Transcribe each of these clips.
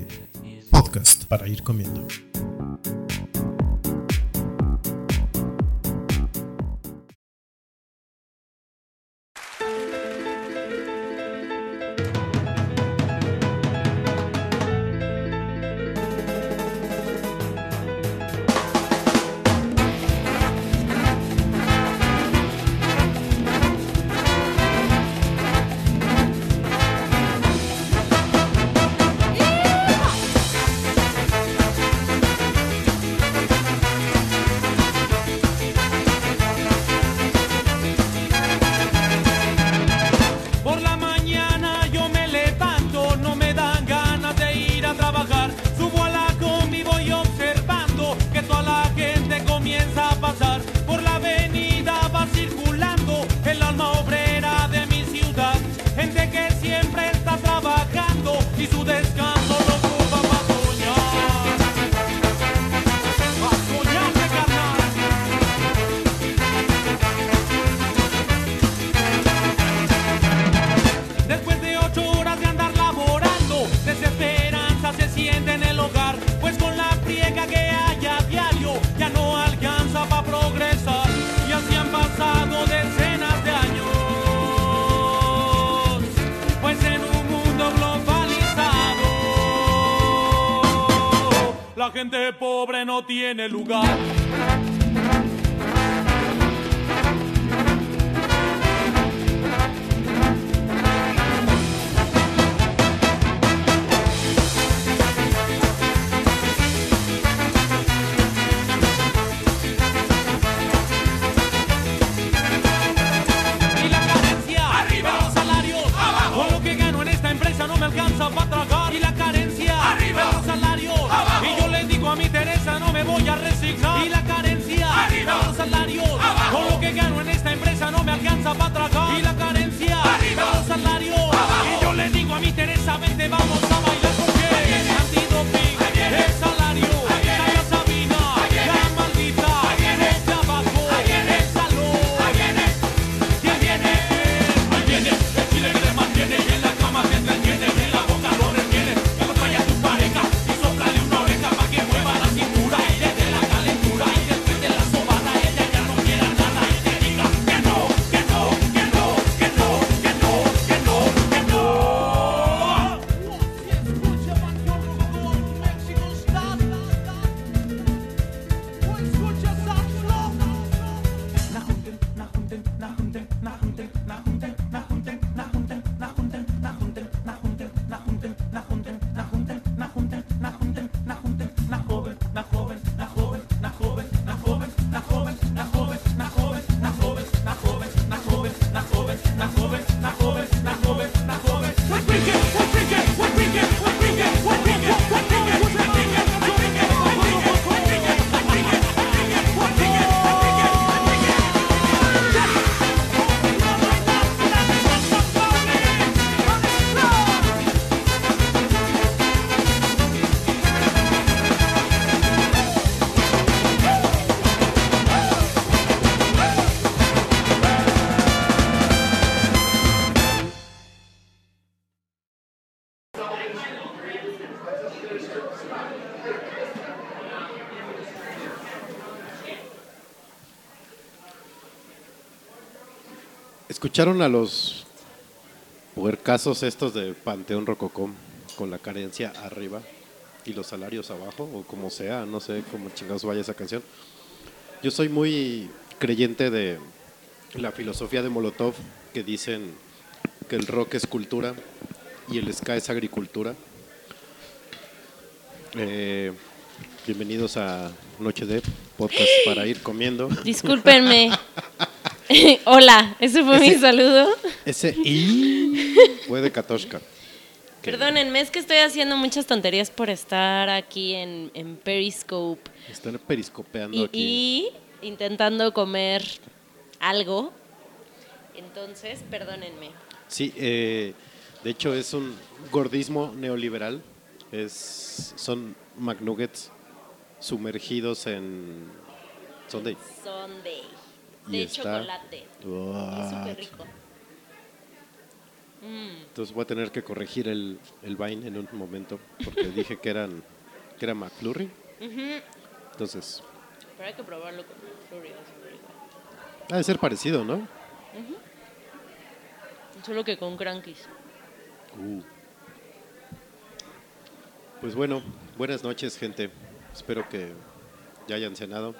Este podcast para ir comiendo. que de ¿Escucharon a los puercasos estos de Panteón Rococó con la carencia arriba y los salarios abajo o como sea? No sé cómo chingados vaya esa canción. Yo soy muy creyente de la filosofía de Molotov que dicen que el rock es cultura y el ska es agricultura. Eh, bienvenidos a Noche de Podcast para ir comiendo. Discúlpenme. Hola, ese fue mi saludo. Ese y fue de Katoshka. Perdónenme, es que estoy haciendo muchas tonterías por estar aquí en, en Periscope. Estar periscopeando y, aquí. Y intentando comer algo. Entonces, perdónenme. Sí, eh, de hecho es un gordismo neoliberal. Es, son McNuggets sumergidos en Sunday. Sunday de chocolate. Es súper rico. Mm. Entonces voy a tener que corregir el, el Vine en un momento porque dije que eran que era McFlurry. Entonces. Pero hay que probarlo con McFlurry. Ha de ser parecido, ¿no? Solo que con crankies. Uh. Pues bueno, buenas noches, gente. Espero que ya hayan cenado.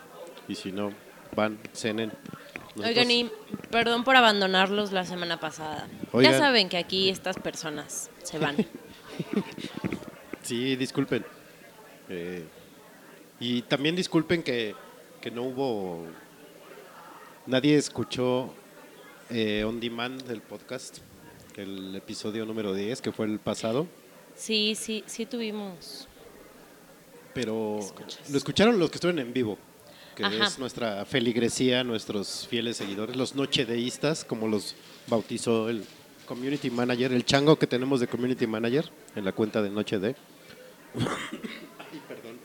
Y si no, van, cenen. Oigan, y perdón por abandonarlos la semana pasada. Oigan. Ya saben que aquí estas personas se van. Sí, disculpen. Eh, y también disculpen que, que no hubo. Nadie escuchó eh, On Demand del podcast, el episodio número 10, que fue el pasado. Sí, sí, sí tuvimos. Pero lo escucharon los que estuvieron en vivo, que Ajá. es nuestra feligresía, nuestros fieles seguidores, los nochedeístas, como los bautizó el community manager, el chango que tenemos de community manager en la cuenta de Noche de. Ay, perdón.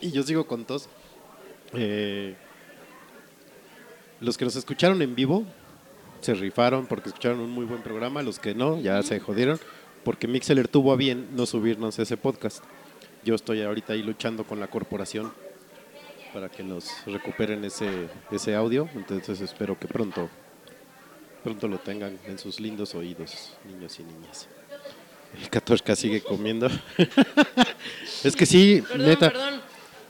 Y yo sigo con tos. Eh, los que nos escucharon en vivo se rifaron porque escucharon un muy buen programa, los que no, ya se jodieron, porque Mixeler tuvo a bien no subirnos ese podcast. Yo estoy ahorita ahí luchando con la corporación para que nos recuperen ese, ese audio, entonces espero que pronto, pronto lo tengan en sus lindos oídos, niños y niñas. El Katorska sigue comiendo. es que sí, Perdón, neta, perdón. neta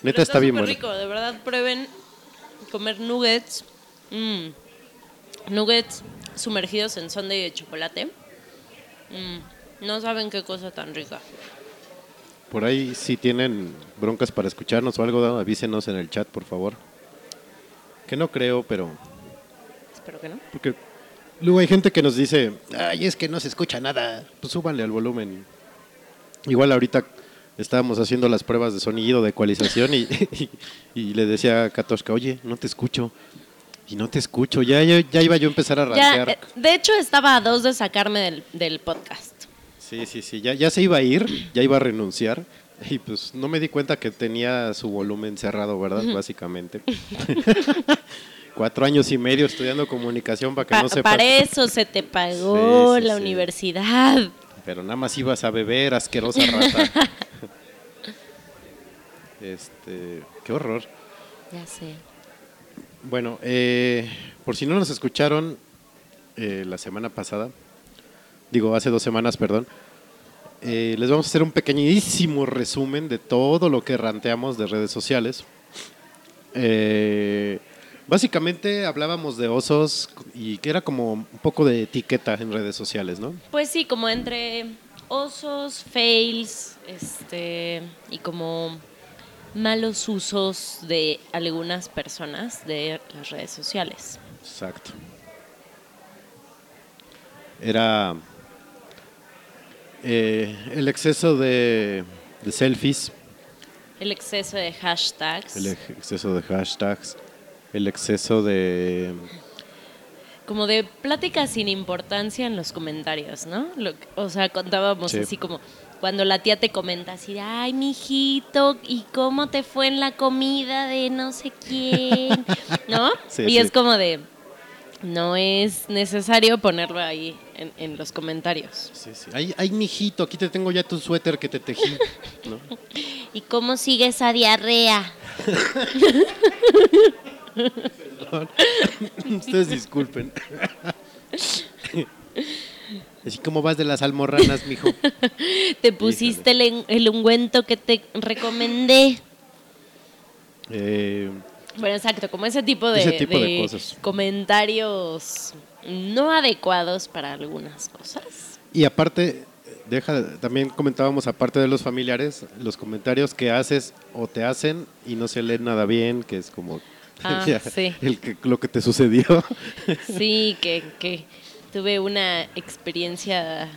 Pero está bien bueno. rico, de verdad, prueben comer nuggets. Mm. Nuggets sumergidos en sundae de chocolate. Mm. No saben qué cosa tan rica. Por ahí si tienen broncas para escucharnos o algo, avísenos en el chat, por favor. Que no creo, pero Espero que no. Porque luego hay gente que nos dice, ay, es que no se escucha nada. Pues súbanle al volumen. Igual ahorita estábamos haciendo las pruebas de sonido, de ecualización, y, y, y le decía a Katoshka, oye, no te escucho. Y no te escucho. Ya, ya, ya iba yo a empezar a Ya, rantear. eh, de hecho, estaba a dos de sacarme del, del podcast. Sí, sí, sí. Ya, ya se iba a ir, ya iba a renunciar. Y pues no me di cuenta que tenía su volumen cerrado, ¿verdad? Básicamente. Cuatro años y medio estudiando comunicación para que Pa- no sepas. para eso se te pagó Sí, sí, la sí. universidad. Pero nada más ibas a beber, asquerosa rata. este, qué horror. Ya sé. Bueno, eh, por si no nos escucharon eh, la semana pasada, digo hace dos semanas, perdón, eh, les vamos a hacer un pequeñísimo resumen de todo lo que ranteamos de redes sociales. Eh, básicamente hablábamos de osos y que era como un poco de etiqueta en redes sociales, ¿no? Pues sí, como entre osos, fails, este, y como malos usos de algunas personas de las redes sociales. Exacto. Era eh, el exceso de, de selfies, El exceso de hashtags. el ex- exceso de hashtags, el exceso de... como de pláticas sin importancia en los comentarios, ¿no? Lo o sea, contábamos Sí. así como cuando la tía te comenta así, ay, mijito, ¿y cómo te fue en la comida de no sé quién? ¿No? Sí, y sí. es como de, no es necesario ponerlo ahí en, en los comentarios. Sí, sí. Ay, ay, mijito, aquí te tengo ya tu suéter que te tejí. ¿no? ¿Y cómo sigue esa diarrea? Ustedes disculpen. Así como vas de las almorranas, mijo. Te pusiste el, el ungüento que te recomendé. Eh, Bueno, exacto, como ese tipo de, Ese tipo de de cosas. comentarios no adecuados para algunas cosas. Y aparte, deja, también comentábamos, aparte de los familiares, los comentarios que haces o te hacen y no se leen nada bien, que es como Ah, ya, sí. el que, lo que te sucedió. Sí, que, que tuve una experiencia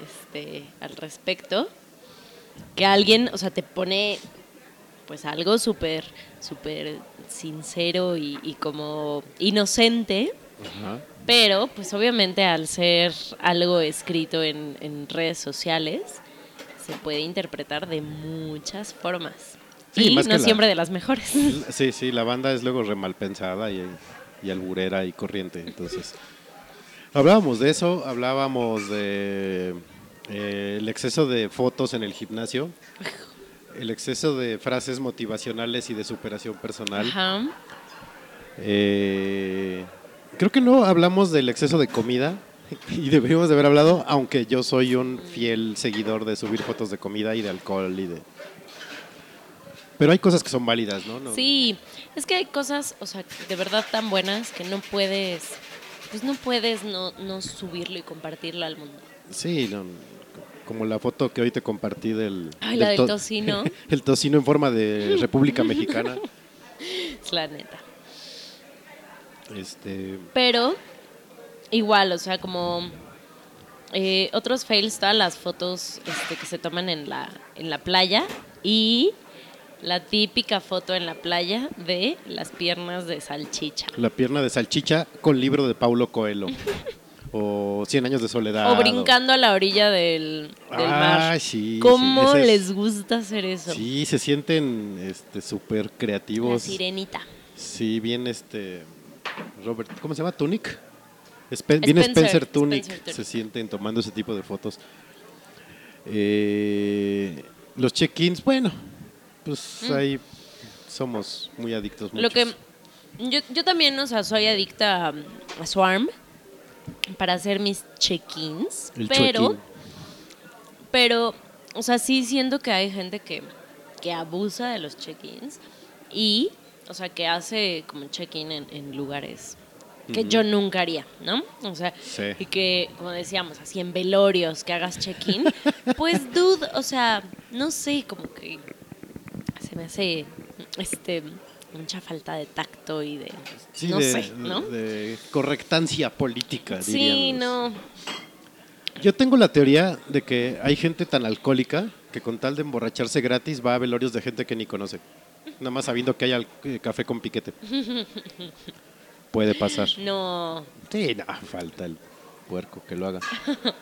este, al respecto, que alguien, o sea, te pone pues algo súper, súper sincero y, y como inocente, Ajá. pero pues obviamente al ser algo escrito en, en redes sociales, se puede interpretar de muchas formas. Sí, y no la- siempre de las mejores. Sí, sí, la banda es luego re mal pensada y, y alburera y corriente, entonces. Hablábamos de eso, hablábamos de eh, el exceso de fotos en el gimnasio, el exceso de frases motivacionales y de superación personal. Ajá. Eh, creo que no hablamos del exceso de comida y deberíamos de haber hablado, aunque yo soy un fiel seguidor de subir fotos de comida y de alcohol y de... Pero hay cosas que son válidas, ¿no? No- Sí, es que hay cosas, o sea, de verdad tan buenas que no puedes, pues no puedes no, no subirlo y compartirlo al mundo. Sí, no, como la foto que hoy te compartí del... Ay, la del to- tocino. el tocino en forma de República Mexicana. Es la neta. Este, Pero igual, o sea, como eh, otros fails, todas las fotos este, que se toman en la, en la playa y la típica foto en la playa de las piernas de salchicha. la pierna de salchicha con libro de Paulo Coelho. o Cien años de soledad. O brincando a la orilla del, del mar. Ay, sí, ¿Cómo sí, ese es- les gusta hacer eso? Sí, se sienten este súper La creativos. sirenita. Sí, bien este Robert, ¿cómo se llama? Tunic. Spen- bien Spencer, Tunic Spencer Tunic. se sienten tomando ese tipo de fotos. Eh, los check-ins, bueno, pues ahí somos muy adictos. Mm. Lo muchos. que yo, yo también, o sea, soy adicta a, a Swarm para hacer mis check-ins, pero pero o sea, sí siento que hay gente que que abusa de los check-ins y o sea, que hace como check-in en, en lugares que yo nunca haría, ¿no? O sea, Sí. y que, como decíamos, así en velorios que hagas check-in, pues, dude, o sea, no sé, como que se me hace este mucha falta de tacto y de Sí, no de, sé, ¿no? de correctancia política, sí, diríamos. no. Yo tengo la teoría de que hay gente tan alcohólica que con tal de emborracharse gratis va a velorios de gente que ni conoce. Nada más sabiendo que hay eh, café con piquete. Puede pasar. No. Sí, no, falta el puerco que lo haga.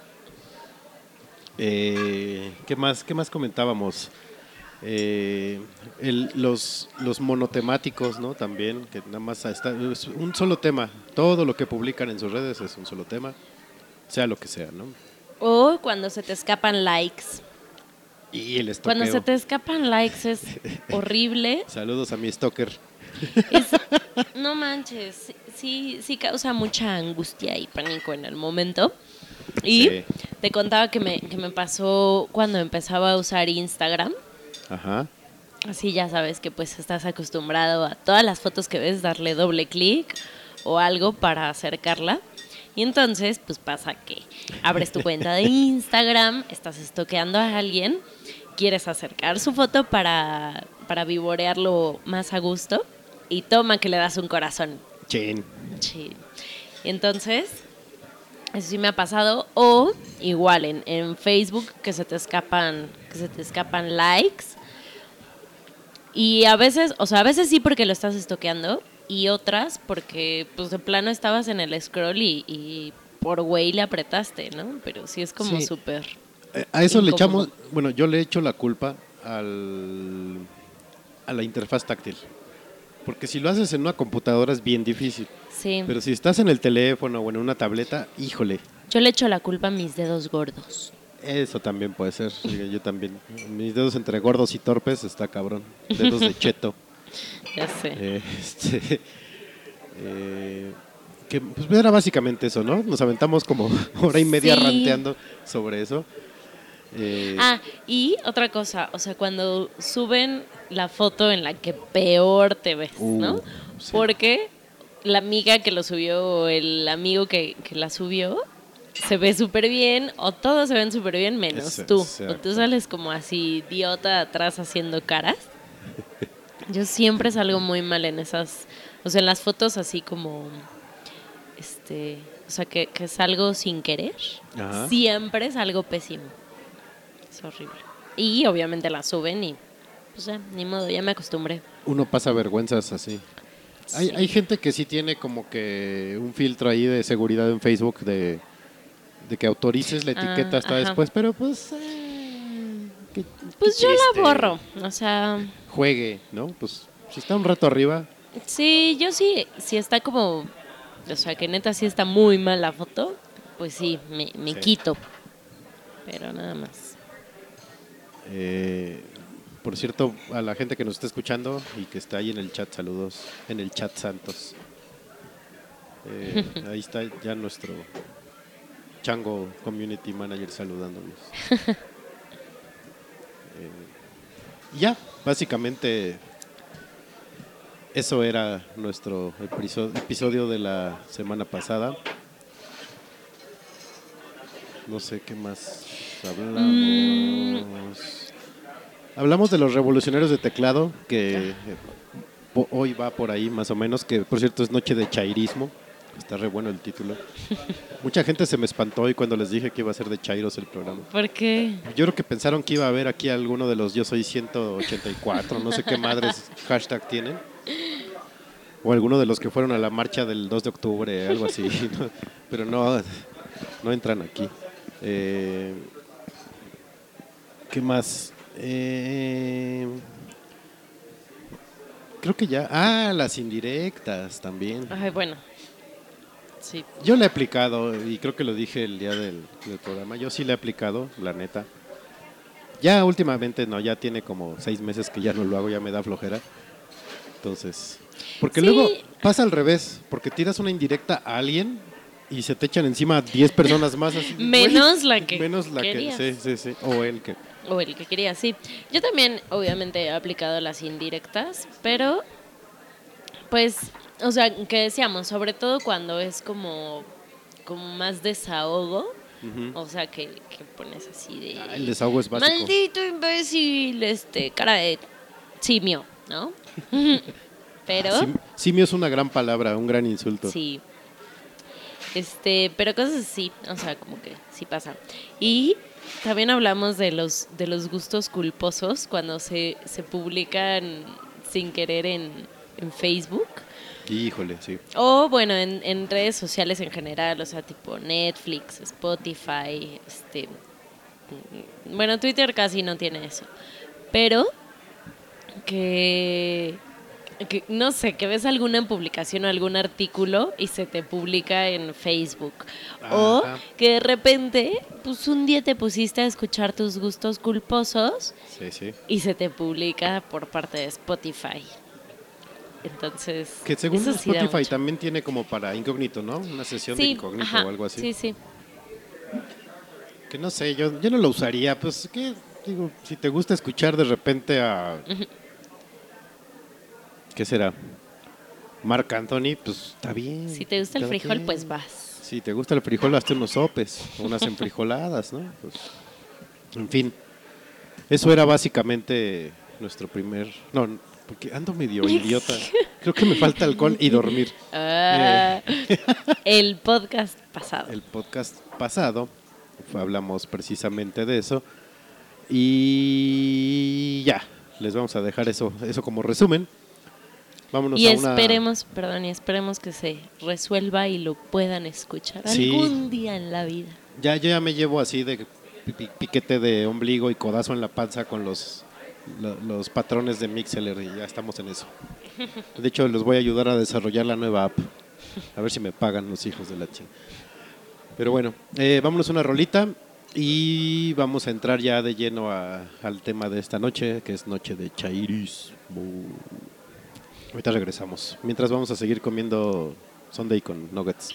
Eh, ¿qué, más, ¿Qué más comentábamos? Eh, el- los, los monotemáticos, ¿no? También, que nada más está, es un solo tema. Todo lo que publican en sus redes es un solo tema, sea lo que sea, ¿no? O cuando se te escapan likes. Y el Cuando se te escapan likes es horrible. Saludos a mi stalker. Es- no manches, sí, sí causa mucha angustia y pánico en el momento. Y Sí. te contaba que me, que me pasó cuando empezaba a usar Instagram. Ajá. Así ya sabes que pues estás acostumbrado a todas las fotos que ves darle doble clic o algo para acercarla. Y entonces pues pasa que abres tu cuenta de Instagram, estás estoqueando a alguien, quieres acercar su foto para, para vivorearlo más a gusto y toma que le das un corazón. Chin. Y entonces, eso sí me ha pasado. O igual en, en Facebook que se te escapan, que se te escapan likes. Y a veces, o sea, a veces sí porque lo estás estoqueando. Y otras porque, pues de plano estabas en el scroll y, y por güey le apretaste, ¿no? Pero sí es como Sí. súper. Eh, A eso le echamos, bueno, yo le echo la culpa al, a la interfaz táctil. Porque si lo haces en una computadora es bien difícil. Sí. Pero si estás en el teléfono o en una tableta, híjole, Yo le echo la culpa a mis dedos gordos. Eso también puede ser. Yo también. Mis dedos entre gordos y torpes está cabrón. Dedos de cheto. Ya sé. Este, eh, que pues era básicamente eso, ¿no? Nos aventamos como hora y media Sí. ranteando sobre eso. Eh, Ah, y otra cosa, o sea, cuando suben la foto en la que peor te ves, Uh, ¿no? sí. Porque la amiga que lo subió o el amigo que, que la subió se ve súper bien o todos se ven súper bien menos tú. O tú sales como así idiota atrás haciendo caras. Yo siempre salgo muy mal en esas, o sea, en las fotos así como, este, o sea, que, que salgo sin querer. Ajá. Siempre salgo pésimo. Es horrible. Y obviamente la suben y, pues ya, ni modo, ya me acostumbré. uno pasa vergüenzas así. Hay, hay gente que sí tiene como que un filtro ahí de seguridad en Facebook de, de que autorices la Ah, etiqueta hasta ajá. después, pero pues... eh, qué- Pues qué yo la borro, o sea, Juegue, ¿no? Pues si está un rato arriba, sí, yo sí, si está como o sea, que neta sí está muy mal la foto, pues sí, me, me Sí. quito. Pero nada más. Eh, por cierto, a la gente que nos está escuchando y que está ahí en el chat, saludos en el chat Santos. Eh, ahí está ya nuestro Chango Community Manager saludándonos. Eh, ya, básicamente eso era nuestro episo- episodio de la semana pasada. No sé qué más hablamos. Hablamos de los revolucionarios de teclado, que eh, hoy va por ahí más o menos, que por cierto es Noche de Chairismo. Está re bueno el título. Mucha gente se me espantó hoy cuando les dije que iba a ser de Chairos el programa. ¿Por qué? Yo creo que pensaron que iba a haber aquí alguno de los Yo Soy 184, no sé qué madres hashtag tienen. O alguno de los que fueron a la marcha del 2 de octubre, algo así. ¿no? Pero no, no entran aquí. Eh, ¿Qué más? Eh, creo que ya. Ah, las indirectas también. Ay, bueno. Sí. Yo le he aplicado, y creo que lo dije el día del, del programa, yo sí le he aplicado, la neta. Ya últimamente no, ya tiene como seis meses que ya no lo hago, ya me da flojera. Entonces, porque Sí. luego pasa al revés, porque tiras una indirecta a alguien y se te echan encima 10 personas más así. Menos la que Menos la querías. que, sí, sí, sí, o el que. O el que quería, sí. Yo también, obviamente, he aplicado las indirectas, pero, pues, o sea, que decíamos, sobre todo cuando es como, como más desahogo, o sea, que, que pones así de... Ah, el desahogo es básico. Maldito imbécil, este, cara de simio, ¿no? pero... Sim- simio es una gran palabra, un gran insulto. Sí. Este, pero cosas así, o sea, como que sí pasa. Y también hablamos de los, de los gustos culposos cuando se, se publican sin querer en, en Facebook. Híjole, sí. O bueno, en, en redes sociales en general, o sea, tipo Netflix, Spotify, este. mm, Bueno, Twitter casi no tiene eso. Pero que, que no sé, que ves alguna publicación o algún artículo y se te publica en Facebook. O que de repente, pues un día te pusiste a escuchar tus gustos culposos Sí, sí. y se te publica por parte de Spotify. Entonces, Que según eso Spotify también tiene como para incógnito, ¿no? Una sesión de incógnito ajá, o algo así. Sí, sí. Que no sé, yo, yo no lo usaría. Pues, ¿qué? Digo, si te gusta escuchar de repente a. ¿Qué será? Marc Anthony, pues está bien. Si te gusta el frijol, pues vas. Si te gusta el frijol, hazte unos sopes, unas enfrijoladas, ¿no? Pues, en fin, eso era básicamente nuestro primer. No, porque ando medio idiota. Creo que me falta alcohol y dormir. Ah, el podcast pasado. el podcast pasado hablamos precisamente de eso y ya les vamos a dejar eso eso como resumen vámonos y a una esperemos, perdón, y esperemos que se resuelva y lo puedan escuchar Sí. algún día en la vida. ya yo ya me llevo así de pi- pi- piquete de ombligo y codazo en la panza con los lo- los patrones de Mixeler y ya estamos en eso de hecho les voy a ayudar a desarrollar la nueva app a ver si me pagan los hijos de la chingada Pero bueno, eh, vámonos a una rolita y vamos a entrar ya de lleno a- al tema de esta noche, que es noche de chairis. Ahorita regresamos. Mientras vamos a seguir comiendo Sunday con nuggets.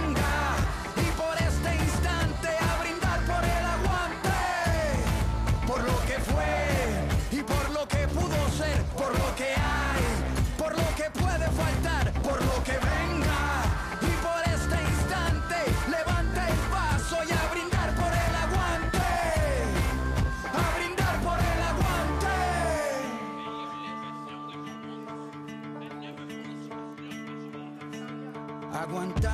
por lo que hay, por lo que puede faltar, por lo que venga. Y por este instante levanta el paso y a brindar por el aguante, a brindar por el aguante.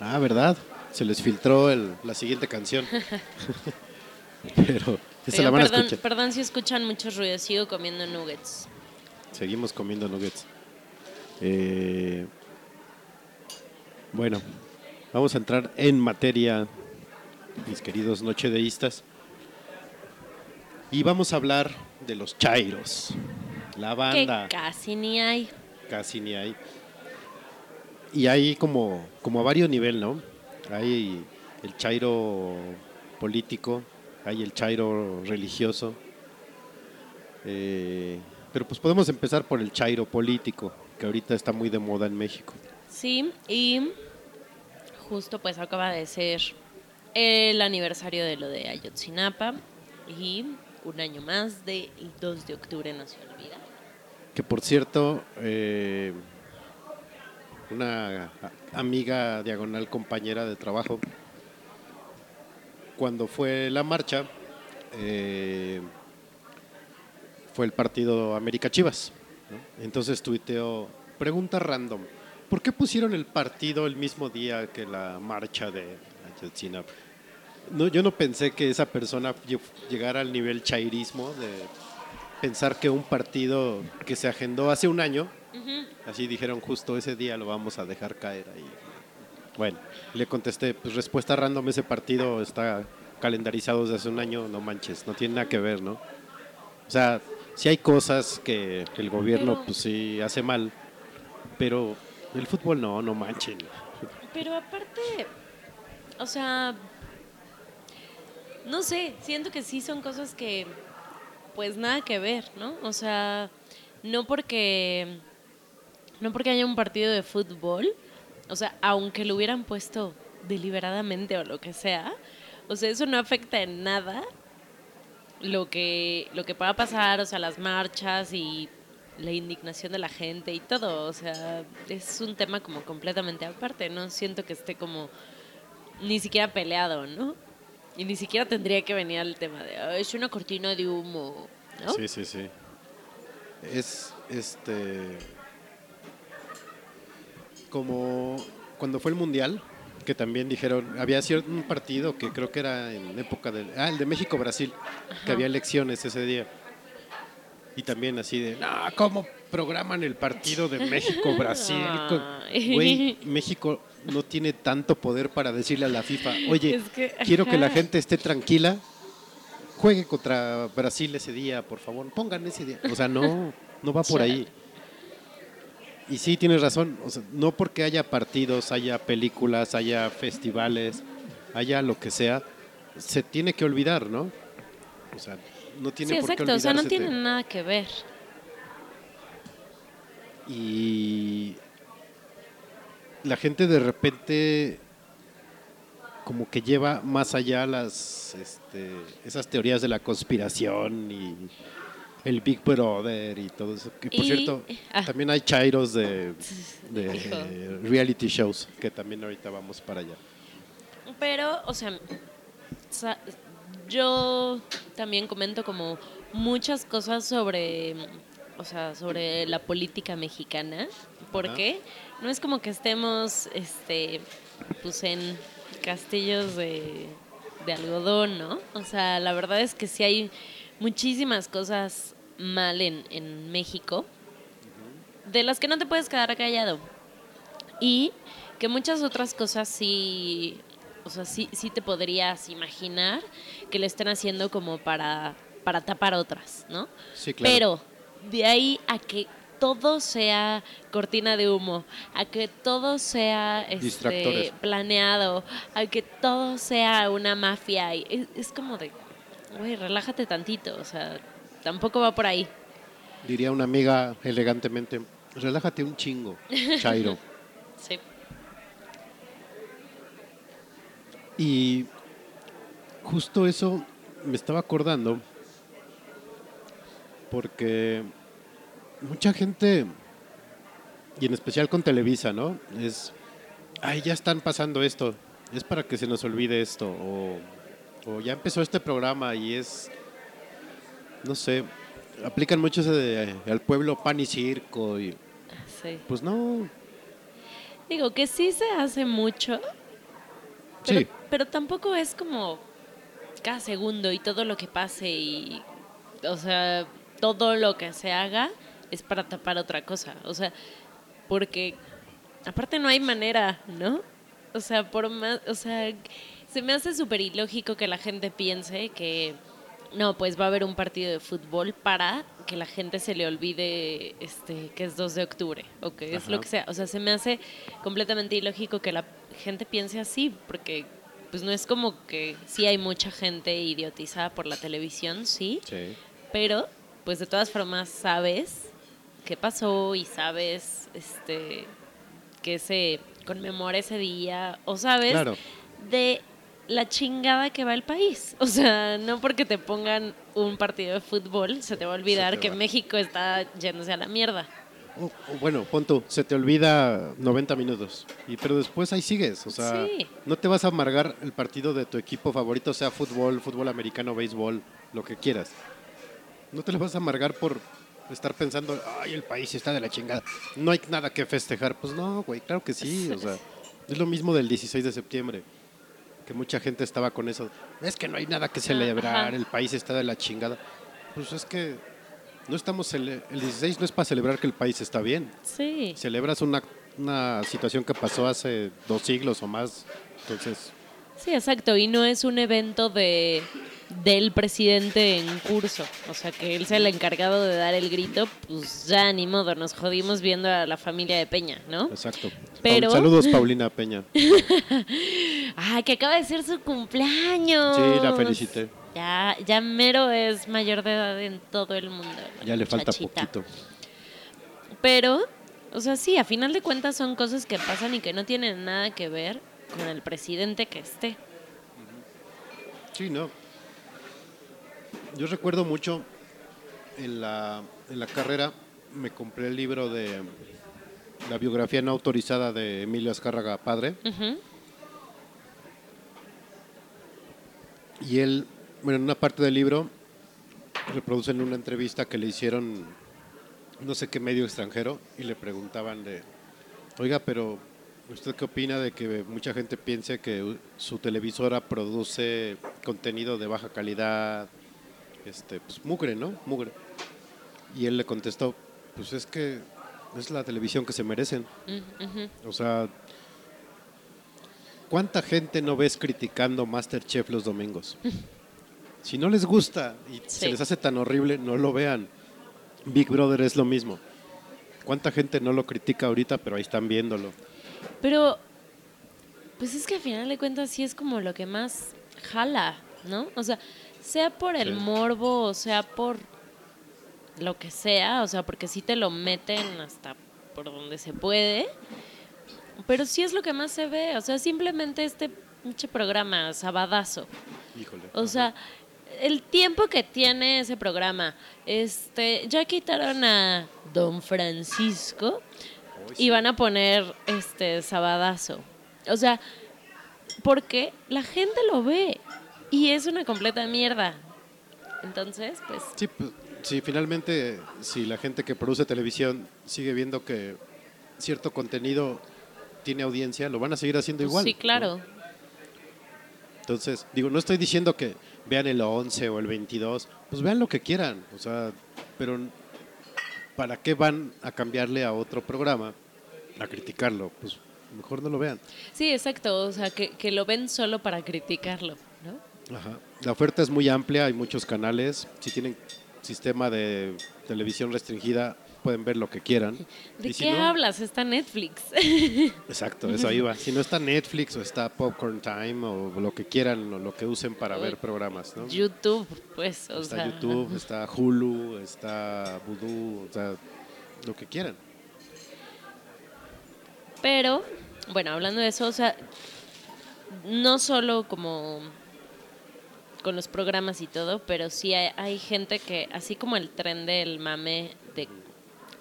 Ah, ¿verdad? Se les filtró el- la siguiente canción. Pero esa Pero la van a perdón, escuchar. perdón si escuchan muchos ruidos, sigo comiendo nuggets. Seguimos comiendo nuggets. Eh, bueno, vamos a entrar en materia, mis queridos nochedeístas. Y vamos a hablar de los Chairos. La Que banda casi ni hay. casi ni hay. Y hay como, como a varios niveles, ¿no? Hay el Chairo político, hay el Chairo religioso. Eh, pero pues podemos empezar por el Chairo político, que ahorita está muy de moda en México. Sí, y justo pues acaba de ser el aniversario de lo de Ayotzinapa y un año más del 2 de octubre no se olvida. Que por cierto, eh, una amiga diagonal compañera de trabajo, cuando fue la marcha, eh, fue el partido América Chivas. ¿no? Entonces tuiteó, pregunta random, ¿Por qué pusieron el partido el mismo día que la marcha de Ayotzinapa? No, yo no pensé que esa persona lle- llegara al nivel chairismo de pensar que un partido que se agendó hace un año, así dijeron justo ese día lo vamos a dejar caer ahí. Bueno, le contesté, pues respuesta random, ese partido está calendarizado desde hace un año, no manches, no tiene nada que ver, ¿no? O sea, sí hay cosas que el gobierno Pero- pues sí hace mal, pero el fútbol no, no manchen. Pero aparte, o sea, no sé, siento que sí son cosas que, pues nada que ver, ¿no? O sea, no porque, no porque haya un partido de fútbol, o sea, aunque lo hubieran puesto deliberadamente o lo que sea, o sea, eso no afecta en nada lo que, lo que pueda pasar, o sea, las marchas y la indignación de la gente y todo, o sea, es un tema como completamente aparte, no siento que esté como ni siquiera peleado, ¿no? Y ni siquiera tendría que venir al tema de, "Ah, es una cortina de humo, ¿no? Sí, sí, sí. Es este. Como cuando fue el mundial, que también dijeron, había cierto un partido que creo que era en época del. Ah, el de México-Brasil, que había elecciones ese día. Y también así de, no, ¿cómo programan el partido de México-Brasil? Güey, México no tiene tanto poder para decirle a la FIFA, oye, Es que, quiero que la gente esté tranquila, juegue contra Brasil ese día, por favor, pongan ese día. O sea, no, no va por ahí. Y sí, tienes razón, o sea, no porque haya partidos, haya películas, haya festivales, haya lo que sea, se tiene que olvidar, ¿no? O sea, no tiene Sí, por qué exacto, o sea, no tiene nada que ver. y la gente de repente como que lleva más allá las este, esas teorías de la conspiración y el Big Brother y todo eso. Que por Y- cierto, ah. también hay chairos de, eh, reality shows que también ahorita vamos para allá. Pero, o sea, yo también comento como muchas cosas sobre, o sea, sobre la política mexicana, porque no es como que estemos, este, pues en castillos de, de algodón, ¿no? O sea, la verdad es que sí hay muchísimas cosas mal en, en México, de las que no te puedes quedar callado. Y que muchas otras cosas sí, o sea, sí, sí te podrías imaginar que le estén haciendo como para, para tapar otras, ¿no? Sí, claro. Pero de ahí a que todo sea cortina de humo, a que todo sea este, planeado, a que todo sea una mafia, y es, es como de, güey, relájate tantito, o sea, tampoco va por ahí. Diría una amiga elegantemente, relájate un chingo, Chairo. Sí. Y justo eso me estaba acordando porque mucha gente, y en especial con Televisa, ¿no? Es, ay, ya están pasando esto, es para que se nos olvide esto, o, o ya empezó este programa y es, no sé, aplican mucho ese de al pueblo pan y circo, y Sí. pues no, Digo que sí se hace mucho, pero, sí, pero tampoco es como cada segundo y todo lo que pase y, o sea, todo lo que se haga es para tapar otra cosa. O sea, porque aparte no hay manera, ¿no? O sea, por más, o sea, se me hace súper ilógico que la gente piense que no, pues va a haber un partido de fútbol para que la gente se le olvide este que es 2 de octubre o que es lo que sea. O sea, se me hace completamente ilógico que la gente piense así, porque pues no es como que sí hay mucha gente idiotizada por la televisión, sí, sí, pero pues de todas formas sabes qué pasó y sabes este que se conmemora ese día o sabes Claro. de la chingada que va el país. O sea, no porque te pongan un partido de fútbol se te va a olvidar que va. México está yéndose a la mierda. O- o bueno, pon tú, se te olvida 90 minutos, y, pero después ahí sigues, o sea, Sí. no te vas a amargar el partido de tu equipo favorito, sea fútbol, fútbol americano, béisbol, lo que quieras. No te lo vas a amargar por estar pensando, ay, el país está de la chingada. No hay nada que festejar. Pues no, güey, claro que sí. O sea, es lo mismo del 16 de septiembre. Que mucha gente estaba con eso. Es que no hay nada que celebrar, ajá. el país está de la chingada. Pues es que no estamos. El 16 no es para celebrar que el país está bien. Sí. Celebras una, una situación que pasó hace dos siglos o más. Entonces, Sí, exacto. Y no es un evento de del presidente en curso. O sea, que él sea el encargado de dar el grito, pues ya ni modo, nos jodimos viendo a la familia de Peña, ¿no? exacto. Pero- Saludos, Paulina Peña. Ay, que acaba de ser su cumpleaños. Sí, la felicité. Ya, ya mero es mayor de edad en todo el mundo. Ya le falta poquito. Pero, o sea, sí, a final de cuentas son cosas que pasan y que no tienen nada que ver con el presidente que esté. Sí, no. Yo recuerdo mucho en la, en la carrera, me compré el libro de la biografía no autorizada de Emilio Azcárraga Padre. Y él, bueno, en una parte del libro, reproducen una entrevista que le hicieron no sé qué medio extranjero y le preguntaban de, oiga, pero ¿usted qué opina de que mucha gente piense que su televisora produce contenido de baja calidad? Este, pues mugre, ¿no? Mugre. Y él le contestó, pues es que es la televisión que se merecen. O sea, ¿cuánta gente no ves criticando Masterchef los domingos? Si no les gusta y se les hace tan horrible, no lo vean. Big Brother es lo mismo. ¿Cuánta gente no lo critica ahorita, pero ahí están viéndolo? Pero, pues es que al final de cuentas sí es como lo que más jala, ¿no? O sea, sea por el Sí. morbo o sea por lo que sea, o sea, porque sí te lo meten hasta por donde se puede, pero sí es lo que más se ve, o sea, simplemente este pinche programa, Sabadazo. Híjole. O sea, el tiempo que tiene ese programa, este, ya quitaron a Don Francisco y van a poner este Sabadazo. O sea, porque la gente lo ve y es una completa mierda. Entonces, pues, Sí, pues, sí, finalmente, si la gente que produce televisión sigue viendo que cierto contenido tiene audiencia, lo van a seguir haciendo pues igual. sí, ¿no? claro. Entonces, digo, no estoy diciendo que vean el 11 o el 22, pues vean lo que quieran, o sea, pero ¿para qué van a cambiarle a otro programa a criticarlo? Pues mejor no lo vean. Sí, exacto. O sea, que, que lo ven solo para criticarlo. Ajá. La oferta es muy amplia, hay muchos canales, si tienen sistema de televisión restringida pueden ver lo que quieran. ¿De Y si qué no- hablas? Está Netflix. Exacto, eso ahí va. Si no está Netflix o está Popcorn Time o lo que quieran o lo que usen para ver programas, ¿no? YouTube, pues, o Está sea. YouTube, está Hulu, está Voodoo, o sea, lo que quieran. Pero, bueno, hablando de eso, o sea, no solo como con los programas y todo, pero sí hay, hay gente que, así como el tren del mame de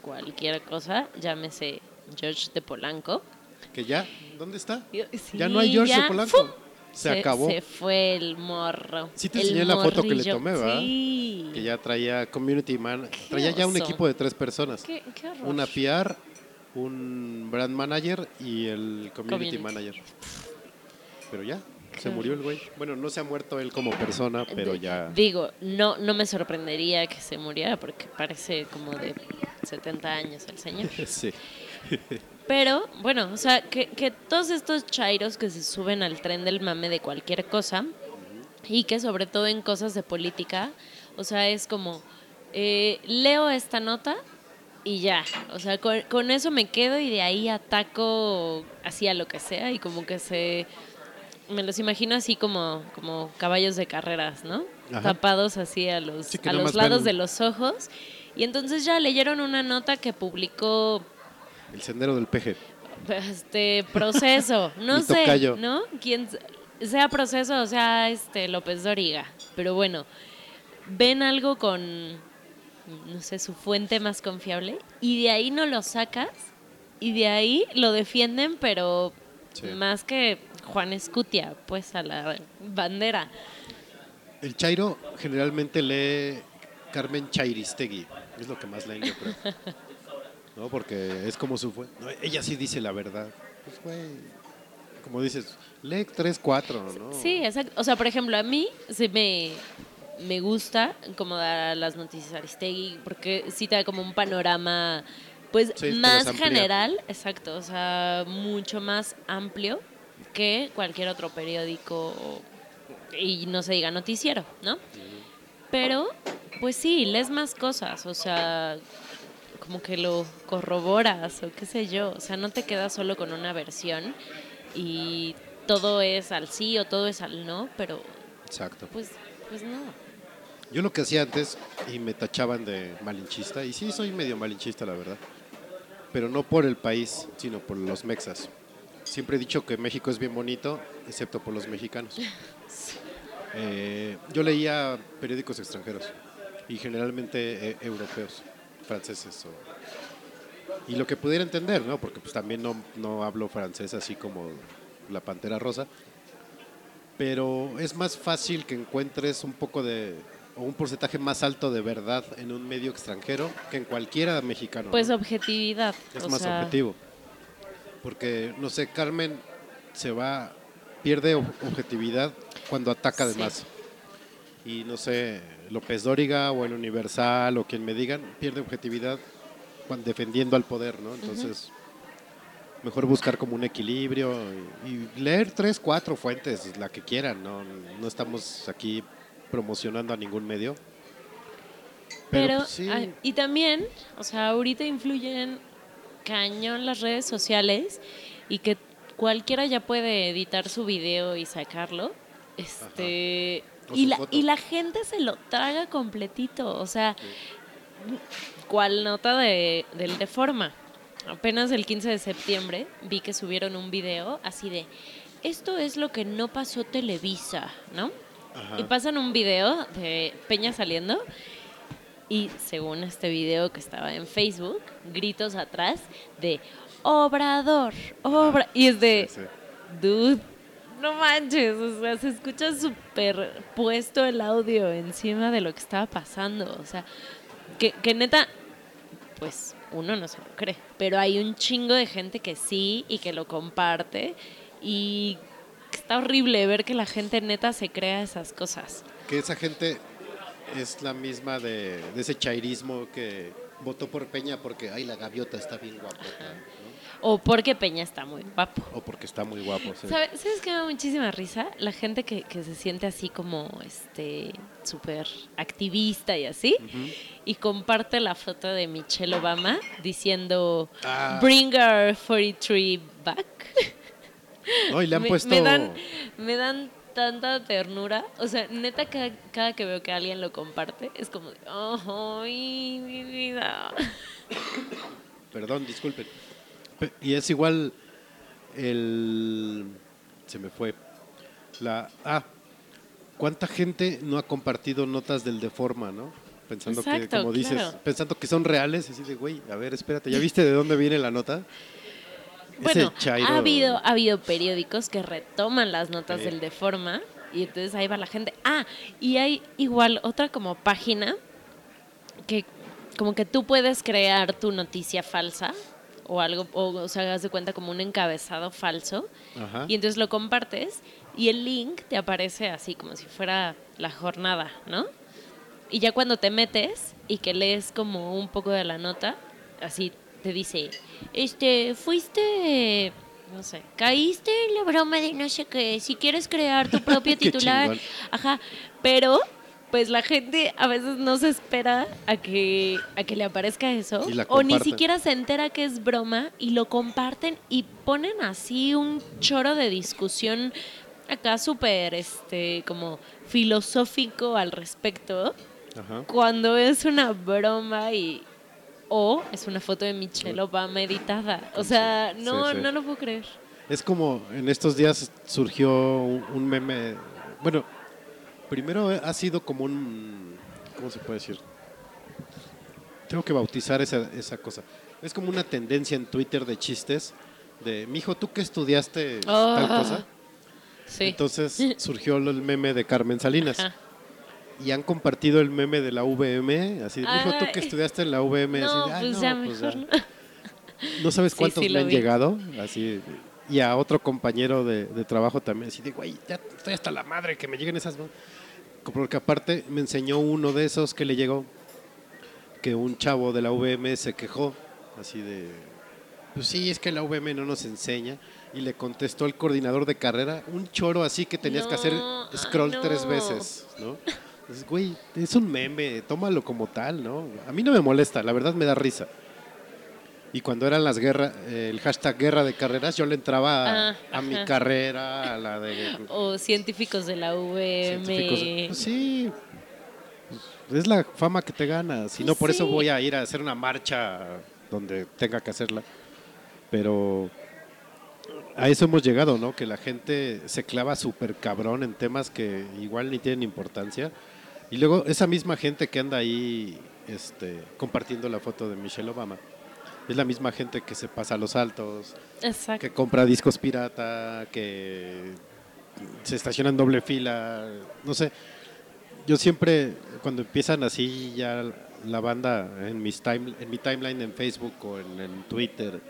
cualquier cosa, llámese George de Polanco. Que ya, ¿dónde está? Sí, ya no hay George ya, de Polanco. ¡fum! Se, acabó. Se fue el morro. Sí te el enseñé la foto que le tomé, ¿verdad? Sí. Que ya traía community man, traía ya un equipo de tres personas. Qué, qué horror. Una PR, un brand manager y el community, Community. manager. Pero ya, se murió el güey. Bueno, no se ha muerto él como persona, pero ya. Digo, no, no me sorprendería que se muriera porque parece como de 70 años el señor. sí. Pero, bueno, o sea, que, que todos estos chairos que se suben al tren del mame de cualquier cosa y que sobre todo en cosas de política, o sea, es como, eh, leo esta nota y ya, o sea, con, con eso me quedo y de ahí ataco hacia lo que sea y como que se... Me los imagino así como, como caballos de carreras, ¿no? Ajá. Tapados así a los, Sí, a los lados ven- de los ojos. Y entonces ya leyeron una nota que publicó El sendero del peje. este proceso, no sé, tocayo. ¿no? Quien sea proceso o sea este López Doriga, pero bueno, ven algo con no sé, su fuente más confiable y de ahí no lo sacas y de ahí lo defienden, pero Sí. más que Juan Escutia, pues a la bandera. El Chairo generalmente lee Carmen Chairistegui. Es lo que más leen, yo creo. ¿No? Porque es como su fue. no, ella sí dice la verdad. Pues, güey, como dices, lee 3, 4, ¿no? Sí, exacto. O sea, por ejemplo, a mí sí me, me gusta como dar las noticias Aristegui, porque sí te da como un panorama, pues, Sí, más general, exacto, o sea, mucho más amplio que cualquier otro periódico y no se diga noticiero, ¿no? Pero, pues sí, lees más cosas, o sea, como que lo corroboras o qué sé yo, o sea, no te quedas solo con una versión y todo es al sí o todo es al no, pero Exacto. pues, pues no. Yo lo que hacía antes, y me tachaban de malinchista, y sí soy medio malinchista, la verdad, pero no por el país, sino por los mexas. Siempre he dicho que México es bien bonito, excepto por los mexicanos. Eh, yo leía periódicos extranjeros, y generalmente eh, europeos, franceses. o- y lo que pudiera entender, ¿no? Porque pues también no, no hablo francés así como la Pantera Rosa, pero es más fácil que encuentres un poco de o un porcentaje más alto de verdad en un medio extranjero que en cualquiera mexicano. Pues ¿no? objetividad. es o más sea, objetivo. Porque no sé, Carmen se va pierde ob- objetividad cuando ataca de Sí. más. Y no sé, López Dóriga o el Universal o quien me digan, pierde objetividad cuando defendiendo al poder, ¿no? Entonces, mejor buscar como un equilibrio y, y leer tres, cuatro fuentes, la que quieran, ¿no? No estamos aquí promocionando a ningún medio. Pero, pues, sí, y también, o sea, ahorita influyen cañón las redes sociales y que cualquiera ya puede editar su video y sacarlo. Este, y la, y la gente se lo traga completito, o sea, cual nota de, del Deforma. Apenas el 15 de septiembre vi que subieron un video así de, esto es lo que no pasó Televisa, ¿no? Ajá. Y pasan un video de Peña saliendo y según este video que estaba en Facebook, gritos atrás de Obrador, Obra y es de Sí, sí. dude, no manches, o sea, se escucha súper puesto el audio encima de lo que estaba pasando, o sea, que, que neta, pues uno no se lo cree, pero hay un chingo de gente que sí y que lo comparte y está horrible ver que la gente neta se crea esas cosas. Que esa gente es la misma de, de ese chairismo que votó por Peña porque, ay, la gaviota está bien guapota, ¿no? O porque Peña está muy guapo. O porque está muy guapo. sí. ¿Sabe- ¿Sabes qué me da muchísima risa? La gente que, que se siente así como este súper activista y así. Y comparte la foto de Michelle Obama diciendo Ah. Bring our 43 back. No, y le han me, puesto... me dan, me dan tanta ternura. O sea, neta, cada, cada que veo que alguien lo comparte, es como de, ¡ay, mi vida! Perdón, disculpen. Pe- Y es igual el... Se me fue. La... Ah, ¿cuánta gente no ha compartido notas del Deforma, no? Pensando que, como dices, claro. pensando que son reales, así de, güey, a ver, espérate, ¿ya viste de dónde viene la nota? Bueno, chairo- ha habido, ha habido periódicos que retoman las notas Sí. del Deforma y entonces ahí va la gente. Ah, y hay igual otra como página que como que tú puedes crear tu noticia falsa o algo, o, o sea, hagas de cuenta como un encabezado falso Ajá. y entonces lo compartes y el link te aparece así como si fuera la jornada, ¿no? Y ya cuando te metes y que lees como un poco de la nota, así te dice, este, fuiste, no sé, caíste en la broma de no sé qué, si quieres crear tu propio titular, ajá, pero pues la gente a veces no se espera a que, a que le aparezca eso, o ni siquiera se entera que es broma y lo comparten y ponen así un choro de discusión acá súper, este, como filosófico al respecto Ajá. cuando es una broma y o es una foto de Michelle Obama editada. O sea, no, sí. no lo puedo creer. Es como en estos días surgió un, un meme. Bueno, primero ha sido como un. ¿Cómo se puede decir? Tengo que bautizar esa, esa cosa. Es como una tendencia en Twitter de chistes. De, mijo, ¿tú qué estudiaste tal Ah, cosa? Sí. Entonces surgió el meme de Carmen Salinas. Ajá. Y han compartido el meme de la VM, así, dijo tú que estudiaste en la VM, No, así "Ay, pues no, ya pues mejor ya". no. Sabes cuántos sí me han vi. llegado, así, y a otro compañero de, de trabajo también, así de, güey, ya estoy hasta la madre que me lleguen esas... ma-". Porque aparte me enseñó uno de esos que le llegó, que un chavo de la VM se quejó, así de, pues sí, es que la VM no nos enseña, y le contestó el coordinador de carrera, un choro así que tenías que hacer scroll no. tres veces, ¿no? Entonces, güey, es un meme, tómalo como tal, ¿no? A mí no me molesta, la verdad me da risa. Y cuando eran las guerras, eh, el hashtag guerra de carreras, yo le entraba a, Ah, a mi carrera, a la de O científicos de la VM. científicos. Pues sí, pues, es la fama que te ganas. Si no, por eso voy a ir a hacer una marcha donde tenga que hacerla. Pero a eso hemos llegado, ¿no? Que la gente se clava súper cabrón en temas que igual ni tienen importancia. Y luego esa misma gente que anda ahí este, compartiendo la foto de Michelle Obama, es la misma gente que se pasa a los altos, Exacto. que compra discos pirata, que se estaciona en doble fila, no sé. Yo siempre, cuando empiezan así ya la banda en, mis time, en mi timeline en Facebook o en, en Twitter,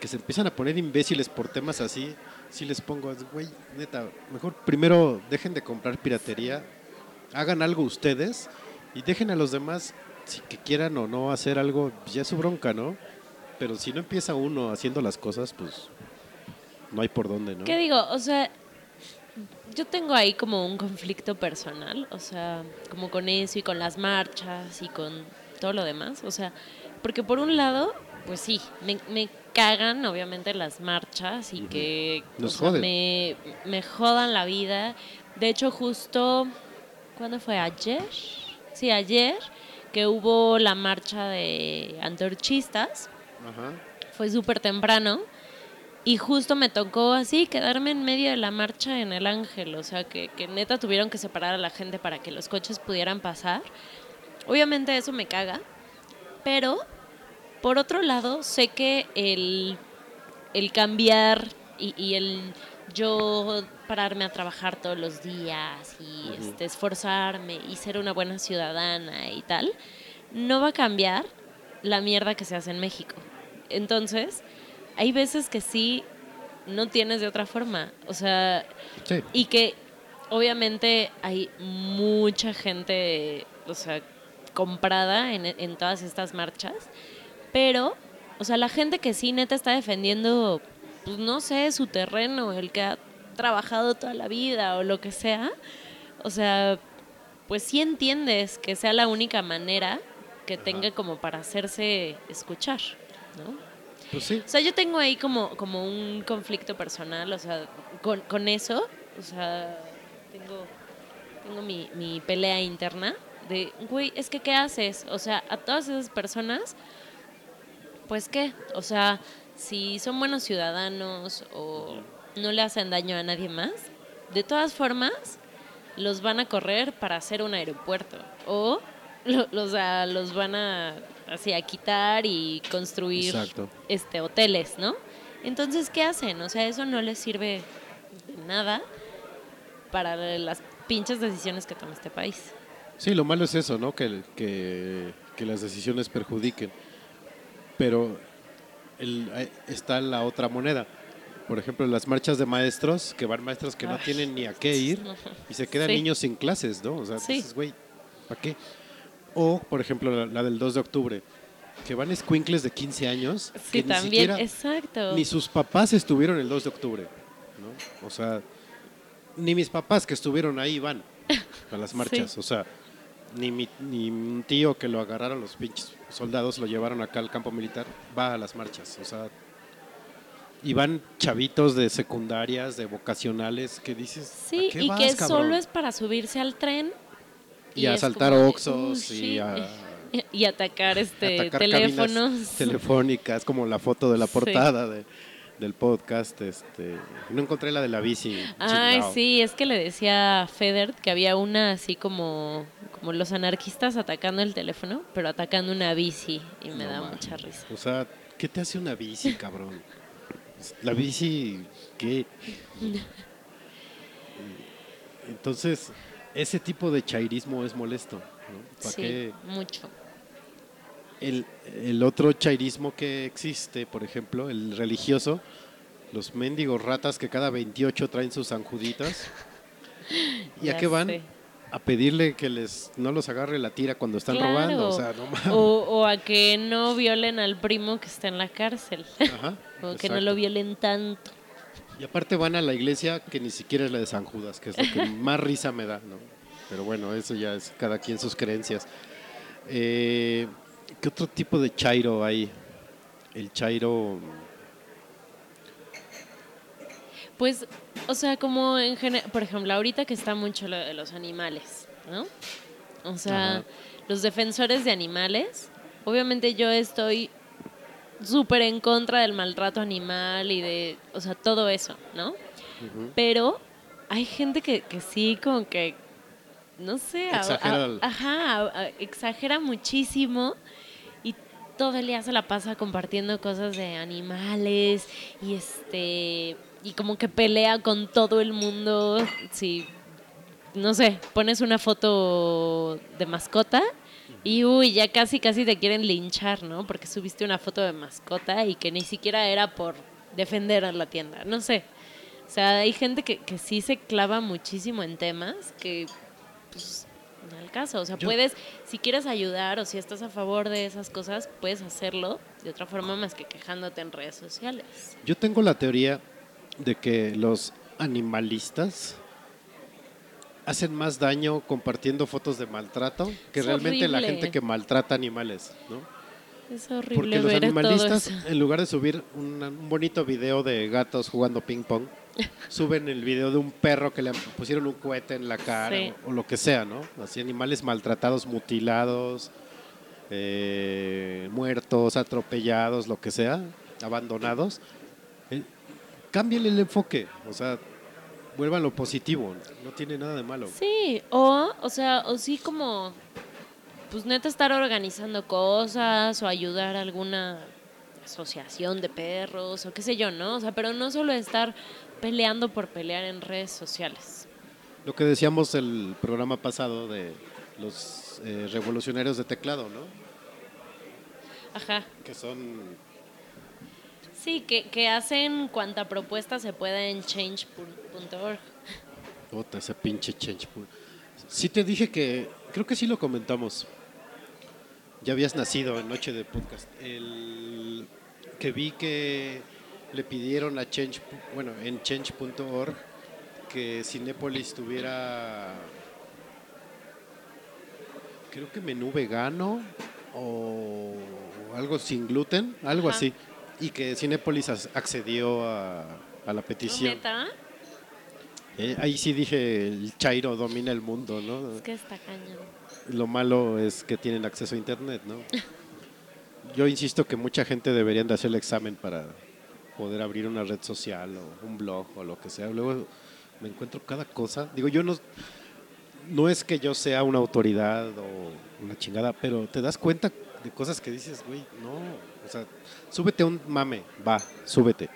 que se empiezan a poner imbéciles por temas así, sí les pongo, güey, neta, mejor primero dejen de comprar piratería, hagan algo ustedes y dejen a los demás, si que quieran o no hacer algo, ya es su bronca, ¿no? Pero si no empieza uno haciendo las cosas, pues no hay por dónde, ¿no? ¿Qué digo? O sea, yo tengo ahí como un conflicto personal, o sea, como con eso y con las marchas y con todo lo demás, o sea, porque por un lado, pues sí, me, me cagan obviamente las marchas y que Nos o sea, joden. me, me jodan la vida. De hecho, justo, ¿cuándo fue? ¿Ayer? Sí, ayer, que hubo la marcha de antorchistas Ajá. fue súper temprano y justo me tocó así quedarme en medio de la marcha en el Ángel, o sea que, que neta tuvieron que separar a la gente para que los coches pudieran pasar. Obviamente eso me caga, pero por otro lado sé que el, el cambiar y, y el yo pararme a trabajar todos los días y este, esforzarme y ser una buena ciudadana y tal, no va a cambiar la mierda que se hace en México. Entonces, hay veces que sí no tienes de otra forma. O sea, Sí. y que obviamente hay mucha gente, o sea, comprada en, en todas estas marchas, pero, o sea, la gente que sí neta está defendiendo, pues no sé, su terreno, el que ha trabajado toda la vida o lo que sea, o sea, pues sí entiendes que sea la única manera que tenga como para hacerse escuchar, ¿no? Pues sí. O sea, yo tengo ahí como, como un conflicto personal, o sea, con, con eso, o sea, tengo, tengo mi, mi pelea interna de, güey, es que ¿qué haces? O sea, a todas esas personas, pues qué, o sea, si son buenos ciudadanos o no le hacen daño a nadie más, de todas formas, los van a correr para hacer un aeropuerto o lo- los, a- los van a así a quitar y construir Exacto. este hoteles, ¿no? Entonces, ¿qué hacen? O sea, eso no les sirve de nada para las pinches decisiones que toma este país. Sí, lo malo es eso, ¿no? Que, que, que las decisiones perjudiquen. Pero el- está la otra moneda. Por ejemplo, las marchas de maestros, que van maestros que no Ay, tienen ni a qué ir y se quedan Sí. niños sin clases, ¿no? O sea, Sí. dices, güey, ¿para qué? O, por ejemplo, la, la del 2 de octubre, que van escuincles de 15 años Sí, que ni también, siquiera exacto. ni sus papás estuvieron el 2 de octubre, ¿no? O sea, ni mis papás que estuvieron ahí van a las marchas, Sí. o sea, ni mi, ni un tío que lo agarraron los pinches soldados, lo llevaron acá al campo militar, va a las marchas, o sea, y van chavitos de secundarias, de vocacionales, que dices, Sí, ¿a qué y vas, que cabrón? solo es para subirse al tren Y a es asaltar "Uh, y shit", a- y atacar este atacar teléfonos. telefónicas, como la foto de la Sí. portada de- del podcast. Este, no encontré la de la bici. Ay, sí, es que le decía a Feder que había una así como, como los anarquistas atacando el teléfono, pero atacando una bici y me No da mucha risa. O sea, ¿qué te hace una bici, cabrón? La bici, ¿qué? Entonces, ese tipo de chairismo es molesto. ¿no? ¿Pa' Sí, qué? mucho. El, el otro chairismo que existe, por ejemplo, el religioso, los mendigos ratas que cada 28 traen sus anjuditas. ¿Y a qué van? sé. A pedirle que les no los agarre la tira cuando están Claro. robando. O sea, no mames. O, o a que no violen al primo que está en la cárcel. Ajá, o que no lo violen tanto. Y aparte van a la iglesia que ni siquiera es la de San Judas, que es lo que más risa me da, ¿no? Pero bueno, eso ya es cada quien sus creencias. Eh, ¿Qué otro tipo de chairo hay? El chairo... Pues, o sea, como en general, por ejemplo, ahorita que está mucho lo de los animales, ¿no? O sea, Ajá. los defensores de animales, obviamente yo estoy súper en contra del maltrato animal y de, o sea, todo eso, ¿no? Pero hay gente que, que sí, como que, no sé, a- a- Exagera ajá, a- exagera muchísimo todo el día se la pasa compartiendo cosas de animales y este y como que pelea con todo el mundo si no sé pones una foto de mascota y uy ya casi casi te quieren linchar no porque subiste una foto de mascota y que ni siquiera era por defender a la tienda no sé. O sea hay gente que, que sí se clava muchísimo en temas que pues al caso. O sea, Yo- puedes, si quieres ayudar o si estás a favor de esas cosas, puedes hacerlo de otra forma más que quejándote en redes sociales. Yo tengo la teoría de que los animalistas hacen más daño compartiendo fotos de maltrato que Es realmente la horrible. gente que maltrata animales, ¿no? Es horrible Porque los ver todo animalistas, eso. en lugar de subir una- un bonito video de gatos jugando ping pong, suben el video de un perro que le pusieron un cohete en la cara Sí. o, o lo que sea, ¿no? Así animales maltratados, mutilados, eh, muertos, atropellados, lo que sea, abandonados. Eh, cámbienle el enfoque, o sea, vuelvan lo positivo, no tiene nada de malo. Sí, o, o sea, o sí como, pues neta estar organizando cosas o ayudar a alguna asociación de perros o qué sé yo, ¿no? O sea, pero no solo estar peleando por pelear en redes sociales. Lo que decíamos el programa pasado de los eh, revolucionarios de teclado, ¿no? Ajá. Que son Sí, que, que hacen cuanta propuesta se pueda en change.org. Puta, ese pinche change. pu- Sí te dije que, creo que sí lo comentamos. Ya habías nacido en Noche de Podcast. El que vi que le pidieron a Change, bueno, en change.org que Cinépolis tuviera, creo que menú vegano o algo sin gluten, algo Ajá. así. Y que Cinépolis accedió a, a la petición. ¿Neta? Eh, ahí sí dije, el Chairo domina el mundo, ¿no? Es que está cañón. Lo malo es que tienen acceso a Internet, ¿no? Yo insisto que mucha gente deberían de hacer el examen para poder abrir una red social o un blog o lo que sea. Luego me encuentro cada cosa. Digo, yo no, no es que yo sea una autoridad o una chingada, pero te das cuenta de cosas que dices, güey, no. O sea, súbete un mame, va, súbete.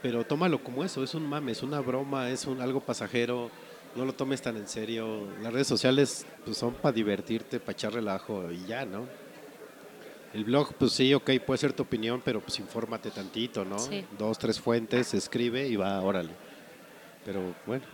Pero tómalo como eso, es un mame, es una broma, es un algo pasajero, no lo tomes tan en serio. Las redes sociales pues, son para divertirte, para echar relajo y ya, ¿no? El blog, pues sí, ok, puede ser tu opinión, pero pues infórmate tantito, ¿no? Sí. Dos, tres fuentes, escribe y va, órale. Pero bueno.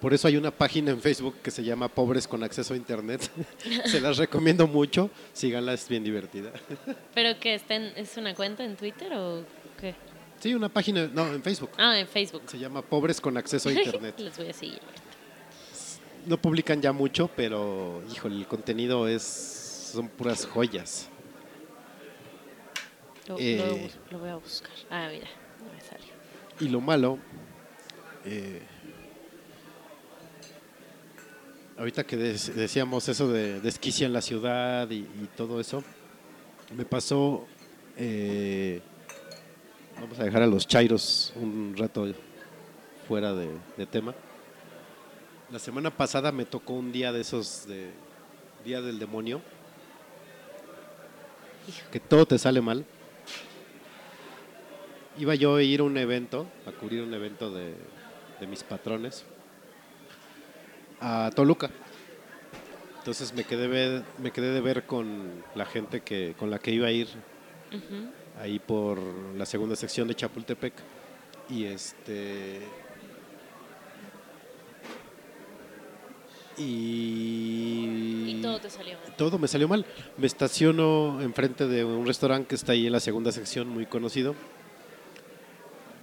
Por eso hay una página en Facebook que se llama Pobres con Acceso a Internet. se las recomiendo mucho, síganla, es bien divertida. ¿Pero que estén, es una cuenta en Twitter o qué? Sí, una página, no, en Facebook. Ah, en Facebook. Se llama Pobres con Acceso a Internet. Les voy a seguir. No publican ya mucho, pero híjole, el contenido es son puras joyas. Lo, Eh. lo voy a buscar. Ah, mira, no me sale. Y lo malo, eh, ahorita que decíamos eso de desquicia en la ciudad y, y todo eso, me pasó, eh, vamos a dejar a los chairos un rato fuera de, de tema. La semana pasada me tocó un día de esos de Día del Demonio, que todo te sale mal. Iba yo a ir a un evento, a cubrir un evento de, de mis patrones. a Toluca. Entonces me quedé, ver- me quedé de ver con la gente que, con la que iba a ir ahí por la segunda sección de Chapultepec. Y este. Y. Y todo te salió mal. todo me salió mal. Me estaciono enfrente de un restaurante que está ahí en la segunda sección, muy conocido,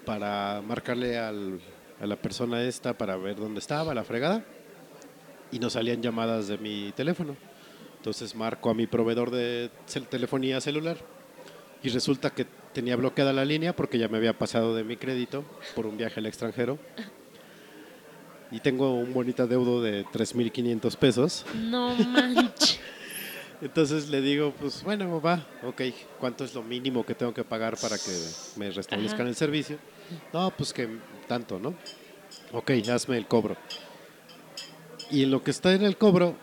para marcarle al- a la persona esta para ver dónde estaba, la fregada. Y no salían llamadas de mi teléfono. Entonces marco a mi proveedor de telefonía celular y resulta que tenía bloqueada la línea porque ya me había pasado de mi crédito por un viaje al extranjero. Y tengo un bonito adeudo de 3.500 pesos. No manches. Entonces le digo, pues bueno, va, ok, ¿cuánto es lo mínimo que tengo que pagar para que me restablezcan Ajá. el servicio? No, pues que tanto, ¿no? Ok, hazme el cobro. Y en lo que está en el cobro,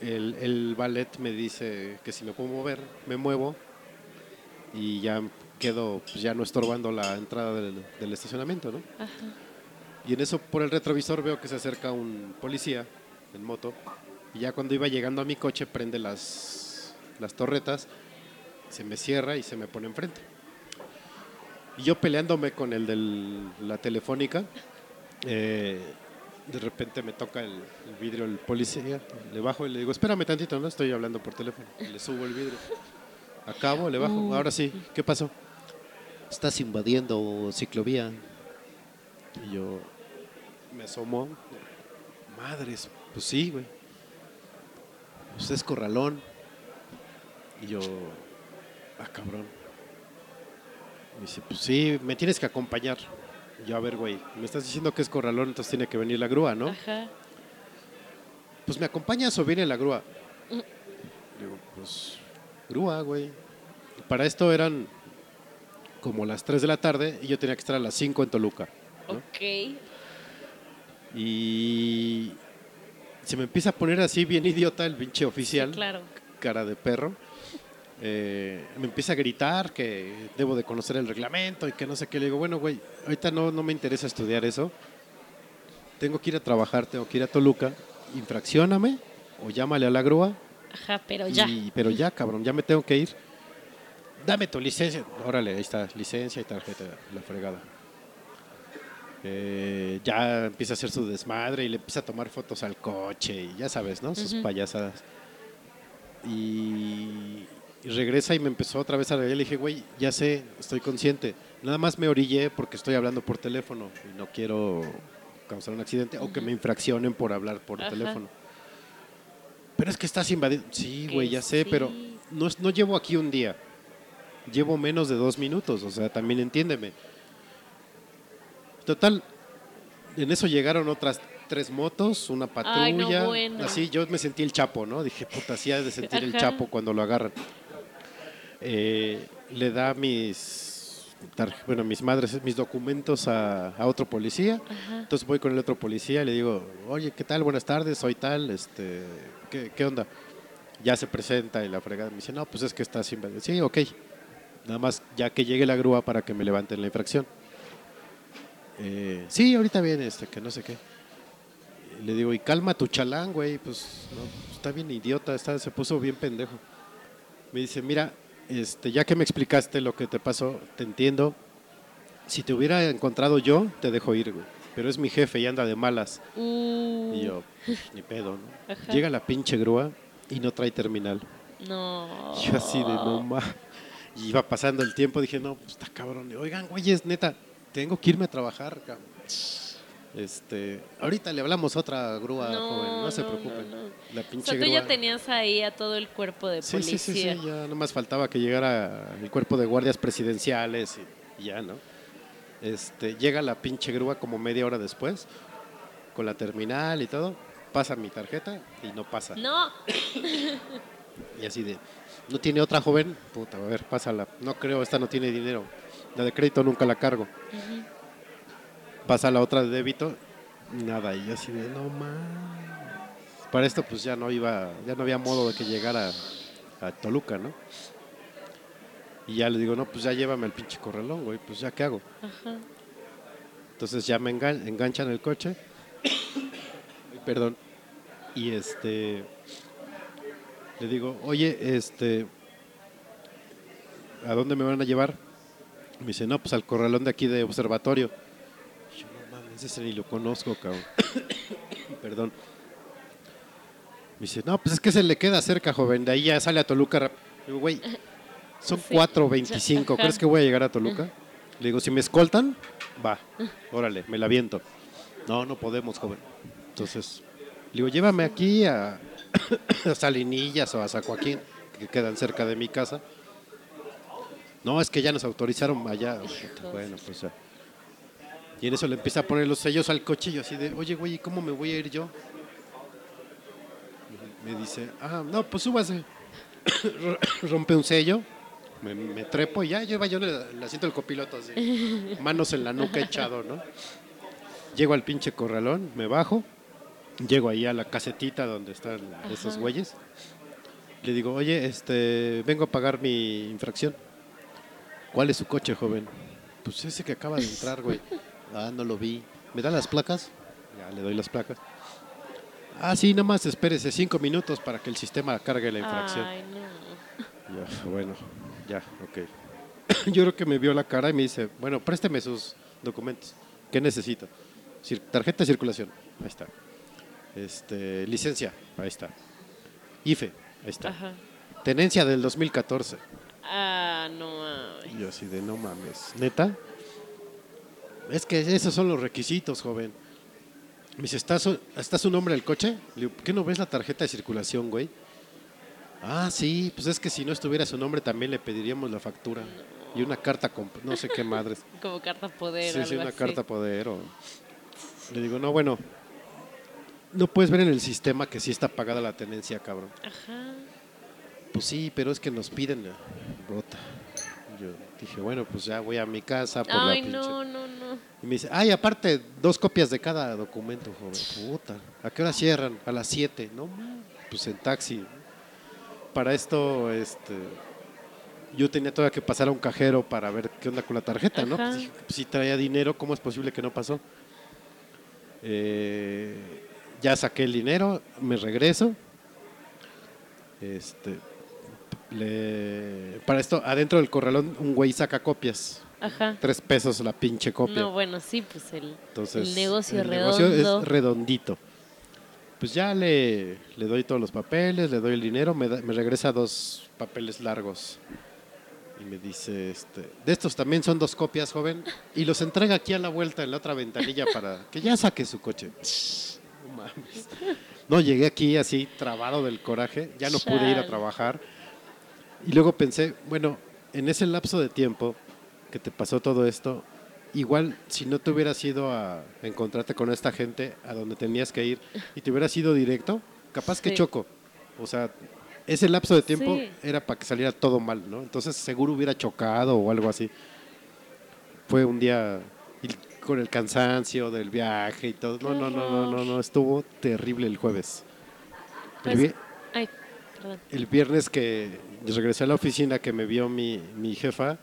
el, el ballet me dice que si me puedo mover, me muevo y ya quedo, pues ya no estorbando la entrada del, del estacionamiento, ¿no? Ajá. Y en eso por el retrovisor veo que se acerca un policía en moto y ya cuando iba llegando a mi coche prende las, las torretas, se me cierra y se me pone enfrente. Y yo peleándome con el de la telefónica, eh, de repente me toca el, el vidrio el policía, le bajo y le digo, espérame tantito, no estoy hablando por teléfono. Le subo el vidrio. Acabo, le bajo. Ahora sí, ¿qué pasó? Estás invadiendo ciclovía. Y yo me asomo. Madres, pues sí, güey. Pues es corralón. Y yo, ah, cabrón. Me dice, pues sí, me tienes que acompañar. Y yo, a ver, güey, me estás diciendo que es corralón, entonces tiene que venir la grúa, ¿no? Ajá. Pues me acompañas o viene la grúa. Digo, pues, grúa, güey. Para esto eran como las 3 de la tarde y yo tenía que estar a las 5 en Toluca. ¿no? Ok. Y se me empieza a poner así bien idiota el pinche oficial, Claro. cara de perro. Eh, me empieza a gritar que debo de conocer el reglamento y que no sé qué. Le digo, bueno, güey, ahorita no, no me interesa estudiar eso. Tengo que ir a trabajar, tengo que ir a Toluca. Infraccioname o llámale a la grúa. Ajá, pero ya. Y- pero ya, cabrón, ya me tengo que ir. Dame tu licencia. Órale, ahí está, licencia y tarjeta, la fregada. Eh, ya empieza a hacer su desmadre y le empieza a tomar fotos al coche y ya sabes, ¿no? Sus payasadas. Y, y regresa y me empezó otra vez a reír. Le dije, güey, ya sé, estoy consciente. Nada más me orillé porque estoy hablando por teléfono y no quiero causar un accidente o que me infraccionen por hablar por Ajá. teléfono. Pero es que estás invadiendo. Sí, güey, ya sé, pero sí. no, es- no llevo aquí un día. Llevo menos de dos minutos, o sea, también entiéndeme. Total, en eso llegaron otras tres motos, una patrulla. Ay, no, bueno. Así, yo me sentí el chapo, ¿no? Dije, puta, ha de sentir el chapo cuando lo agarran. Eh, le da mis, bueno, mis madres, mis documentos a, a otro policía. Ajá. Entonces voy con el otro policía y le digo, oye, ¿qué tal? Buenas tardes, soy tal, este, ¿qué, qué onda? Ya se presenta y la fregada me dice, no, pues es que está sin Sí, ok. Nada más ya que llegue la grúa para que me levanten la infracción. Eh, sí, ahorita viene, este, que no sé qué. Le digo, y calma tu chalán, güey, pues no, está bien idiota, está, se puso bien pendejo. Me dice, mira, este, ya que me explicaste lo que te pasó, te entiendo. Si te hubiera encontrado yo, te dejo ir, güey. Pero es mi jefe y anda de malas. Uh, Y yo, pues, ni pedo, ¿no? Ajá. Llega la pinche grúa y no trae terminal. No. Yo así de no ma. Y iba pasando el tiempo, dije, no, pues está cabrón. Oigan, güeyes, neta, tengo que irme a trabajar, cabrón. Este, ahorita le hablamos a otra grúa, No, joven, no se preocupen. no. La O pinche sea, tú grúa. ya tenías ahí a todo el cuerpo de Sí, sí, policía. sí, sí, ya nomás faltaba que llegara el cuerpo de guardias presidenciales y, y ya, ¿no? Este, llega la pinche grúa como media hora después, con la terminal y todo, pasa mi tarjeta y no pasa. No. Y así de, ¿no tiene otra joven? Puta, a ver, pásala. No creo, esta no tiene dinero. La de crédito nunca la cargo. Pasa la otra de débito, nada. Y yo así de, no más. Para esto pues ya no iba, ya no había modo de que llegara a Toluca, ¿no? Y ya le digo, no, pues ya llévame al pinche corralón, güey, pues ya qué hago. Ajá. Entonces ya me engan- enganchan el coche. Perdón. Y este. Le digo, oye, este. ¿A dónde me van a llevar? Me dice, no, pues al corralón de aquí de observatorio. Y yo, no mames, ese ni lo conozco, cabrón. Perdón. Me dice, no, pues es que se le queda cerca, joven. De ahí ya sale a Toluca. rap-". Le digo, güey, son Sí. 4.25. Ajá. ¿Crees que voy a llegar a Toluca? Le digo, si me escoltan, va, órale, me la viento. No, no podemos, joven. Entonces, le digo, llévame aquí a, a Salinillas o a Zacuaquín, que quedan cerca de mi casa. No, es que ya nos autorizaron allá. Bueno, pues ya. Y en eso le empieza a poner los sellos al coche y yo así de, oye, güey, ¿y ¿cómo me voy a ir yo? Me dice, ah, no, pues súbase. Rompe un sello, me, me trepo y ya lleva yo el asiento del copiloto así, manos en la nuca echado, ¿no? Llego al pinche corralón, me bajo, llego ahí a la casetita donde están esos güeyes. Le digo, oye, este, vengo a pagar mi infracción. ¿Cuál es su coche, joven? Pues ese que acaba de entrar, güey. Ah, no lo vi. ¿Me dan las placas? Ya, le doy las placas. Ah, sí, nada más espérese cinco minutos para que el sistema cargue la infracción. Ay, no. Ya, bueno, ya, ok. Yo creo que me vio la cara y me dice, bueno, présteme sus documentos. ¿Qué necesito? Cir- tarjeta de circulación, ahí está. Este, licencia, ahí está. IFE, ahí está. Ajá. Tenencia del 2014. Ah, no mames. Yo así de, no mames, ¿neta? Es que esos son los requisitos, joven. Me dice, ¿está su, ¿está su nombre del coche? Le digo, ¿por qué no ves la tarjeta de circulación, güey? Ah, sí, pues es que si no estuviera su nombre también le pediríamos la factura. Y una carta con no sé qué madres. Como carta poder. Sí, sí, una así. carta poder. o- Le digo, no, bueno, no puedes ver en el sistema que sí está pagada la tenencia, cabrón. Ajá. Pues sí, pero es que nos piden la rota. Yo dije, bueno, pues ya voy a mi casa por la Ay, pinche. no, no, no. Y me dice, ay, aparte, dos copias de cada documento, joven. Puta, ¿a qué hora cierran? A las 7. No, pues en taxi. Para esto, este, yo tenía todavía que pasar a un cajero para ver qué onda con la tarjeta, ¿no? Pues dije, si traía dinero, ¿cómo es posible que no pasó? Eh, ya saqué el dinero, me regreso. Este, le- para esto, adentro del corralón, un güey saca copias. Ajá. Tres pesos la pinche copia. No, bueno, sí, pues el, Entonces, el negocio el redondo. negocio es redondito. Pues ya le, le doy todos los papeles, le doy el dinero, me, da- me regresa dos papeles largos. Y me dice, este, de estos también son dos copias, joven. Y los entrega aquí a la vuelta en la otra ventanilla para que ya saque su coche. No mames. No, llegué aquí así, trabado del coraje. Ya no pude ir a trabajar. Y luego pensé, bueno, en ese lapso de tiempo que te pasó todo esto, igual si no te hubieras ido a encontrarte con esta gente a donde tenías que ir y te hubieras ido directo, capaz que choco. O sea, ese lapso de tiempo Sí. era para que saliera todo mal, ¿no? Entonces seguro hubiera chocado o algo así. Fue un día con el cansancio del viaje y todo. No, no, no, no, no, no, estuvo terrible el jueves. El Pues- vi- Ay, perdón. el viernes que regresé a la oficina que me vio mi, mi jefa,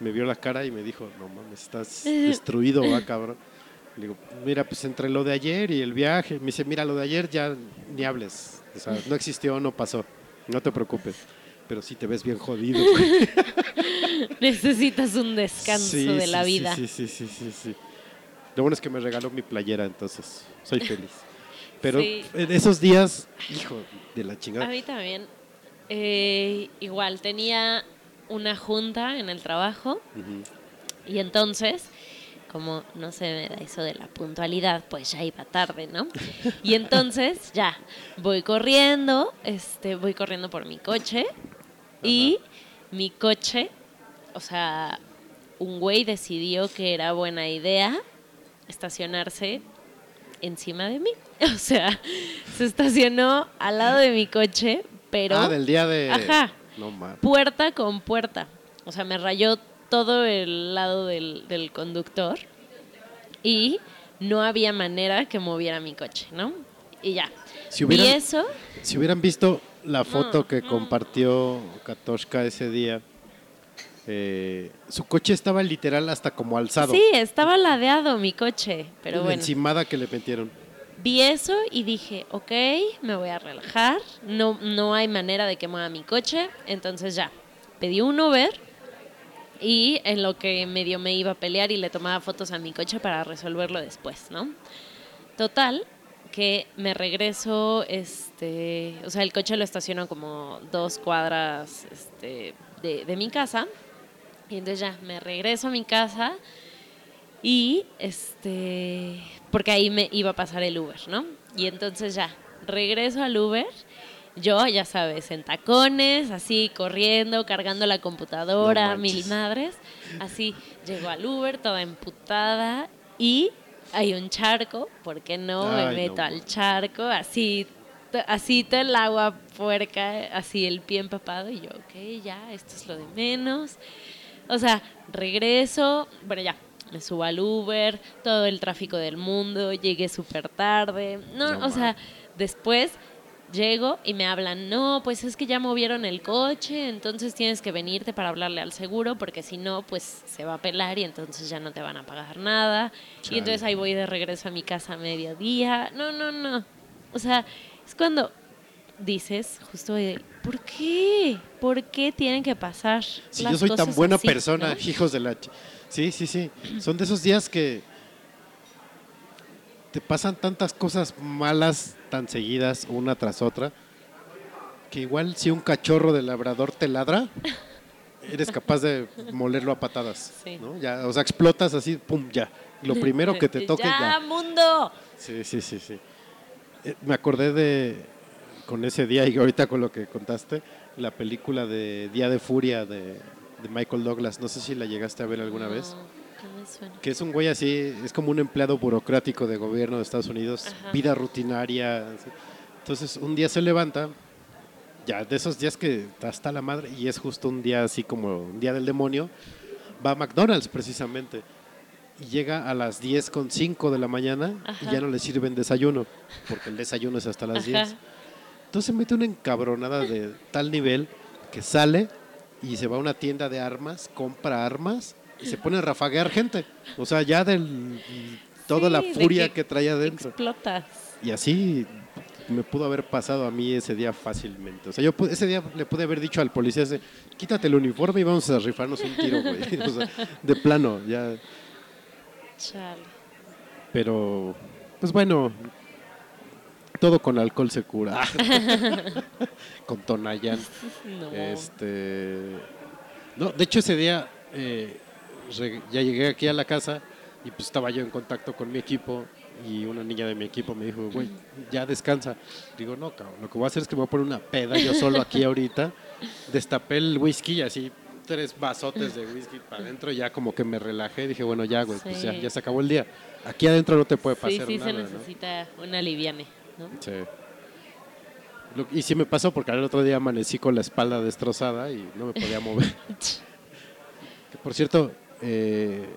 me vio la cara y me dijo, no mames, estás destruido, va cabrón. Le digo, mira, pues entre lo de ayer y el viaje, me dice, mira, lo de ayer ya ni hables. O sea, no existió, no pasó. No te preocupes. Pero sí te ves bien jodido. güey". Necesitas un descanso Sí, de sí, la vida. Sí, sí, sí, sí, sí. Lo bueno es que me regaló mi playera, entonces soy feliz. Pero Sí. en esos días, hijo de la A chingada. mí también. Eh, igual, tenía una junta en el trabajo y entonces, como no se me da eso de la puntualidad, pues ya iba tarde, ¿no? Y entonces ya, voy corriendo, este, voy corriendo por mi coche y mi coche, o sea, un güey decidió que era buena idea estacionarse encima de mí. O sea, se estacionó al lado de mi coche, pero ah, del día de... Ajá. No puerta con puerta. O sea, me rayó todo el lado del, del conductor y no había manera que moviera mi coche, ¿no? Y ya. Si hubieran- eso, Si hubieran visto la foto No, que no. compartió Katoshka ese día, eh, su coche estaba literal hasta como alzado. sí, estaba ladeado mi coche, pero la bueno. encimada que le metieron. Vi eso y dije, ok, me voy a relajar, no, no hay manera de que mueva mi coche, entonces ya, pedí un Uber y en lo que medio me iba a pelear y le tomaba fotos a mi coche para resolverlo después, ¿no? Total, que me regreso, este, o sea, el coche lo estaciono como dos cuadras este, de, de mi casa y entonces ya me regreso a mi casa y este, porque ahí me iba a pasar el Uber, ¿no? Y entonces ya, regreso al Uber, yo, ya sabes, en tacones, así corriendo, cargando la computadora, No mil madres, así, llego al Uber toda emputada y hay un charco, ¿por qué no? Ay, me no meto al charco, así, así todo el agua puerca, así el pie empapado y yo, ok, ya, esto es lo de menos. O sea, regreso, bueno, ya, me subo al Uber, todo el tráfico del mundo, llegué súper tarde. No, No o sea, después llego y me hablan, no, pues es que ya movieron el coche, entonces tienes que venirte para hablarle al seguro, porque si no, pues se va a pelar y entonces ya no te van a pagar nada. Chale. Y entonces ahí voy de regreso a mi casa a mediodía. No, no, no. O sea, es cuando dices justo de, ¿por qué? ¿Por qué tienen que pasar? Si las yo soy tan buena así, persona, ¿no? hijos de la... Sí, sí, sí. Son de esos días que te pasan tantas cosas malas tan seguidas, una tras otra, que igual si un cachorro de labrador te ladra, eres capaz de molerlo a patadas. Sí. ¿no? Ya, o sea, explotas así, pum, ya. Lo primero que te toque, ya. ya. mundo! Sí, sí, sí, sí. Eh, me acordé de, con ese día y ahorita con lo que contaste, la película de Día de Furia de, de Michael Douglas. No sé si la llegaste a ver alguna vez. No, no me suena. Que es un güey así, es como un empleado burocrático de gobierno de Estados Unidos, Ajá. vida rutinaria. así. Entonces un día se levanta, ya de esos días que hasta la madre, y es justo un día así como un día del demonio, va a McDonald's precisamente. Y llega a las 10 con 5 de la mañana Ajá. y ya no le sirven desayuno, porque el desayuno es hasta las Ajá. 10. Entonces se mete una encabronada de tal nivel que sale y se va a una tienda de armas, compra armas y se pone a rafaguear gente. O sea, ya del toda la Sí, furia que que traía adentro. Explotas. Y así me pudo haber pasado a mí ese día fácilmente. O sea, yo ese día le pude haber dicho al policía, ese, quítate el uniforme y vamos a rifarnos un tiro, güey. O sea, de plano, ya. Chale. Pero, pues bueno, todo con alcohol se cura. con Tonayán. No. Este, no, de hecho ese día eh, ya llegué aquí a la casa y pues estaba yo en contacto con mi equipo y una niña de mi equipo me dijo, güey, ya descansa. Digo, no, cabrón, lo que voy a hacer es que me voy a poner una peda yo solo aquí ahorita. Destapé el whisky y así tres vasotes de whisky para adentro, ya como que me relajé. Dije, bueno, ya, güey, pues ya, Sí. ya se acabó el día. Aquí adentro no te puede sí, pasar sí nada, se ¿no? necesita una liviane, ¿no? Sí. Lo- y sí me pasó porque al otro día amanecí con la espalda destrozada y no me podía mover. Que, por cierto, eh,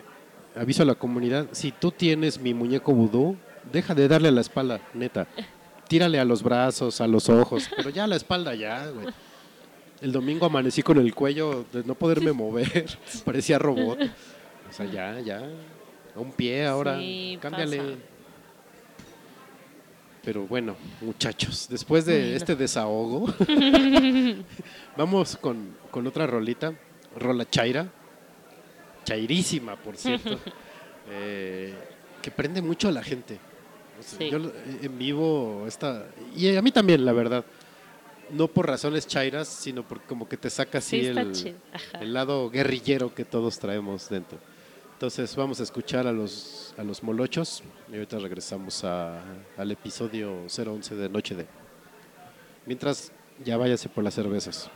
aviso a la comunidad, si tú tienes mi muñeco vudú, deja de darle a la espalda, neta. Tírale a los brazos, a los ojos, pero ya a la espalda ya, güey. El domingo amanecí con el cuello de no poderme mover, parecía robot. O sea, ya, ya. A un pie ahora, Sí, cámbiale. pasa. Pero bueno, muchachos, después de este desahogo, vamos con, con otra rolita, rola chaira, chairísima, por cierto, eh, que prende mucho a la gente. O sea, Sí. Yo lo- en vivo, esta, y a mí también, la verdad, no por razones chairas, sino por como que te saca así Sí, el lado guerrillero que todos traemos dentro. Entonces vamos a escuchar a los, a los molochos y ahorita regresamos al episodio 011 de Noche de. Mientras, ya váyase por las cervezas.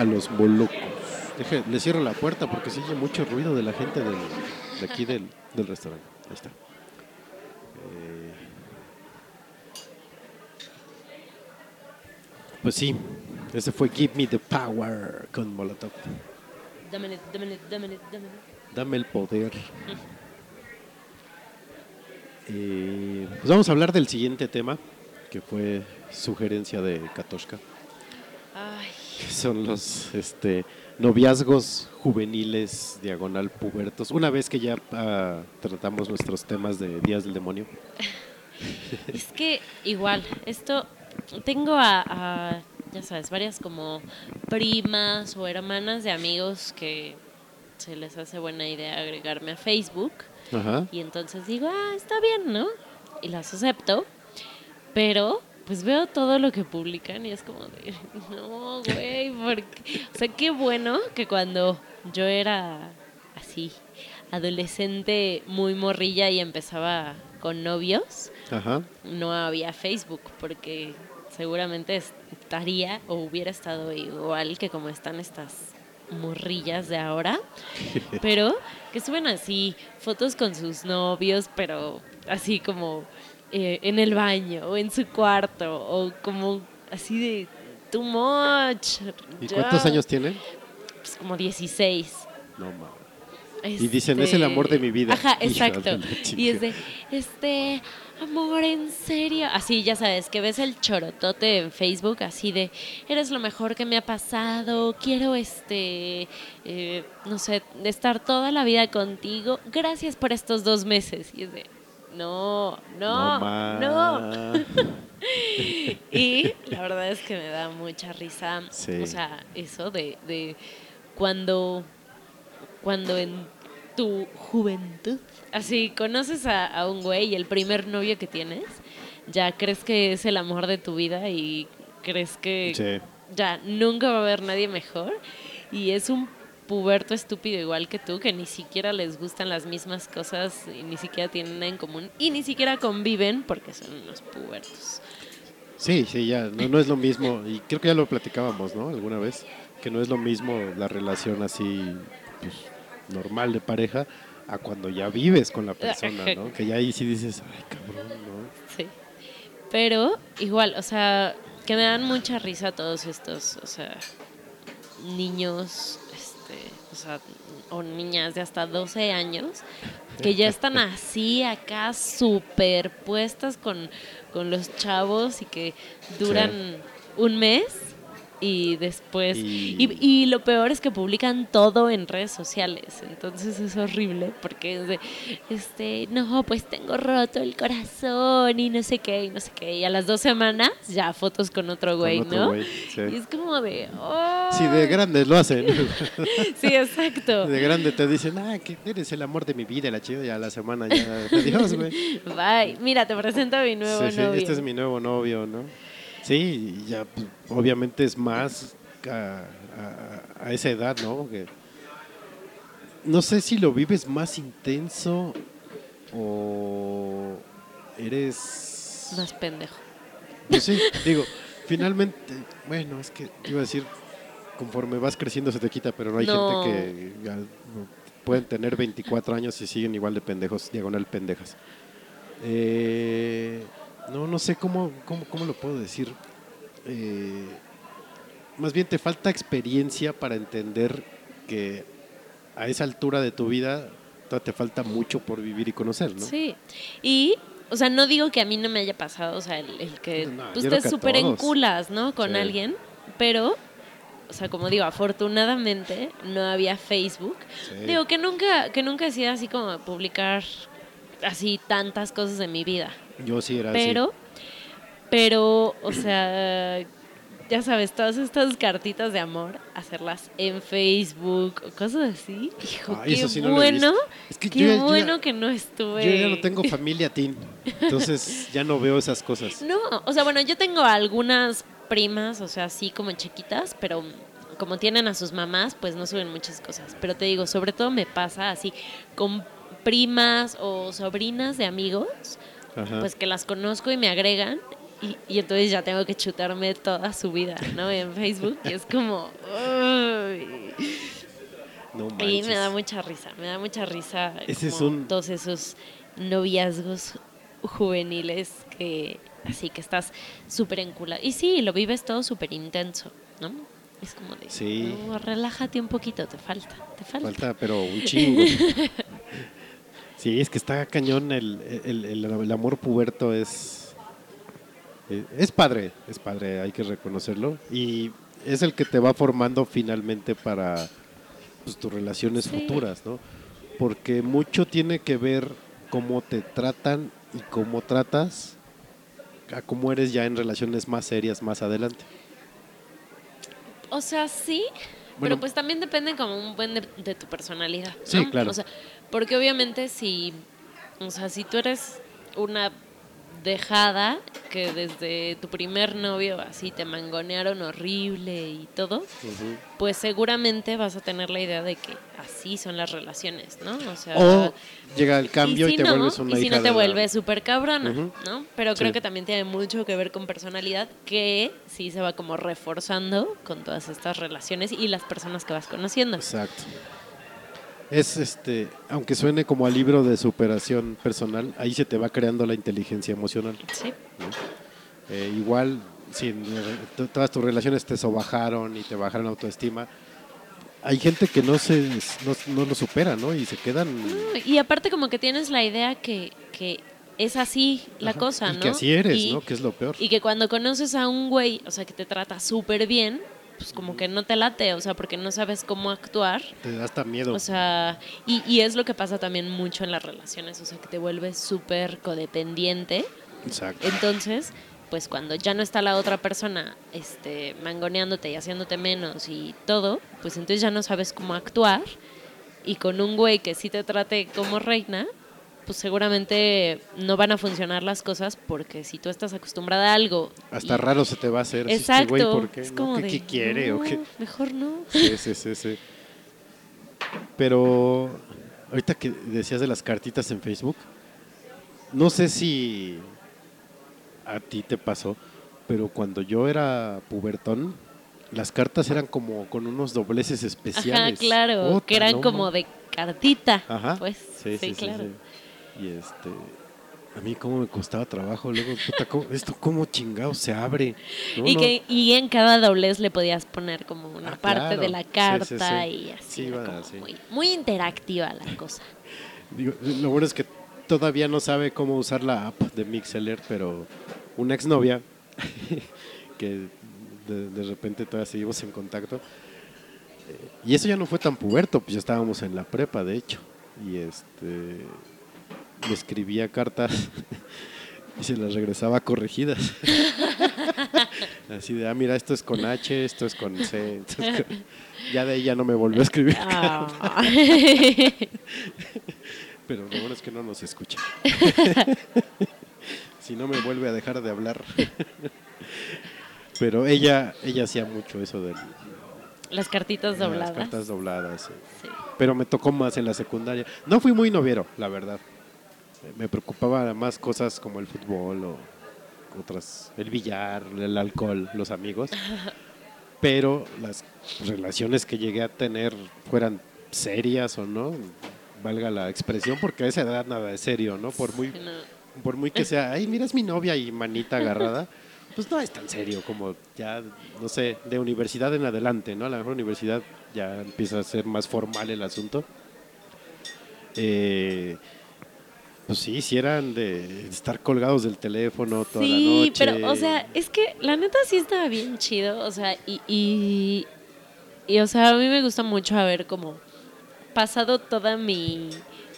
a los bolocos. Deje, le cierro la puerta porque sigue mucho ruido de la gente del, de aquí del, del restaurante. Ahí está. Eh, pues sí, ese fue Give Me the Power con Molotov. Dame, dame, dame, dame el poder. Eh, pues vamos a hablar del siguiente tema, que fue sugerencia de Katoshka. Ay que son los este, noviazgos juveniles, diagonal pubertos, una vez que ya ah, tratamos nuestros temas de Días del Demonio. es que igual, esto tengo a, a, ya sabes, varias como primas o hermanas de amigos que se les hace buena idea agregarme a Facebook. Ajá. Y entonces digo, ah, está bien, ¿no? Y las acepto, pero pues veo todo lo que publican y es como de, no, güey, porque... O sea, qué bueno que cuando yo era así, adolescente muy morrilla y empezaba con novios, Ajá. no había Facebook porque seguramente estaría o hubiera estado igual que como están estas morrillas de ahora, pero que suben así fotos con sus novios, pero así como eh, en el baño o en su cuarto o como así de too much. ¿Y ya. cuántos años tienen? Pues como 16. No mames. Y dicen, "Es el amor de mi vida". Ajá, exacto. Y es de, este, amor, en serio. Así, ya sabes, que ves el chorotote en Facebook, así de, eres lo mejor que me ha pasado, quiero, este, eh, no sé, estar toda la vida contigo. Gracias por estos dos meses. Y es de, no, no, no. Y la verdad es que me da mucha risa, Sí. o sea, eso de, de cuando, cuando en tu juventud, así conoces a, a un güey y el primer novio que tienes, ya crees que es el amor de tu vida y crees que Sí. ya nunca va a haber nadie mejor y es un puberto estúpido igual que tú que ni siquiera les gustan las mismas cosas y ni siquiera tienen nada en común y ni siquiera conviven porque son unos pubertos. Sí, sí, ya, no, no es lo mismo, y creo que ya lo platicábamos, ¿no? Alguna vez, que no es lo mismo la relación así, pues, normal de pareja, a cuando ya vives con la persona, ¿no? Que ya ahí sí dices, ay, cabrón, ¿no? Sí. Pero igual, o sea, que me dan mucha risa todos estos, o sea, niños, sea, o niñas de hasta 12 años, que ya están así acá superpuestas con, con los chavos y que duran un mes y después... Y- Y, y lo peor es que publican todo en redes sociales, entonces es horrible porque es de, este, no, pues tengo roto el corazón y no sé qué, y no sé qué, y a las dos semanas ya fotos con otro güey, otro ¿no? güey, sí. Y es como de, oh. Sí, de grandes lo hacen. Sí, exacto. De grande te dicen, ah, que eres el amor de mi vida, la chida, ya la semana ya, adiós, güey. Bye. Mira, te presento a mi nuevo Sí, sí, novio. este es mi nuevo novio, ¿no? Sí, ya pues, obviamente es más a, a- a esa edad, ¿no? No sé si lo vives más intenso o eres... Más pendejo. Pues sí, digo, finalmente, bueno, es que iba a decir, conforme vas creciendo se te quita, pero no hay No. gente que pueden tener 24 años y siguen igual de pendejos, diagonal pendejas. Eh, no, no sé cómo, cómo, cómo lo puedo decir. Eh, más bien te falta experiencia para entender que a esa altura de tu vida te falta mucho por vivir y conocer, ¿no? Sí. Y, o sea, no digo que a mí no me haya pasado, o sea, el, el que No, tú estés súper todos. enculas, ¿no? Con Sí. alguien, pero, o sea, como digo, afortunadamente no había Facebook. Sí. Digo que nunca, que nunca he sido así como publicar así tantas cosas de mi vida. Yo sí era así. Pero, pero, o sea, ya sabes, todas estas cartitas de amor, hacerlas en Facebook o cosas así. Hijo, Ay, qué sí bueno. Es que qué ya- ya- bueno que no estuve. Yo ya no tengo familia teen, entonces ya no veo esas cosas. No, o sea, bueno, yo tengo algunas primas, o sea, así como chiquitas, pero como tienen a sus mamás, pues no suben muchas cosas. Pero te digo, sobre todo me pasa así con primas o sobrinas de amigos, Ajá. pues que las conozco y me agregan. Y, y entonces ya tengo que chutarme toda su vida, ¿no? En Facebook. Y es como... uy. no Y me da mucha risa, me da mucha risa Ese es un- todos esos noviazgos juveniles que así que estás súper enculado. Y sí, lo vives todo súper intenso, ¿no? Es como de, Sí. "No, relájate un poquito, te falta, te falta. Falta, pero un chingo. Sí, es que está cañón el, el- el- el amor puberto es es padre, es padre, hay que reconocerlo y es el que te va formando finalmente para pues, tus relaciones Sí. futuras, ¿no? Porque mucho tiene que ver cómo te tratan y cómo tratas a cómo eres ya en relaciones más serias más adelante. O sea, sí, Bueno. pero pues también depende como un buen de, de tu personalidad. ¿no? Sí, claro. O sea, porque obviamente si, o sea, si tú eres una dejada que desde tu primer novio así te mangonearon horrible y todo, pues seguramente vas a tener la idea de que así son las relaciones, ¿no? O sea, O llega el cambio y, si te no, vuelves una y si hija no te vuelves súper cabrona. ¿no? Pero creo Sí. que también tiene mucho que ver con personalidad que sí se va como reforzando con todas estas relaciones y las personas que vas conociendo. Exacto. Es este, aunque suene como a libro de superación personal, ahí se te va creando la inteligencia emocional. Sí. Eh, igual, si to- todas tus relaciones te sobajaron y te bajaron la autoestima, hay gente que no se no, no lo supera, ¿no? Y se quedan Y aparte como que tienes la idea que, que es así la Ajá, cosa, y ¿no? que así eres, Y- ¿no? Que es lo peor. Y que cuando conoces a un güey, o sea, que te trata súper bien, pues como que no te late, o sea, porque no sabes cómo actuar. Te da hasta miedo. O sea, y, y es lo que pasa también mucho en las relaciones, o sea, que te vuelves súper codependiente. Exacto. Entonces, pues cuando ya no está la otra persona este, mangoneándote y haciéndote menos y todo, pues entonces ya no sabes cómo actuar. Y con un güey que sí te trate como reina, pues seguramente no van a funcionar las cosas porque si tú estás acostumbrada a algo. Hasta y- raro se te va a hacer. así, este Exacto. güey, ¿por qué? Es ¿No? como ¿Qué, de, qué quiere? ¿O "No, qué? Mejor no. Sí, sí, sí, sí. Pero ahorita que decías de las cartitas en Facebook, no sé si a ti te pasó, pero cuando yo era pubertón, las cartas eran como con unos dobleces especiales. Ajá, claro, que eran no como de cartita. Ajá. Pues sí, claro. sí. Y este, a mí cómo me costaba trabajo, luego, puta, ¿cómo- esto cómo chingado se abre. No, y, no. que, y en cada doblez le podías poner como una Ah, parte claro. de la Sí, sí, carta sí. y así. Sí, era como muy, muy interactiva la cosa. Digo, lo bueno es que todavía no sabe cómo usar la app de Mixeler, pero una exnovia que de, de repente todavía seguimos en contacto. eh, y eso ya no fue tan puberto, pues ya estábamos en la prepa, de hecho. Y este le escribía cartas y se las regresaba corregidas. Así de, ah, mira, esto es con H, esto es con C. esto es con-". Ya de ahí ya no me volvió a escribir. Ah. Pero lo bueno es que no nos escucha. si no me vuelve a dejar de hablar. Pero ella, ella hacía mucho eso de Las cartitas las dobladas. cartas dobladas. sí. Sí. Pero me tocó más en la secundaria. No fui muy noviero, la verdad. Me preocupaba más cosas como el fútbol o otras, el billar, el alcohol, los amigos. Pero las relaciones que llegué a tener fueran serias o no, valga la expresión, porque a esa edad nada de serio, ¿no? Por muy, no. por muy que sea, ay, mira, es mi novia y manita agarrada, pues no es tan serio como ya, no sé, de universidad en adelante, ¿no? A la mejor universidad ya empieza a ser más formal el asunto. Eh, pues sí, si eran de estar colgados del teléfono toda la Sí, noche. pero, o sea, es que la neta sí estaba bien chido, o sea, y, y, y, o sea, a mí me gusta mucho haber como pasado toda mi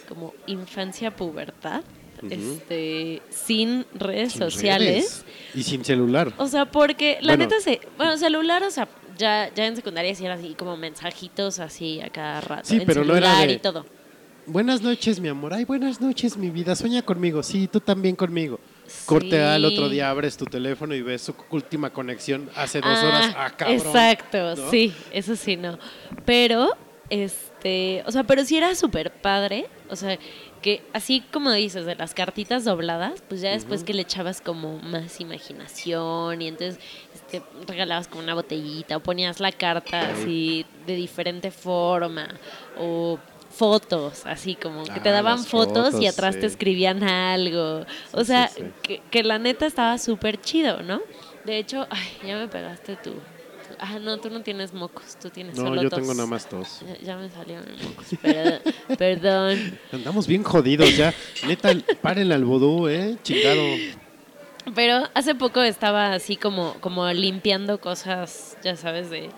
como infancia pubertad, este, sin redes sin sociales. redes Y sin celular. O sea, porque la Bueno. neta se, bueno, celular, o sea, ya, ya en secundaria sí era así como mensajitos así a cada rato, Sí, en pero no era de- y todo. Buenas noches, mi amor. Ay, buenas noches, mi vida. Sueña conmigo. Sí, tú también conmigo. Corte al Sí. otro día, abres tu teléfono y ves su última conexión hace dos Ah, horas. Ah, cabrón. Exacto, ¿no? sí, eso sí, no. Pero, este, o sea, pero sí era súper padre, o sea, que así como dices, de las cartitas dobladas, pues ya después que le echabas como más imaginación y entonces este, regalabas como una botellita o ponías la carta así de diferente forma o fotos, así como que te Ah, daban fotos, y atrás te escribían algo. o Sí, sea, sí. Que, que la neta estaba súper chido, ¿no? De hecho, ay, ya me pegaste tú. Ah, no, tú no tienes mocos, tú tienes No, solo yo tos. tengo nada más tos. Ya, ya me salieron mocos, perdón. perdón. Andamos bien jodidos ya. Neta, párenle al vudú, ¿eh? Chingado. Pero hace poco estaba así como, como limpiando cosas, ya sabes, de...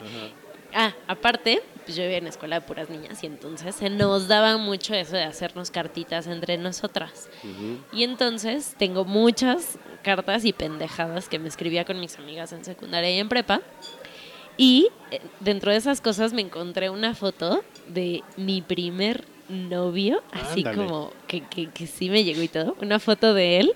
Ah, aparte, pues yo vivía en escuela de puras niñas y entonces se nos daba mucho eso de hacernos cartitas entre nosotras. Y entonces tengo muchas cartas y pendejadas que me escribía con mis amigas en secundaria y en prepa. Y eh, dentro de esas cosas me encontré una foto de mi primer novio, así Ándale. como que, que, que sí me llegó y todo, una foto de él.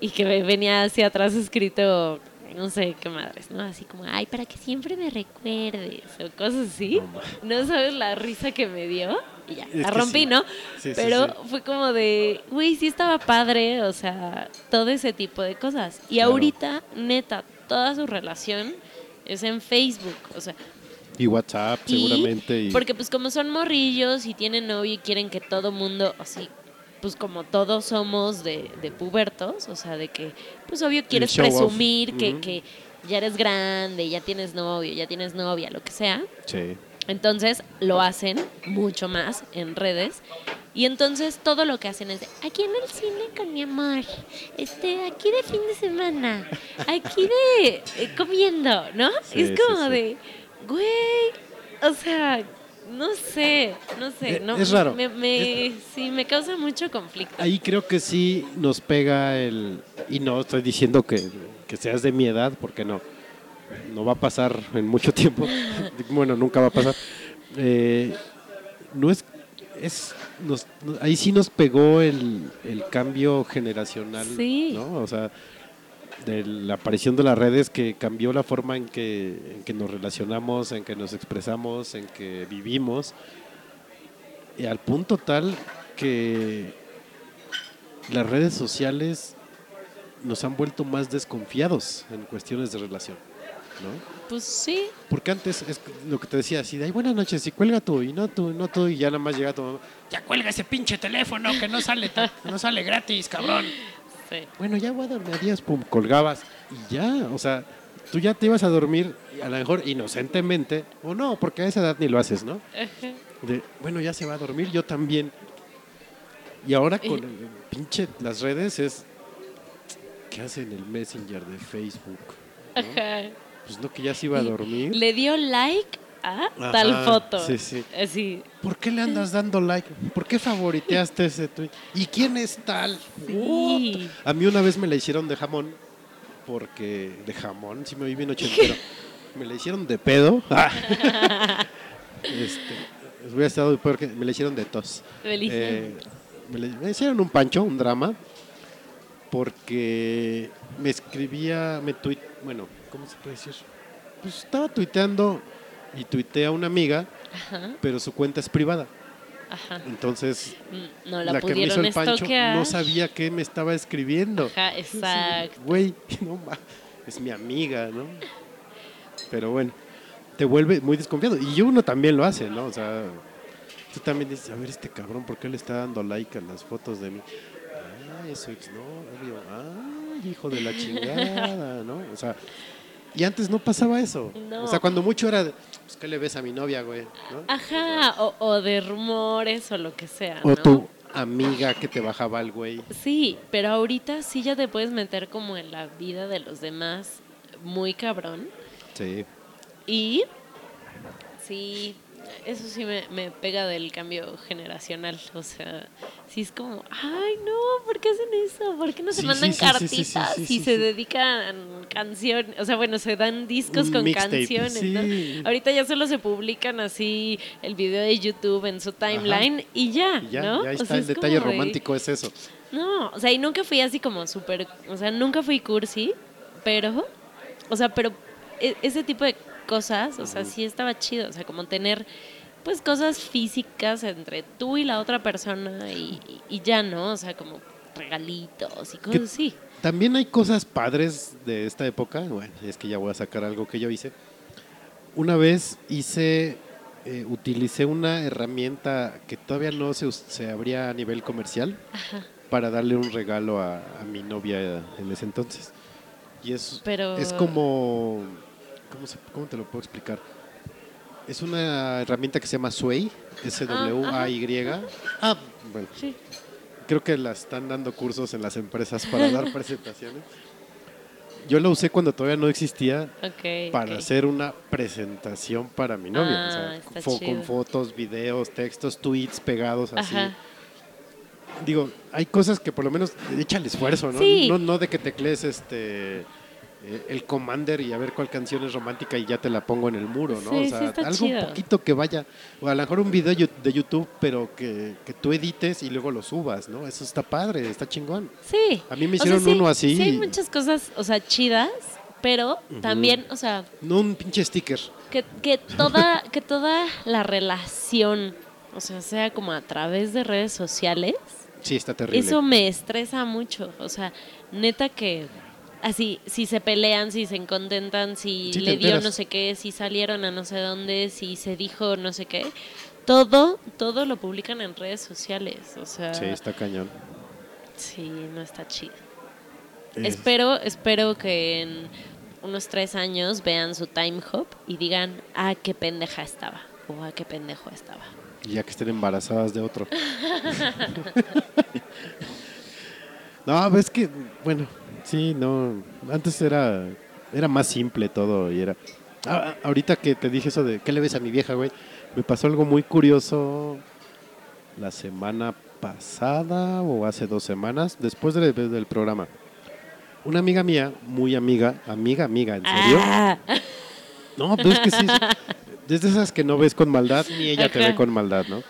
y que ve- venía hacia atrás escrito, no sé qué madres, ¿no? Así como, ay, para que siempre me recuerdes, o cosas así. No, sabes la risa que me dio. Y ya, Es la rompí, sí. ¿no? Sí, Pero sí. fue como de, güey, sí estaba padre, o sea, todo ese tipo de cosas. Y Claro. ahorita, neta, toda su relación es en Facebook, o sea, Y WhatsApp, y- seguramente. Y, Porque pues como son morrillos y tienen novio y quieren que todo mundo, así, pues como todos somos de, de pubertos, o sea, de que pues obvio quieres off. presumir que, que ya eres grande, ya tienes novio, ya tienes novia, lo que sea. Sí. Entonces lo hacen mucho más en redes. Y entonces todo lo que hacen es de, aquí en el cine con mi amor, este, aquí de fin de semana, aquí de eh, comiendo, ¿no? Sí, es sí, como sí. de, güey, o sea, no sé, no sé, Eh, no, es raro. Me, me- sí, me causa mucho conflicto. Ahí creo que sí nos pega el... Y no estoy diciendo que, que seas de mi edad, porque no. No va a pasar en mucho tiempo. bueno, nunca va a pasar. Eh, no es... es nos- no- ahí sí nos pegó el, el cambio generacional, Sí. ¿no? O sea, de la aparición de las redes que cambió la forma en que, en que nos relacionamos, en que nos expresamos, en que vivimos, y al punto tal que las redes sociales nos han vuelto más desconfiados en cuestiones de relación, ¿no? Pues sí, Porque antes es lo que te decía, así de, ay, buenas noches, y cuelga tú, y no tú, y no tú, y ya nada más llega tu mamá, ya cuelga ese pinche teléfono que no sale, no sale gratis, cabrón. Sí. Bueno, ya voy a dormir, adiós, pum, colgabas, y ya, o sea, tú ya te ibas a dormir, a lo mejor inocentemente, o no, porque a esa edad ni lo haces, ¿no? De, bueno, ya se va a dormir, yo también. Y ahora con el, el pinche, las redes es, ¿qué hace en el Messenger de Facebook? ¿no? Ajá. Pues no, que ya se iba a dormir. Le dio like a Ajá, tal foto. sí, sí. Así, ¿Por qué le andas dando like? ¿Por qué favoriteaste ese tweet? ¿Y quién es tal? Sí. A mí una vez me la hicieron de jamón, porque de jamón, si me oí bien ochentero. me la hicieron de pedo. este, hubiera estado peor que me la hicieron de tos. Eh, me, le- me hicieron un pancho, un drama, porque me escribía, me tuit, bueno, ¿cómo se puede decir? Pues estaba tuiteando y tuiteé a una amiga, Ajá, pero su cuenta es privada. ajá. Entonces, Mm, No la, la, que me hizo el pancho estoquear. no sabía qué me estaba escribiendo. Ajá, exacto. Güey, no es mi amiga, ¿no? Pero bueno, te vuelve muy desconfiado. Y uno también lo hace, ¿no? O sea, tú también dices, a ver, este cabrón, ¿por qué le está dando like a las fotos de mí? Ah, es su exnovio. Ah, hijo de la chingada, ¿no? O sea, y antes no pasaba eso. No. O sea, cuando mucho era, de, pues, ¿qué le ves a mi novia, güey? ¿No? Ajá, o, o de rumores o lo que sea, O ¿no? tu amiga que te bajaba al güey. Sí, pero ahorita sí ya te puedes meter como en la vida de los demás muy cabrón. Sí. Y sí, eso sí me, me pega del cambio generacional. O sea, sí es como, ay, no, ¿por qué hacen eso? ¿Por qué no se Sí, mandan sí, cartitas y se dedican canciones? O sea, bueno, se dan discos Un con canciones, ¿no? Ahorita ya solo se publican así el video de YouTube en su timeline y ya, Y ya, ¿no? ya O está sea, el detalle de- romántico, es eso. no, o sea, y nunca fui así como súper, o sea, nunca fui cursi, pero, o sea, pero e- ese tipo de cosas, o sea, sí estaba chido, o sea, como tener, pues, cosas físicas entre tú y la otra persona y, y- ya, ¿no? O sea, como regalitos y cosas ¿Qué- así. También hay cosas padres de esta época. Bueno, es que ya voy a sacar algo que yo hice. Una vez hice, eh, utilicé una herramienta que todavía no se, se abría a nivel comercial para darle un regalo a, a mi novia en ese entonces. Y es, Pero- es como, ¿cómo, se- cómo te lo puedo explicar? Es una herramienta que se llama Sway, S-W-A-Y. Ah, bueno. Sí. Creo que la están dando cursos en las empresas para dar presentaciones. Yo la usé cuando todavía no existía para hacer una presentación para mi novia. o sea, Ah, está fo- chido. con fotos, videos, textos, tweets pegados así. Ajá. Digo, hay cosas que por lo menos echa el esfuerzo, ¿no? Sí. No, no de que teclees este eh, el Commander y a ver cuál canción es romántica y ya te la pongo en el muro, ¿no? Sí, o sea, algo chido. un poquito que vaya, o a lo mejor un video de YouTube, pero que, que tú edites y luego lo subas, ¿no? Eso está padre, está chingón. Sí. A mí me O sea, hicieron sí, uno así. Sí, hay muchas cosas, o sea, chidas, pero también, o sea, No un pinche sticker. que, que toda, que toda la relación, o sea, sea como a través de redes sociales, Sí, está terrible. eso me estresa mucho. O sea, neta que así, si se pelean, si se contentan, si Sí, le dio no sé qué, si salieron a no sé dónde, si se dijo no sé qué, todo, todo lo publican en redes sociales. O sea, Sí, está cañón. sí, no está chido. Es- Espero, espero que en unos tres años vean su time hop y digan, ah, qué pendeja estaba. O ah, qué pendejo estaba. Ya que estén embarazadas de otro. no, ves que, bueno, sí, no. Antes era, era más simple todo y era. Ah, ah, ahorita que te dije eso de ¿qué le ves a mi vieja, güey? Me pasó algo muy curioso la semana pasada o hace dos semanas, después de- del programa. Una amiga mía, muy amiga, amiga, amiga, ¿en serio? Ah, No, pues es que sí. Desde esas que no ves con maldad, ni ella te Ajá. ve con maldad, ¿no?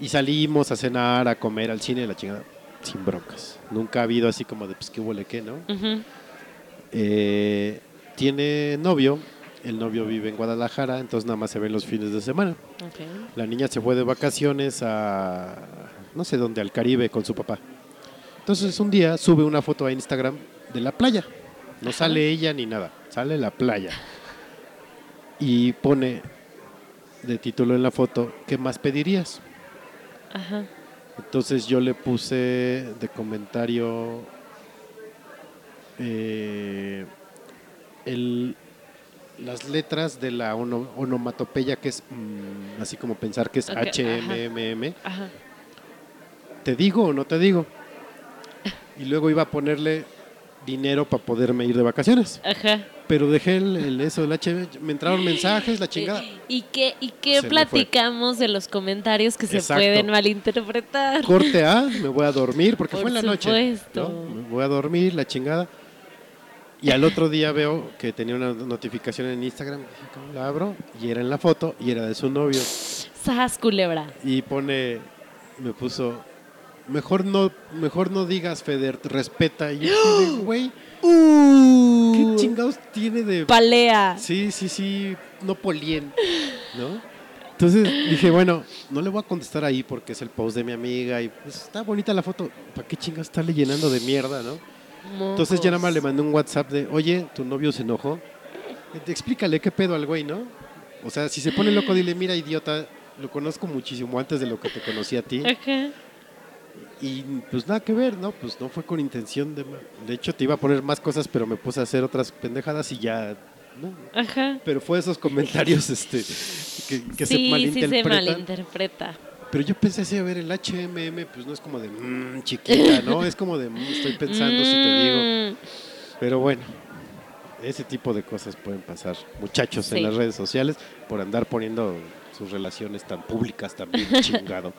Y salimos a cenar, a comer, al cine, la chingada, sin broncas. Nunca ha habido así como de, pues, qué huele qué, ¿no? Eh, tiene novio, el novio vive en Guadalajara, entonces nada más se ven los fines de semana. La niña se fue de vacaciones a, no sé dónde, al Caribe con su papá. Entonces un día sube una foto a Instagram de la playa. No sale ella ni nada, sale la playa. Y pone de título en la foto, ¿qué más pedirías? Ajá. Entonces yo le puse de comentario eh, el- las letras de la ono- onomatopeya, que es mm, así como pensar que es Ok, HMMM. Ajá. ¿Te digo o no te digo? Y luego iba a ponerle dinero para poderme ir de vacaciones. Ajá. Pero dejé el, el- eso del HM, me entraron mensajes, la chingada. ¿Y qué, y qué Se platicamos de los comentarios que se pueden malinterpretar? Corte A, me voy a dormir, porque Por fue en la noche. supuesto. ¿no? Me voy a dormir, la chingada. Y al otro día veo que tenía una notificación en Instagram, dije, ¿cómo la abro? Y era en la foto, y era de su novio. Sas culebra. Y pone, me puso, mejor no, mejor no digas, Feder, respeta. Y yo, güey, ¿qué chingados tiene de Palea. Sí, sí, sí, no polien, ¿no? Entonces dije, bueno, no le voy a contestar ahí porque es el post de mi amiga y pues está bonita la foto. ¿Para qué chingas estarle llenando de mierda, no? Entonces ya nada más le mandé un WhatsApp de, oye, tu novio se enojó. Explícale qué pedo al güey, ¿no? O sea, si se pone loco, dile, mira, idiota, lo conozco muchísimo antes de lo que te conocí a ti. Ajá. Y pues nada que ver, ¿no? Pues no fue con intención de... De hecho, te iba a poner más cosas, pero me puse a hacer otras pendejadas y ya... ¿no? Ajá. Pero fue esos comentarios este, que, que se sí, sí se malinterpretan. malinterpreta. pero yo pensé así, a ver, el HMM, pues no es como de "Mm, chiquita, ¿no? Es como de "Mm, estoy pensando si te digo. Mm, Pero bueno, ese tipo de cosas pueden pasar, muchachos, Sí. en las redes sociales por andar poniendo sus relaciones tan públicas también, chingado.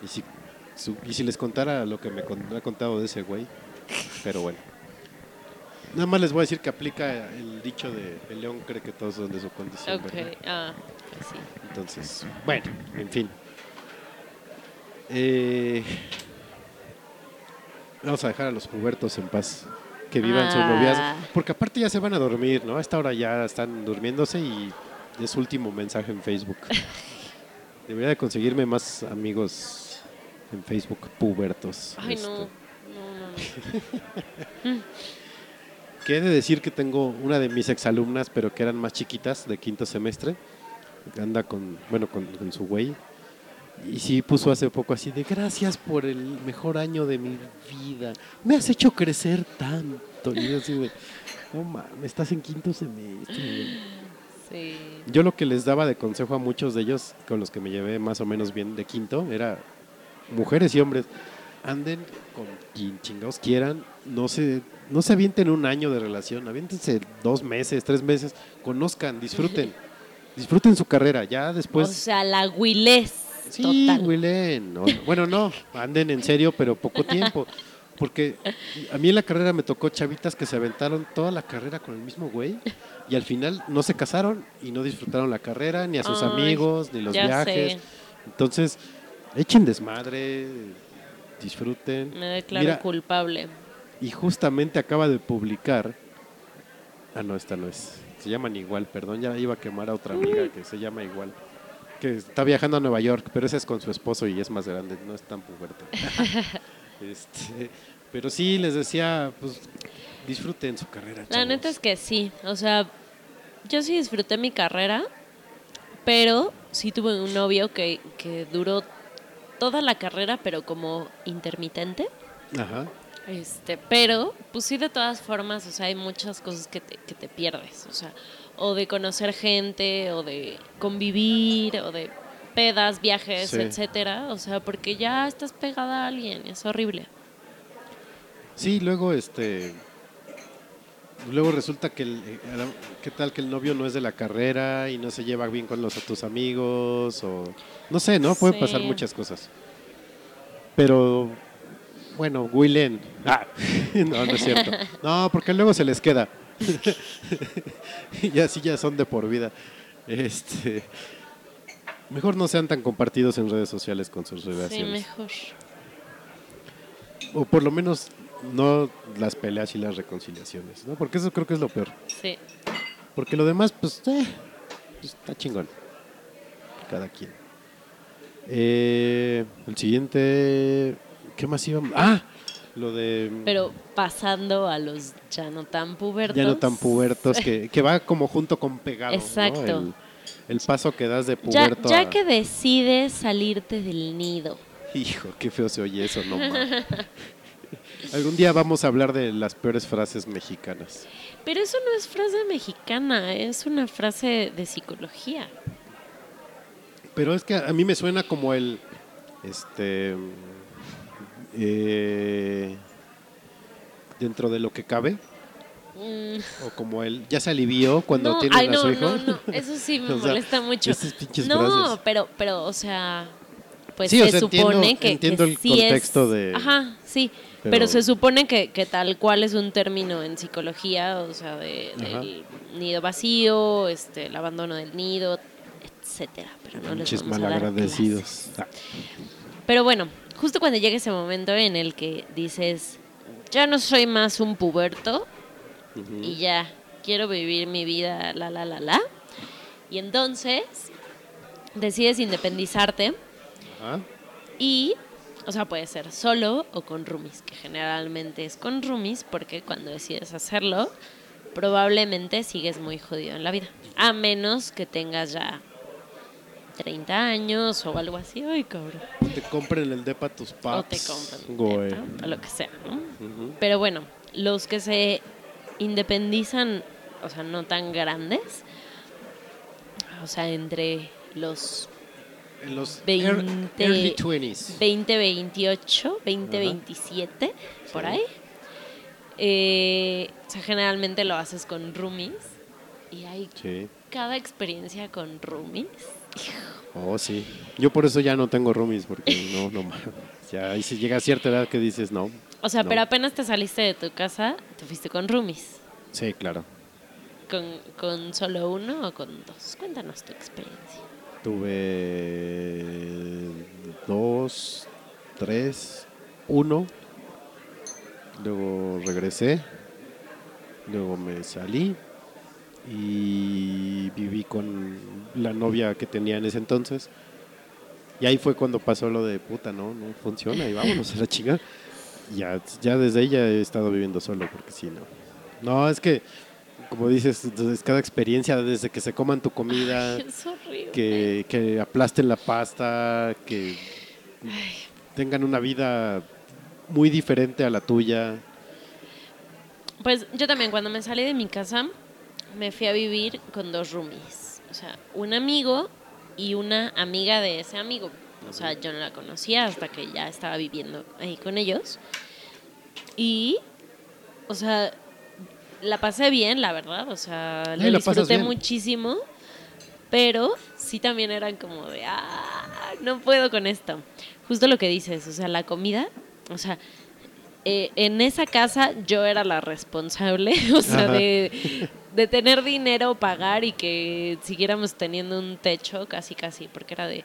Y si, y si les contara lo que me, ha contado de ese güey, pero bueno. Nada más les voy a decir que aplica el dicho de el león cree que todos son de su condición. Ok, ¿verdad? ah, pues sí. Entonces, bueno, en fin. Eh, vamos a dejar a los pubertos en paz. Que vivan su Ah. noviazgo. Porque aparte ya se van a dormir, ¿no? A esta hora ya están durmiéndose y es su último mensaje en Facebook. Debería de conseguirme más amigos en Facebook pubertos. Ay, Este, no. No, no, no. Que he de decir que tengo una de mis exalumnas, pero que eran más chiquitas, de quinto semestre. que Anda con, bueno, con, con su güey. Y sí puso hace poco así de gracias por el mejor año de mi vida. Me has hecho crecer tanto. Y yo así de, no mames, estás en quinto semestre. güey". Sí. Yo lo que les daba de consejo a muchos de ellos, con los que me llevé más o menos bien de quinto, era mujeres y hombres, anden con quien chingados quieran, no se, no se avienten un año de relación, aviéntense dos meses, tres meses, conozcan, disfruten, disfruten su carrera, ya después... o sea, la huilés. sí, total. No, bueno, no, anden en serio, pero poco tiempo. Porque a mí en la carrera me tocó chavitas que se aventaron toda la carrera con el mismo güey y al final no se casaron y no disfrutaron la carrera, ni a sus Ay, amigos, ni los viajes. sé. Entonces, echen desmadre, disfruten. Me declaro Mira, culpable. y justamente acaba de publicar. Ah, no, esta no es. Se llaman igual, perdón, ya iba a quemar a otra amiga que se llama igual. Que está viajando a Nueva York, pero esa es con su esposo y es más grande, no es tan puberta. este, pero sí, les decía, pues disfruten su carrera. La chavos. neta es que sí. O sea, yo sí disfruté mi carrera, pero sí tuve un novio que, que duró toda la carrera, pero como intermitente. Ajá. Este, pero, pues sí, de todas formas, o sea, hay muchas cosas que te, que te pierdes. O sea, o de conocer gente, o de convivir, o de pedas, viajes, Sí. etcétera. O sea, porque ya estás pegada a alguien, es horrible. Sí, luego este luego resulta que el, eh, a qué tal que el novio no es de la carrera y no se lleva bien con los tus amigos o no sé, ¿no? Pueden Sí. pasar muchas cosas. Pero bueno, Willen. Ah, no, no es cierto. No, porque luego se les queda. y así ya son de por vida. Este mejor no sean tan compartidos en redes sociales con sus Sí, relaciones. mejor. O por lo menos no las peleas y las reconciliaciones, ¿no? Porque eso creo que es lo peor. Sí. Porque lo demás, pues, eh, pues, está chingón. Cada quien. Eh, el siguiente, ¿qué más íbamos? Ah, lo de Pero pasando a los ya no tan pubertos. ya no tan pubertos, que, que va como junto con pegado. ¿no? Exacto. El, el paso que das de Ya, puberto ya a- que decides salirte del nido. Hijo, qué feo se oye eso, no mames. Algún día vamos a hablar de las peores frases mexicanas. Pero eso no es frase mexicana, es una frase de psicología. Pero es que a mí me suena como el. Este. eh, dentro de lo que cabe. Mm, O como el. Ya se alivió cuando no, ay, a no, su hijo. no, no, eso sí me sea, molesta mucho. No, frases. pero, pero, o sea, pues Sí, o se sea, supone entiendo- que, entiendo que el sí es- contexto de- Ajá, sí. Pero, pero- se supone que, que tal cual es un término en psicología, o sea, de, del nido vacío, este, el abandono del nido, etcétera. Pero no les vamos a dar malagradecidos. Ah, Pero bueno, justo cuando llega ese momento en el que dices, ya no soy más un puberto y ya quiero vivir mi vida, la, la, la, la. Y entonces decides independizarte ajá. y, o sea, puede ser solo o con roomies, que generalmente es con roomies porque cuando decides hacerlo, probablemente sigues muy jodido en la vida. A menos que tengas ya 30 años o algo así. Ay, cabrón. Te compren el depa a tus O te depa, o lo que sea, ¿no? Pero bueno, los que se independizan, o sea, no tan grandes, o sea, entre los En los 20, ear- early 20s. 20, 28, 20, Ajá. 27, por ahí. Eh, o sea, generalmente lo haces con roomies y hay Sí. cada experiencia con roomies. Oh, sí. Yo por eso ya no tengo roomies, porque no, no. Ya ahí si llega a cierta edad que dices no. O sea, no. pero apenas te saliste de tu casa, te fuiste con roomies. Sí, claro. ¿Con, con solo uno o con dos? Cuéntanos tu experiencia. Tuve dos, tres, uno. Luego regresé. Luego me salí. Y viví con la novia que tenía en ese entonces. Y ahí fue cuando pasó lo de puta, no, no funciona y vámonos a la chingada. Ya, ya desde ya he estado viviendo solo, porque si no. No, es que, como dices, entonces cada experiencia, desde que se coman tu comida, Es que, que aplasten la pasta, que tengan una vida muy diferente a la tuya. Pues yo también, cuando me salí de mi casa, me fui a vivir con dos roomies. O sea, un amigo y una amiga de ese amigo. O sea, yo no la conocía hasta que ya estaba viviendo ahí con ellos. Y, o sea, la pasé bien, la verdad. O sea, lo la pasas disfruté muchísimo. Pero sí también eran como de, ah, no puedo con esto. Justo lo que dices, o sea, la comida, o sea, eh, en esa casa yo era la responsable, o sea, Ajá. de, de tener dinero, pagar y que siguiéramos teniendo un techo, casi, casi, porque era de,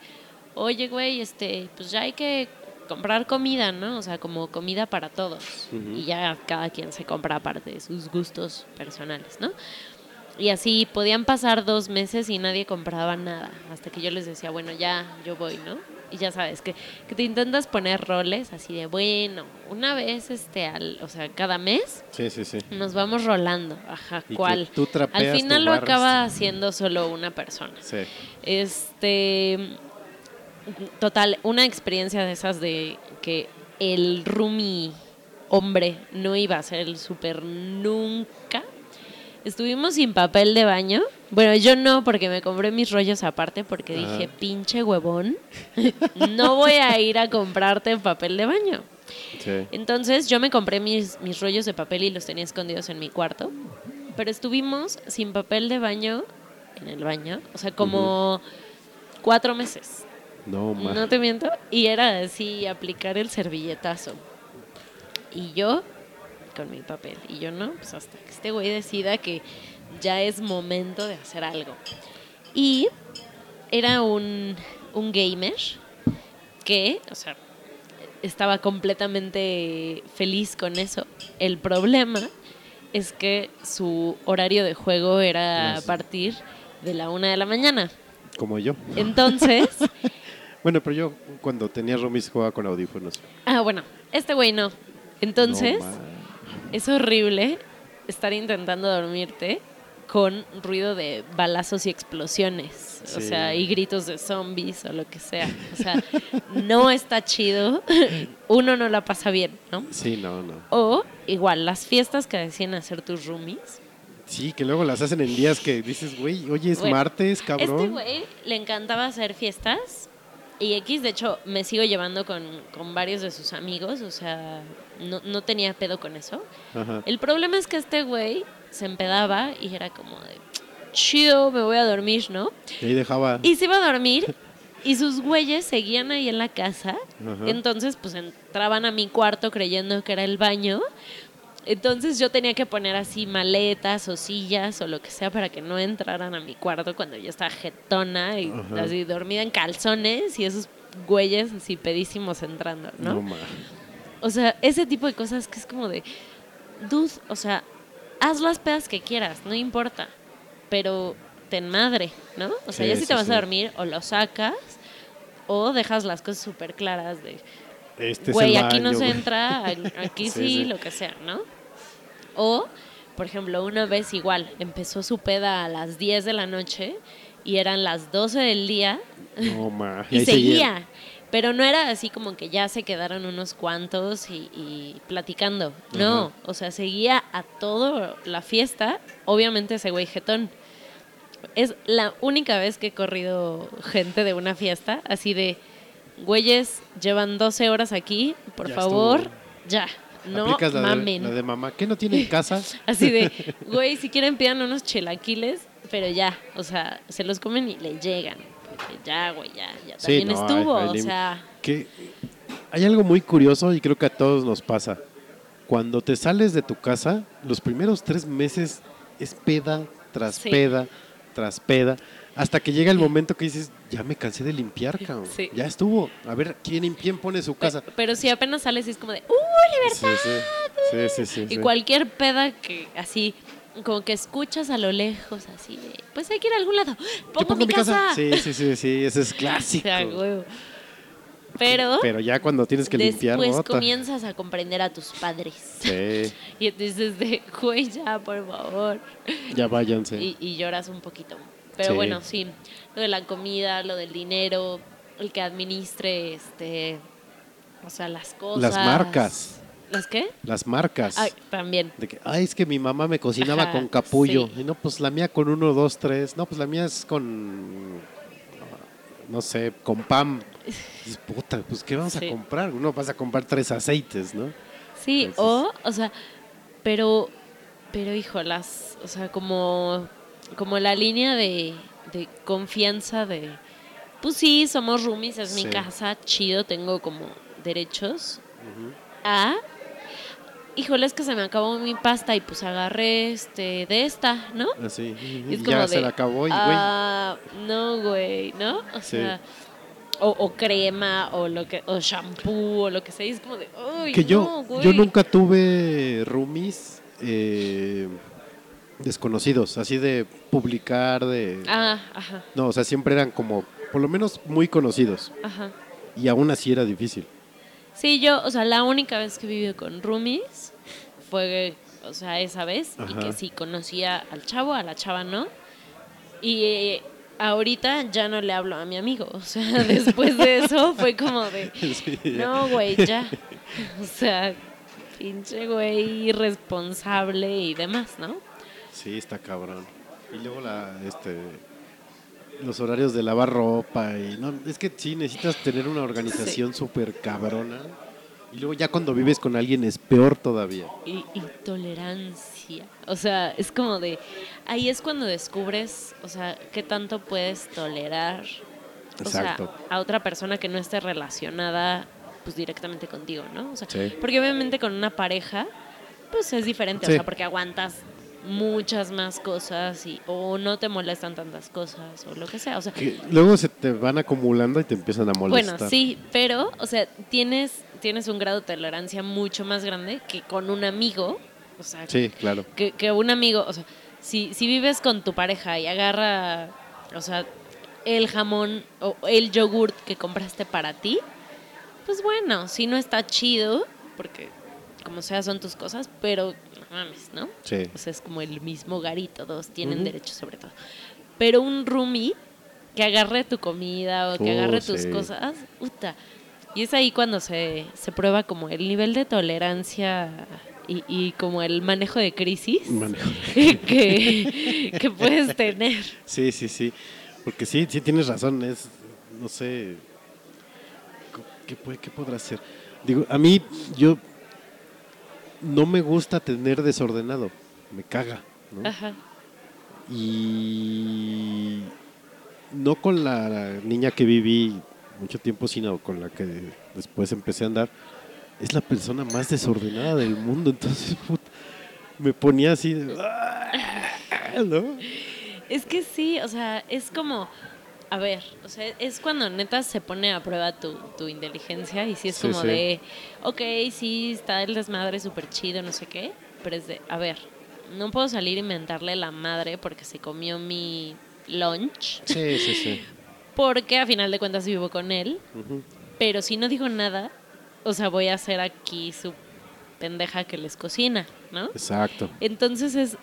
oye, güey, este, pues ya hay que comprar comida, ¿no? O sea, como comida para todos. Y ya cada quien se compra aparte de sus gustos personales, ¿no? Y así podían pasar dos meses y nadie compraba nada. Hasta que yo les decía, bueno, ya, yo voy, ¿no? Y ya sabes, que, que te intentas poner roles así de, bueno, una vez, este, al, o sea, cada mes Sí, sí, sí. nos vamos rolando. Ajá, Y ¿cuál? tú trapeas, Al final lo acaba haciendo solo una persona. Sí. Este. Total, una experiencia de esas de que el roomie hombre no iba a ser el súper nunca. Estuvimos sin papel de baño. Bueno, yo no, porque me compré mis rollos aparte, porque dije, pinche huevón, no voy a ir a comprarte papel de baño. Sí. Entonces yo me compré mis, mis rollos de papel y los tenía escondidos en mi cuarto. Pero estuvimos sin papel de baño en el baño, o sea, como cuatro meses. No, ma. No te miento. Y era así, aplicar el servilletazo. Y yo con mi papel. Y yo no, pues hasta que este güey decida que ya es momento de hacer algo. Y era un, un gamer que, o sea, estaba completamente feliz con eso. El problema es que su horario de juego era a partir de la una de la mañana. Como yo. Entonces, Bueno, pero yo cuando tenía roomies jugaba con audífonos. ah, bueno, este güey no. Entonces, No, es horrible estar intentando dormirte con ruido de balazos y explosiones, o Sí. sea, y gritos de zombies o lo que sea. O sea, no está chido, uno no la pasa bien, ¿no? Sí, no, no. O igual, las fiestas que deciden hacer tus roomies. Sí, que luego las hacen en días que dices, güey, oye, es Bueno, martes, cabrón. Este güey le encantaba hacer fiestas y X, de hecho, me sigo llevando con, con varios de sus amigos, o sea, no, no tenía pedo con eso. Ajá. El problema es que este güey se empedaba y era como de, chido, me voy a dormir, ¿no? Y ahí dejaba. Y se iba a dormir y sus güeyes seguían ahí en la casa. Ajá. Entonces, pues entraban a mi cuarto creyendo que era el baño. Entonces yo tenía que poner así maletas o sillas o lo que sea para que no entraran a mi cuarto cuando yo estaba jetona y Ajá. así dormida en calzones y esos güeyes así pedísimos entrando, ¿no? No. O sea, ese tipo de cosas que es como de, dude, o sea, haz las pedas que quieras, no importa, pero ten madre, ¿no? O sea, Sí, ya si sí, te vas sí. a dormir o lo sacas o dejas las cosas súper claras de, Este es güey, aquí no se entra, aquí sí. lo que sea, ¿no? O, por ejemplo, una vez igual, empezó su peda a las 10 de la noche y eran las 12 del día No, ma. y seguía. Pero no era así como que ya se quedaron unos cuantos y, y platicando. No, o sea, seguía a todo la fiesta. Obviamente ese güey jetón. Es la única vez que he corrido gente de una fiesta, así de, güeyes, llevan 12 horas aquí, por Ya favor, estuvo. ya, no Aplicas la de, mamen. la de mamá. ¿Qué no tiene en casa? Así de, güey, si quieren pidan unos chilaquiles, pero ya, o sea, se los comen y le llegan. Porque ya, güey, ya, ya Sí, también no, estuvo, hay- hay o sea, que hay algo muy curioso y creo que a todos nos pasa. Cuando te sales de tu casa, los primeros tres meses es peda tras Sí. peda tras peda, hasta que llega el momento que dices, ya me cansé de limpiar, cabrón. Sí. Ya estuvo. A ver, ¿quién, quién pone su casa? Pe- Pero si apenas sales y es como de, ¡uh, libertad! sí, sí, sí, Y cualquier peda que así, como que escuchas a lo lejos, así de, pues hay que ir a algún lado. Yo Pongo, mi casa. Sí, sí, sí, sí, ese es clásico. O sea, huevo. Pero, Pero ya cuando tienes que limpiar, después nota. comienzas a comprender a tus padres. Sí, Y entonces de, güey, ya, por favor. ya váyanse. y, y lloras un poquito. Pero Sí. bueno, sí, lo de la comida, lo del dinero, el que administre, este, o sea, las cosas. Las marcas. ¿Las qué? Las marcas. Ay, también. De que, ay, es que mi mamá me cocinaba Ajá, con capullo. sí. Y no, pues la mía con uno, dos, tres. No, pues la mía es con, no sé, con pan. Dices, puta, pues ¿qué vamos Sí. a comprar? No vas a comprar tres aceites, ¿no? Sí, Entonces- o, o sea, pero, pero hijo, las, o sea, como, como la línea de, de confianza de, pues sí, somos roomies, es Sí. mi casa, chido, tengo como derechos, a, híjole, es que se me acabó mi pasta y pues agarré este de esta, ¿no? Así. Y es y como ya se la acabó y, güey. Ah, no, güey, ¿no? O Sí. sea, o, o crema, o lo que, o shampoo, o lo que sea, es como de, uy, que yo, güey. yo nunca tuve roomies eh, desconocidos, así de publicar, de... Ah, ajá, No, o sea, siempre eran como, por lo menos, muy conocidos. ajá. Y aún así era difícil. Sí, yo, o sea, la única vez que vivido con roomies fue, o sea, esa vez, y Ajá. que sí conocía al chavo, a la chava no. Y eh, ahorita ya no le hablo a mi amigo, o sea, después de eso fue como de, Sí, no, güey, ya. O sea, pinche güey irresponsable y demás, ¿no? Sí, está cabrón. Y luego la, este, los horarios de lavar ropa y no, es que sí necesitas tener una organización súper cabrona. Y luego ya cuando vives con alguien es peor todavía. y intolerancia. O sea, es como de, ahí es cuando descubres, o sea, qué tanto puedes tolerar o sea, a otra persona que no esté relacionada pues directamente contigo, ¿no? O sea, Sí. porque obviamente con una pareja pues es diferente, Sí. o sea, porque aguantas muchas más cosas y o no te molestan tantas cosas o lo que sea, o sea, Que luego se te van acumulando y te empiezan a molestar. bueno, sí, pero, o sea, tienes, tienes un grado de tolerancia mucho más grande que con un amigo. O sea, Sí, claro. que, que un amigo, o sea, si, si vives con tu pareja y agarra, o sea, el jamón o el yogurt que compraste para ti, pues bueno, si no está chido, porque como sea son tus cosas, pero mames, ¿no? Sí. O sea, es como el mismo garito, todos tienen derecho sobre todo. Pero un roomie que agarre tu comida o que agarre tus sí. cosas, puta. Y es ahí cuando se, se prueba como el nivel de tolerancia y, y como el manejo de crisis Manejo. que, que puedes tener. Sí, sí, sí. Porque sí, sí tienes razón. Es, no sé, ¿qué, puede, qué podrá ser? Digo, a mí, yo no me gusta tener desordenado. Me caga, ¿no? Ajá. Y no con la niña que viví mucho tiempo, sino con la que después empecé a andar. Es la persona más desordenada del mundo. Entonces, puta, me ponía así de... "Ah", ¿no? Es que sí, o sea, es como, a ver, o sea, es cuando neta se pone a prueba tu, tu inteligencia y sí es Sí, como sí. de, ok, sí, está el desmadre súper chido, no sé qué, pero es de, a ver, no puedo salir y mentarle la madre porque se comió mi lunch, Sí, sí, sí. porque a final de cuentas vivo con él, pero si no digo nada, o sea, voy a ser aquí su pendeja que les cocina, ¿no? Exacto. Entonces es,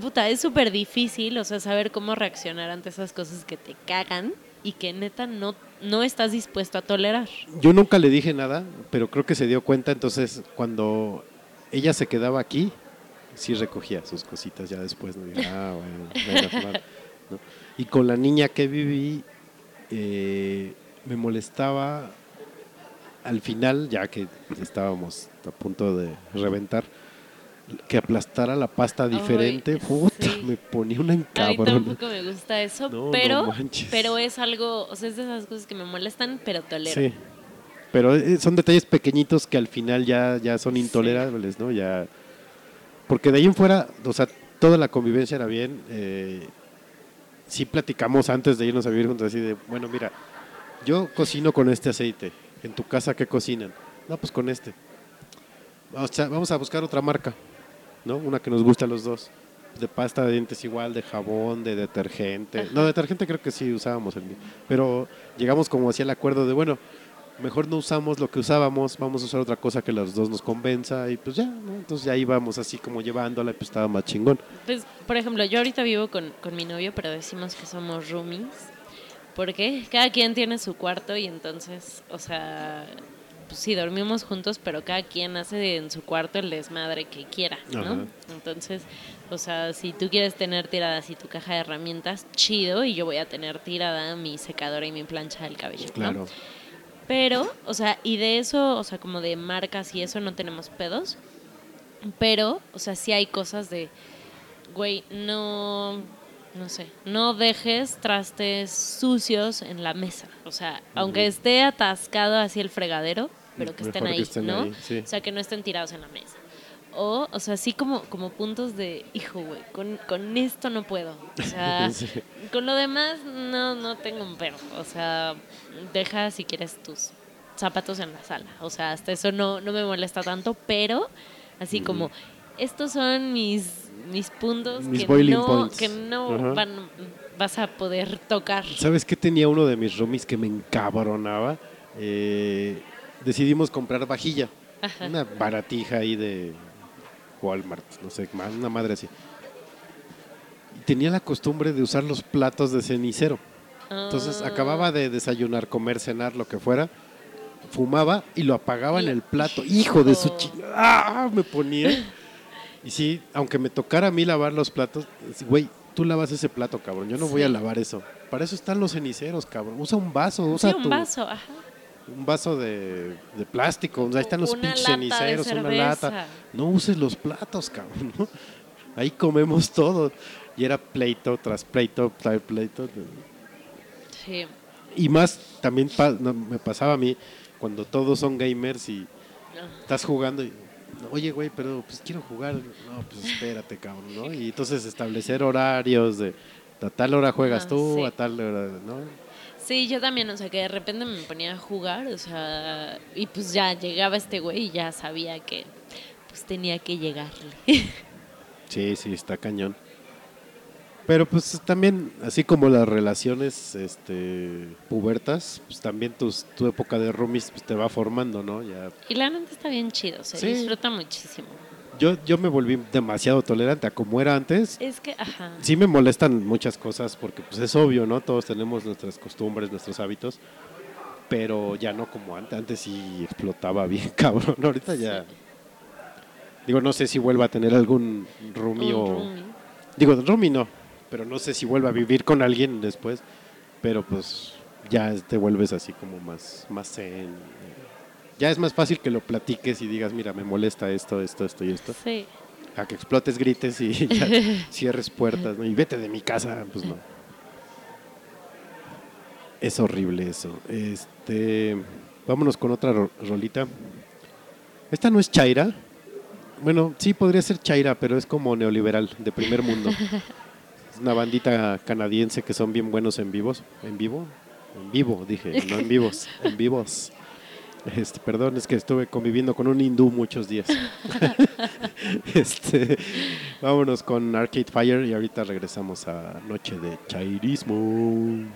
puta, es súper difícil, o sea, saber cómo reaccionar ante esas cosas que te cagan y que neta no, no estás dispuesto a tolerar. Yo nunca le dije nada, pero creo que se dio cuenta. Entonces, cuando ella se quedaba aquí, sí recogía sus cositas ya después. ¿no? Dije, ah, bueno, bueno, vale", ¿no? Y con la niña que viví, eh, me molestaba al final, ya que estábamos a punto de reventar, que aplastara la pasta Ay, diferente. Puta, sí. me ponía una A mí encabrona. tampoco me gusta eso, No, pero, pero es algo, o sea, es de esas cosas que me molestan, pero tolero. Sí. Pero eh, son detalles pequeñitos que al final ya, ya son intolerables, ¿no? Ya. Porque de ahí en fuera, o sea, toda la convivencia era bien. Eh, sí platicamos antes de irnos a vivir juntos, así de, bueno, mira, yo cocino con este aceite. ¿En tu casa qué cocinan? No, pues con este. Vamos a, vamos a buscar otra marca, ¿no? Una que nos guste a los dos. De pasta de dientes igual, de jabón, de detergente. No, detergente creo que sí usábamos el mismo. Pero llegamos como hacia el acuerdo de, bueno, mejor no usamos lo que usábamos, vamos a usar otra cosa que los dos nos convenza y pues ya, ¿no? Entonces ya íbamos así como llevándola y pues estaba más chingón. Pues, por ejemplo, yo ahorita vivo con, con mi novio, pero decimos que somos roomies. Porque cada quien tiene su cuarto y entonces, o sea, pues sí, dormimos juntos, pero cada quien hace en su cuarto el desmadre que quiera, ¿no? Ajá. Entonces, o sea, si tú quieres tener tirada así tu caja de herramientas, chido, y yo voy a tener tirada mi secadora y mi plancha del cabello, ¿no? Claro. Pero, o sea, y de eso, o sea, como de marcas y eso no tenemos pedos. Pero, o sea, sí hay cosas de, güey, no, no sé, no dejes trastes sucios en la mesa. O sea, aunque esté atascado así el fregadero, pero que estén Mejor que ahí, estén ¿no? ahí, sí. O sea, que no estén tirados en la mesa. O, o sea, así como, como puntos de, hijo, güey, con, con esto no puedo. O sea, Sí. con lo demás no, no tengo un pero. O sea, deja si quieres tus zapatos en la sala. O sea, hasta eso no, no me molesta tanto, pero así como, estos son mis, mis puntos Mis que, no, points. que no Ajá. van, vas a poder tocar. ¿Sabes qué tenía uno de mis roomies que me encabronaba? Eh, decidimos comprar vajilla. Ajá. Una baratija ahí de Walmart, no sé, una madre así. Y tenía la costumbre de usar los platos de cenicero. Entonces Ah. acababa de desayunar, comer, cenar, lo que fuera. Fumaba y lo apagaba en el plato. Hijo de su chingada. ¡Ah! Me ponía. Y sí, aunque me tocara a mí lavar los platos, güey, tú lavas ese plato, cabrón. Yo no voy a lavar eso. Para eso están los ceniceros, cabrón. Usa un vaso, usa Sí, un tu- vaso, ajá. un vaso de, de plástico. O sea, ahí están los pinches ceniceros, una lata. No uses los platos, cabrón. ¿no? Ahí comemos todo. Y era pleito tras pleito, tras pleito. Sí. Y más también pa- no, me pasaba a mí cuando todos son gamers y estás jugando y oye güey, pero pues quiero jugar. No, pues espérate, cabrón, ¿no? Y entonces establecer horarios de a tal hora juegas Ah, tú, sí. a tal hora, ¿no? Sí, yo también, o sea, que de repente me ponía a jugar, o sea, y pues ya llegaba este güey y ya sabía que pues tenía que llegarle. Sí, sí, está cañón. Pero pues también, así como las relaciones este, pubertas, pues también tus, tu época de roomies pues, te va formando, ¿no? Ya y la neta está bien chido, se Sí. disfruta muchísimo. Yo, yo me volví demasiado tolerante a como era antes. Es que, ajá. Sí me molestan muchas cosas porque pues es obvio, ¿no? Todos tenemos nuestras costumbres, nuestros hábitos, pero ya no como antes. Antes sí explotaba bien, cabrón. Ahorita ya... Digo, no sé si vuelva a tener algún roomie o... roomie. Digo, roomie no, pero no sé si vuelva a vivir con alguien después, pero pues ya te vuelves así como más, más zen. Ya es más fácil que lo platiques y digas, mira, me molesta esto, esto, esto y esto. Sí. A que explotes, grites y ya cierres puertas, ¿no? Y vete de mi casa, pues no. Es horrible eso. Este, vámonos con otra ro- rolita. Esta no es Chaira. Bueno, sí podría ser Chaira, pero es como neoliberal, de primer mundo. Una bandita canadiense que son bien buenos en vivos. ¿En vivo? En vivo, dije, no en vivos, en vivos. Este, perdón, es que estuve conviviendo con un hindú muchos días. este, vámonos con Arcade Fire y ahorita regresamos a Noche de Chairismo.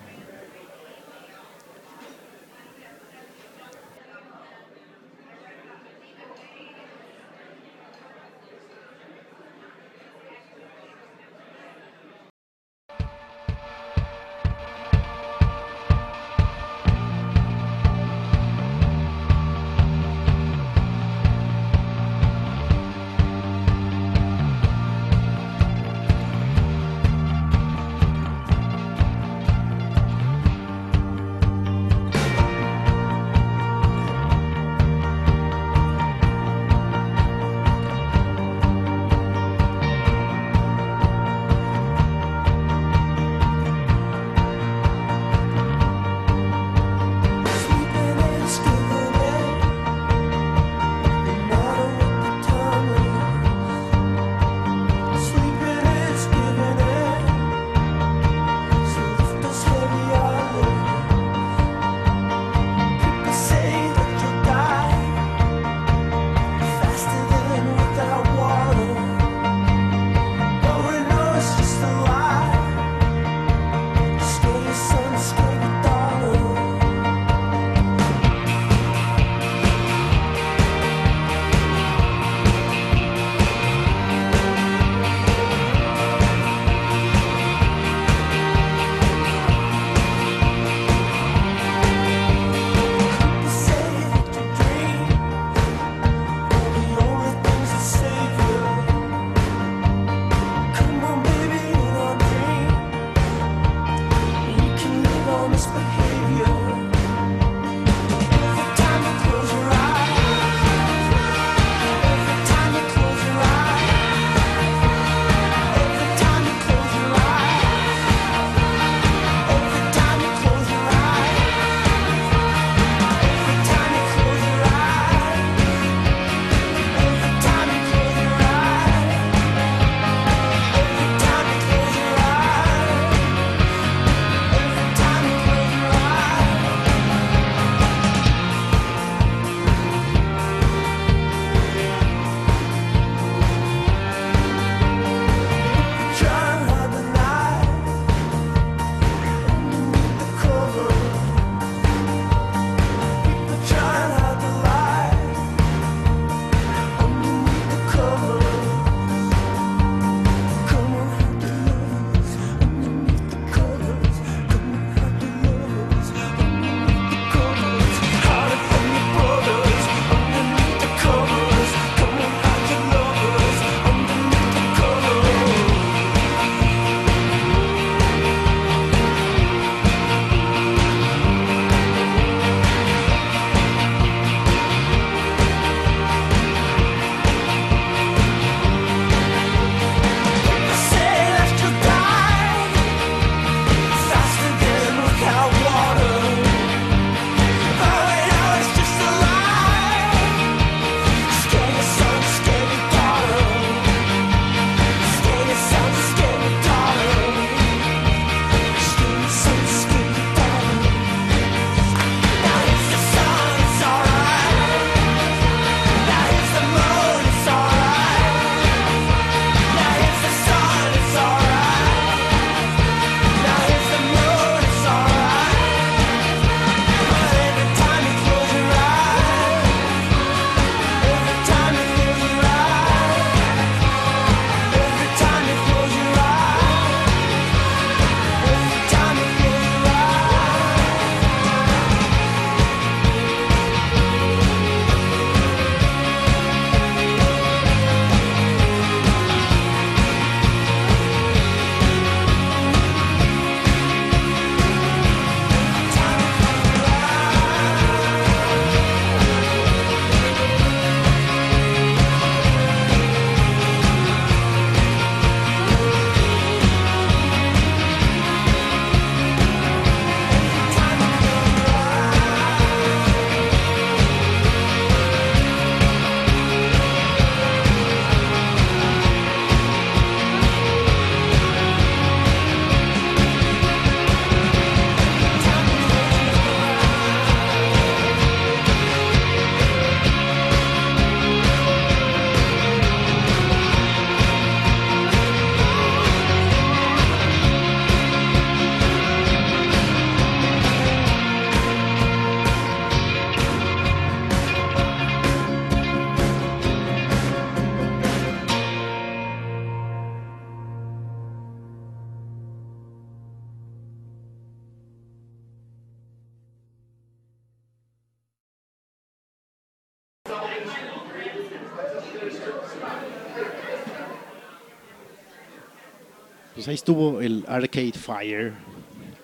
Pues ahí estuvo el Arcade Fire.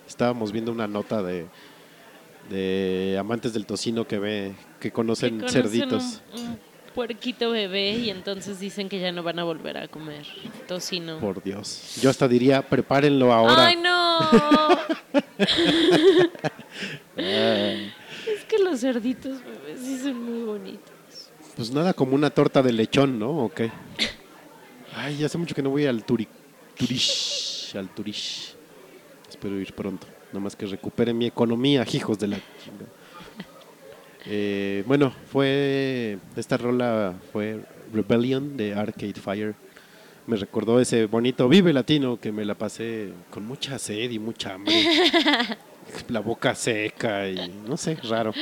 Estábamos viendo una nota de, de amantes del tocino que ve que Que conocen cerditos. Un, un puerquito bebé y entonces dicen que ya no van a volver a comer tocino. Por Dios. Yo hasta diría, prepárenlo ahora. ¡Ay, no! es que los cerditos bebés sí son muy bonitos. Pues nada como una torta de lechón, ¿no? ¿O qué? Ay, ya hace mucho que no voy al turi, turish, al turish. Espero ir pronto. Nada más que recupere mi economía, hijos de la chinga. Eh, bueno, fue. Esta rola fue Rebellion de Arcade Fire. Me recordó ese bonito Vive Latino que me la pasé con mucha sed y mucha hambre. la boca seca y no sé, raro.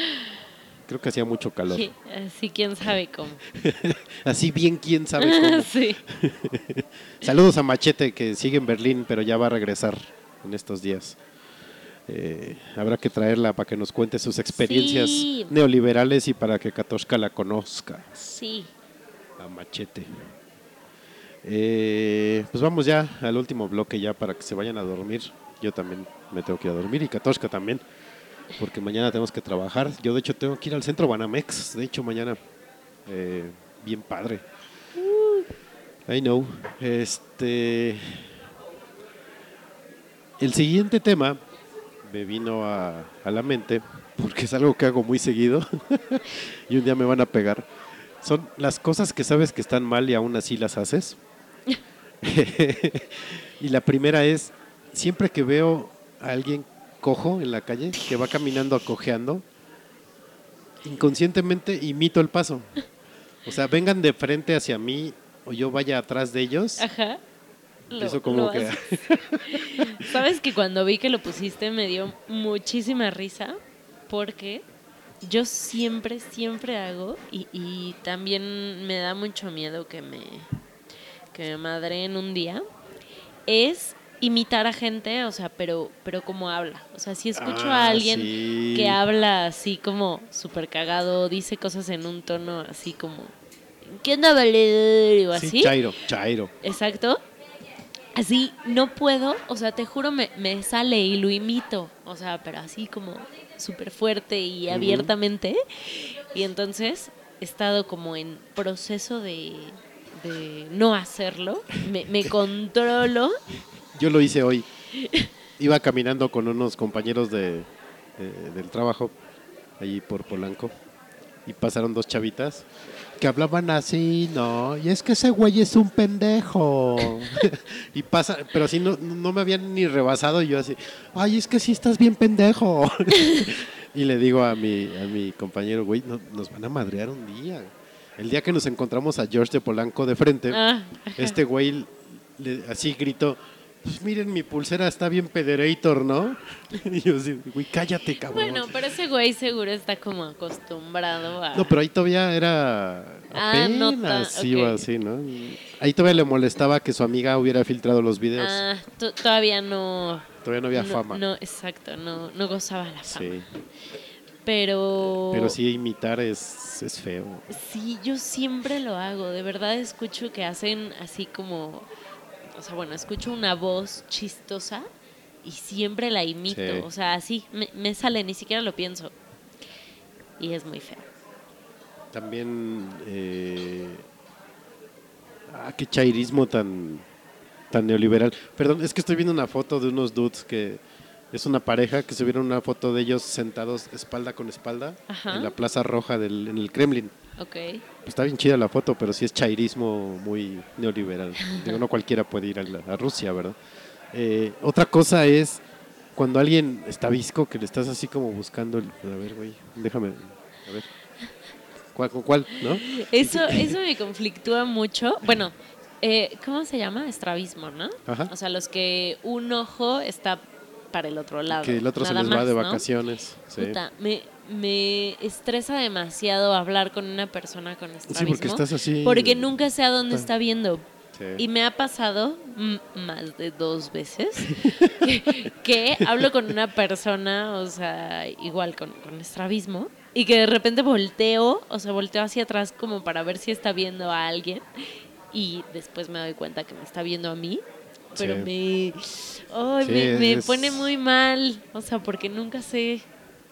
Creo que hacía mucho calor. Sí, así quién sabe cómo. Así bien, quién sabe cómo. sí. Saludos a Machete que sigue en Berlín, pero ya va a regresar en estos días. Eh, habrá que traerla para que nos cuente sus experiencias Sí. neoliberales y para que Katoshka la conozca. Sí. A Machete. Eh, pues vamos ya al último bloque ya para que se vayan a dormir. Yo también me tengo que ir a dormir y Katoshka también, porque mañana tenemos que trabajar. Yo de hecho tengo que ir al centro Banamex, de hecho mañana. Eh, bien padre. I know. Este. El siguiente tema me vino a, a la mente, porque es algo que hago muy seguido y un día me van a pegar. Son las cosas que sabes que están mal y aún así las haces. y la primera es, siempre que veo a alguien cojo en la calle, que va caminando cojeando, inconscientemente imito el paso. O sea, vengan de frente hacia mí o yo vaya atrás de ellos. Ajá. Eso como que... Sabes que cuando vi que lo pusiste me dio muchísima risa porque yo siempre, siempre hago y, y también me da mucho miedo que me, que me madreen un día, es imitar a gente, o sea, pero, pero como habla. O sea, si escucho Ah, a alguien sí. que habla así como súper cagado, dice cosas en un tono así como, ¿qué onda, valedor? O Sí, así. Chairo, Chairo. Exacto. Así no puedo, o sea, te juro, me, me sale y lo imito, o sea, pero así como súper fuerte y abiertamente. Y entonces he estado como en proceso de, de no hacerlo, me, me controlo. Yo lo hice hoy. Iba caminando con unos compañeros de, de- del trabajo, allí por Polanco, y pasaron dos chavitas que hablaban así, ¿no? Y es que ese güey es un pendejo. y pasa, pero así no, no me habían ni rebasado y yo así, ay, es que sí estás bien pendejo. y le digo a mi, a mi compañero, güey, no- nos van a madrear un día. El día que nos encontramos a George de Polanco de frente, Ah, este güey le- así gritó, miren, mi pulsera está bien pederator, ¿no? y yo así, güey, cállate, cabrón. bueno, pero ese güey seguro está como acostumbrado a... No, pero ahí todavía era Ah, no apenas iba ok. así, ¿no? Ahí todavía le molestaba que su amiga hubiera filtrado los videos. Ah, to- todavía no... todavía no había no, fama. No, exacto, no, no gozaba la fama. sí, Pero... pero sí imitar es, es feo. Sí, yo siempre lo hago. De verdad escucho que hacen así como, o sea, bueno, escucho una voz chistosa y siempre la imito. Sí. O sea, así me, me sale, ni siquiera lo pienso. Y es muy feo. También, eh, ah, qué chairismo tan, tan neoliberal. Perdón, es que estoy viendo una foto de unos dudes que es una pareja que subieron una foto de ellos sentados espalda con espalda Ajá. en la Plaza Roja del, en el Kremlin. Ok. Está bien chida la foto, pero sí es chairismo muy neoliberal. Digo, no cualquiera puede ir a, la- a Rusia, ¿verdad? Eh, otra cosa es cuando alguien está visco, que le estás así como buscando, el- a ver, güey, déjame, a ver. ¿Cuál, con cuál, no? Eso, eso me conflictúa mucho. Bueno, eh, ¿cómo se llama? Estrabismo, ¿no? Ajá. O sea, los que un ojo está para el otro lado. Que el otro se les va de ¿no? vacaciones. Sí. Puta, me, me estresa demasiado hablar con una persona con estrabismo. porque estás así- Porque nunca sé a dónde Está- está viendo. Sí. Y me ha pasado más de dos veces que, que hablo con una persona, o sea, igual con, con estrabismo, y que de repente volteo, o sea, volteo hacia atrás como para ver si está viendo a alguien, y después me doy cuenta que me está viendo a mí. pero Sí. me, Sí, me, me es- pone muy mal. O sea, porque nunca sé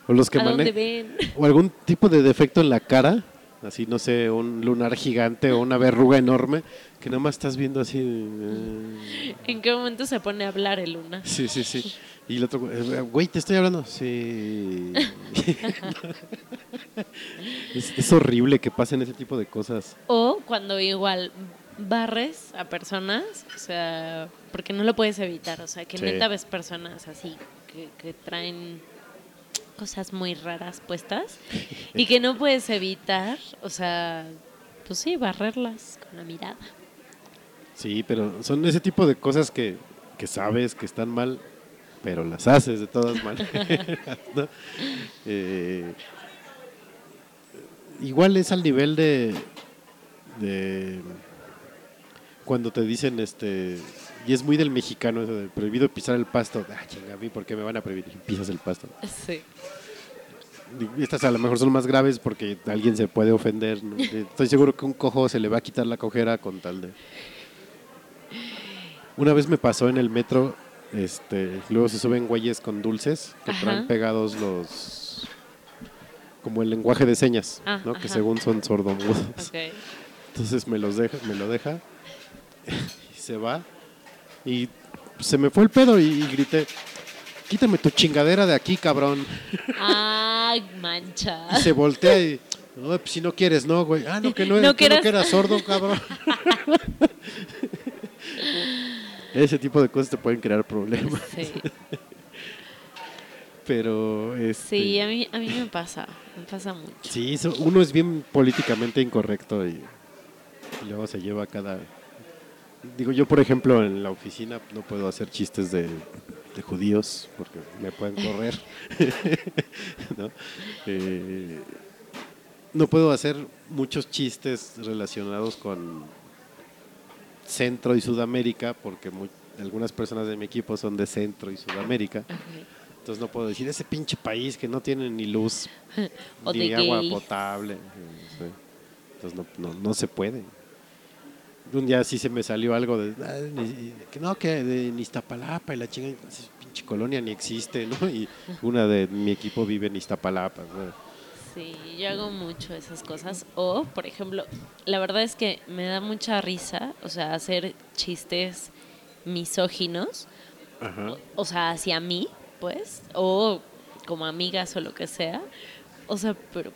O los que a dónde mane- ven. O algún tipo de defecto en la cara. Así, no sé, un lunar gigante o una verruga enorme. Que nada más estás viendo así. eh, ¿En qué momento se pone a hablar el Luna? Sí, sí, sí. Y el otro, eh, güey, te estoy hablando. Sí. es, es horrible que pasen ese tipo de cosas. O cuando igual barres a personas, o sea, porque no lo puedes evitar, o sea, que Sí. neta ves personas así que, que traen cosas muy raras puestas y que no puedes evitar, o sea, pues sí, barrerlas con la mirada. Sí, pero son ese tipo de cosas que, que sabes que están mal, pero las haces de todas maneras. ¿no? Eh, igual es al nivel de, de cuando te dicen este y es muy del mexicano eso de prohibido pisar el pasto. Ah, chinga, a mí, ¿por qué me van a prohibir? Pisas el pasto. Sí. Estas a lo mejor son más graves porque alguien se puede ofender. ¿no? Estoy seguro que un cojo se le va a quitar la cojera con tal de. Una vez me pasó en el metro, este, luego se suben güeyes con dulces que traen pegados los. como el lenguaje de señas, Ah, ¿no? que según son sordomudos. Entonces me los deja, me lo deja y se va y se me fue el pedo y, y grité, quítame tu chingadera de aquí, cabrón. Ay, mancha. Y se voltea y, no, pues si no quieres, no, güey. Ah, no, que no, No que no que eras sordo, cabrón. Ese tipo de cosas te pueden crear problemas. Sí. Pero, este, Sí, a mí, a mí me pasa, me pasa mucho. sí, eso- uno es bien políticamente incorrecto y, y luego se lleva cada... Digo, yo, por ejemplo, en la oficina no puedo hacer chistes de, de judíos porque me pueden correr. ¿no? Eh, no puedo hacer muchos chistes relacionados con Centro y Sudamérica porque algunas personas de mi equipo son de Centro y Sudamérica. Entonces no puedo decir ese pinche país que no tiene ni luz O ni agua gay. potable. Sí. Entonces no, no, no se puede. Un día sí se me salió algo de, "Ah, que no, que de Iztapalapa y la chinga, esa pinche colonia ni existe, ¿no? Y una de mi equipo vive en Iztapalapa. ¿no? Sí, yo hago mucho esas cosas. O, por ejemplo, la verdad es que me da mucha risa, o sea, hacer chistes misóginos, Ajá. o sea, hacia mí, pues, o como amigas o lo que sea. O sea, pero,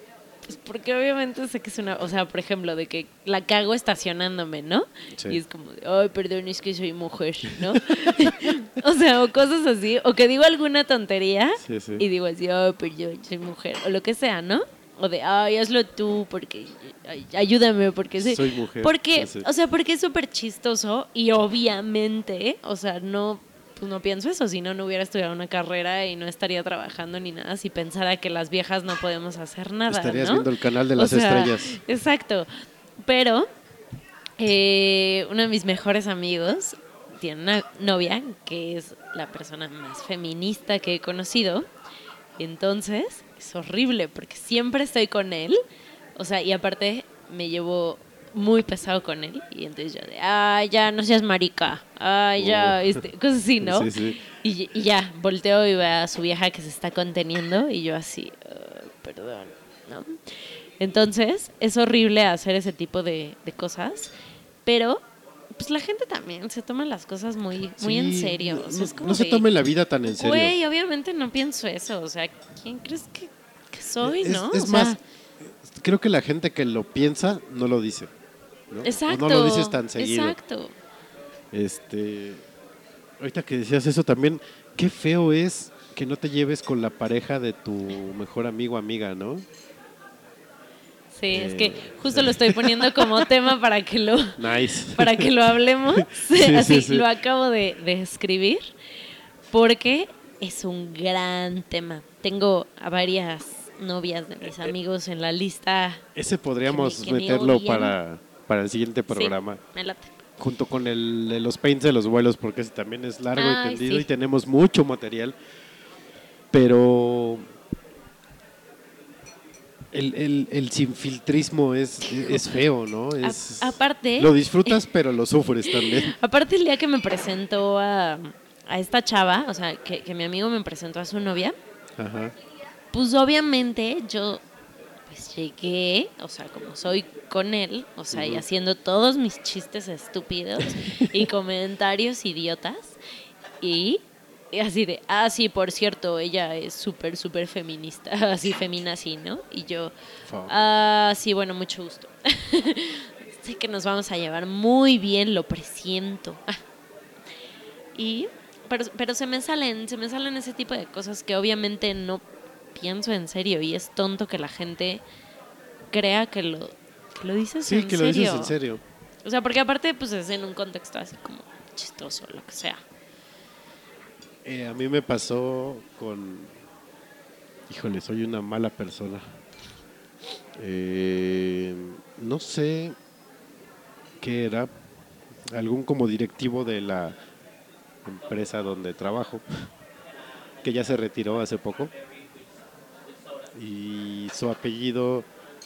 pues porque obviamente sé que es una, o sea, por ejemplo, de que la cago estacionándome, ¿no? Sí. Y es como, de, ay, perdón, es que soy mujer, ¿no? o sea, o cosas así, o que digo alguna tontería Sí, sí. y digo así, ay, perdón, soy mujer, o lo que sea, ¿no? O de, ay, hazlo tú, porque, ay, ayúdame, porque sí. Soy mujer, Porque, o sea, porque es súper chistoso y obviamente, o sea, no, pues no pienso eso, si no, no hubiera estudiado una carrera y no estaría trabajando ni nada si pensara que las viejas no podemos hacer nada, Estarías ¿no? viendo el canal de O las sea, estrellas. Exacto. Pero eh, uno de mis mejores amigos tiene una novia que es la persona más feminista que he conocido. Entonces, es horrible porque siempre estoy con él. O sea, y aparte me llevo muy pesado con él. Y entonces yo de, ay, ya, no seas marica. Ay, ya, Oh. este, cosas así, ¿no? Sí, sí. Y, y ya, volteo y veo a su vieja que se está conteniendo y yo así, "Ay, perdón, ¿no? Entonces, es horrible hacer ese tipo de, de cosas, pero pues la gente también se toma las cosas muy, muy en serio. O sea, No, es como no se de, tome la vida tan en serio. Güey, obviamente no pienso eso. O sea, ¿quién crees que, que soy, es, no? es O sea, más, creo que la gente que lo piensa no lo dice. ¿No? O exacto. no lo dices tan seguido. Exacto. Este, ahorita que decías eso también, qué feo es que no te lleves con la pareja de tu mejor amigo o amiga, ¿no? Sí, es Eh, que justo lo estoy poniendo como tema para que lo, Nice. para que lo hablemos. Sí, Así sí, sí. lo acabo de, de escribir porque es un gran tema. Tengo a varias novias de Eh, mis amigos en la lista. Ese podríamos que me- que me meterlo odian. para, para el siguiente programa. Sí, me late. Junto con el de los paints de los vuelos, porque ese también es largo Ay, y tendido sí. y tenemos mucho material. Pero El, el, el sinfiltrismo es, es feo, ¿no? A- Es, aparte, Lo disfrutas, pero lo sufres también. aparte el día que me presentó a, a esta chava, o sea, que, que mi amigo me presentó a su novia, Ajá. pues obviamente yo llegué, o sea, como soy con él, o sea, y haciendo todos mis chistes estúpidos y comentarios idiotas y, y así de, ah, sí, por cierto, ella es súper, súper feminista, así feminazi, ¿no? Y yo, ah, sí, bueno, mucho gusto. sé que nos vamos a llevar muy bien, lo presiento. Y, pero, pero se me salen, se me salen ese tipo de cosas que obviamente no pienso en serio y es tonto que la gente crea que lo, que lo dices Sí, en que lo serio. dices en serio. O sea, porque aparte pues es en un contexto así como chistoso, lo que sea. Eh, a mí me pasó con... Híjole, soy una mala persona. Eh, no sé qué era. Algún como directivo de la empresa donde trabajo, que ya se retiró hace poco. Y su apellido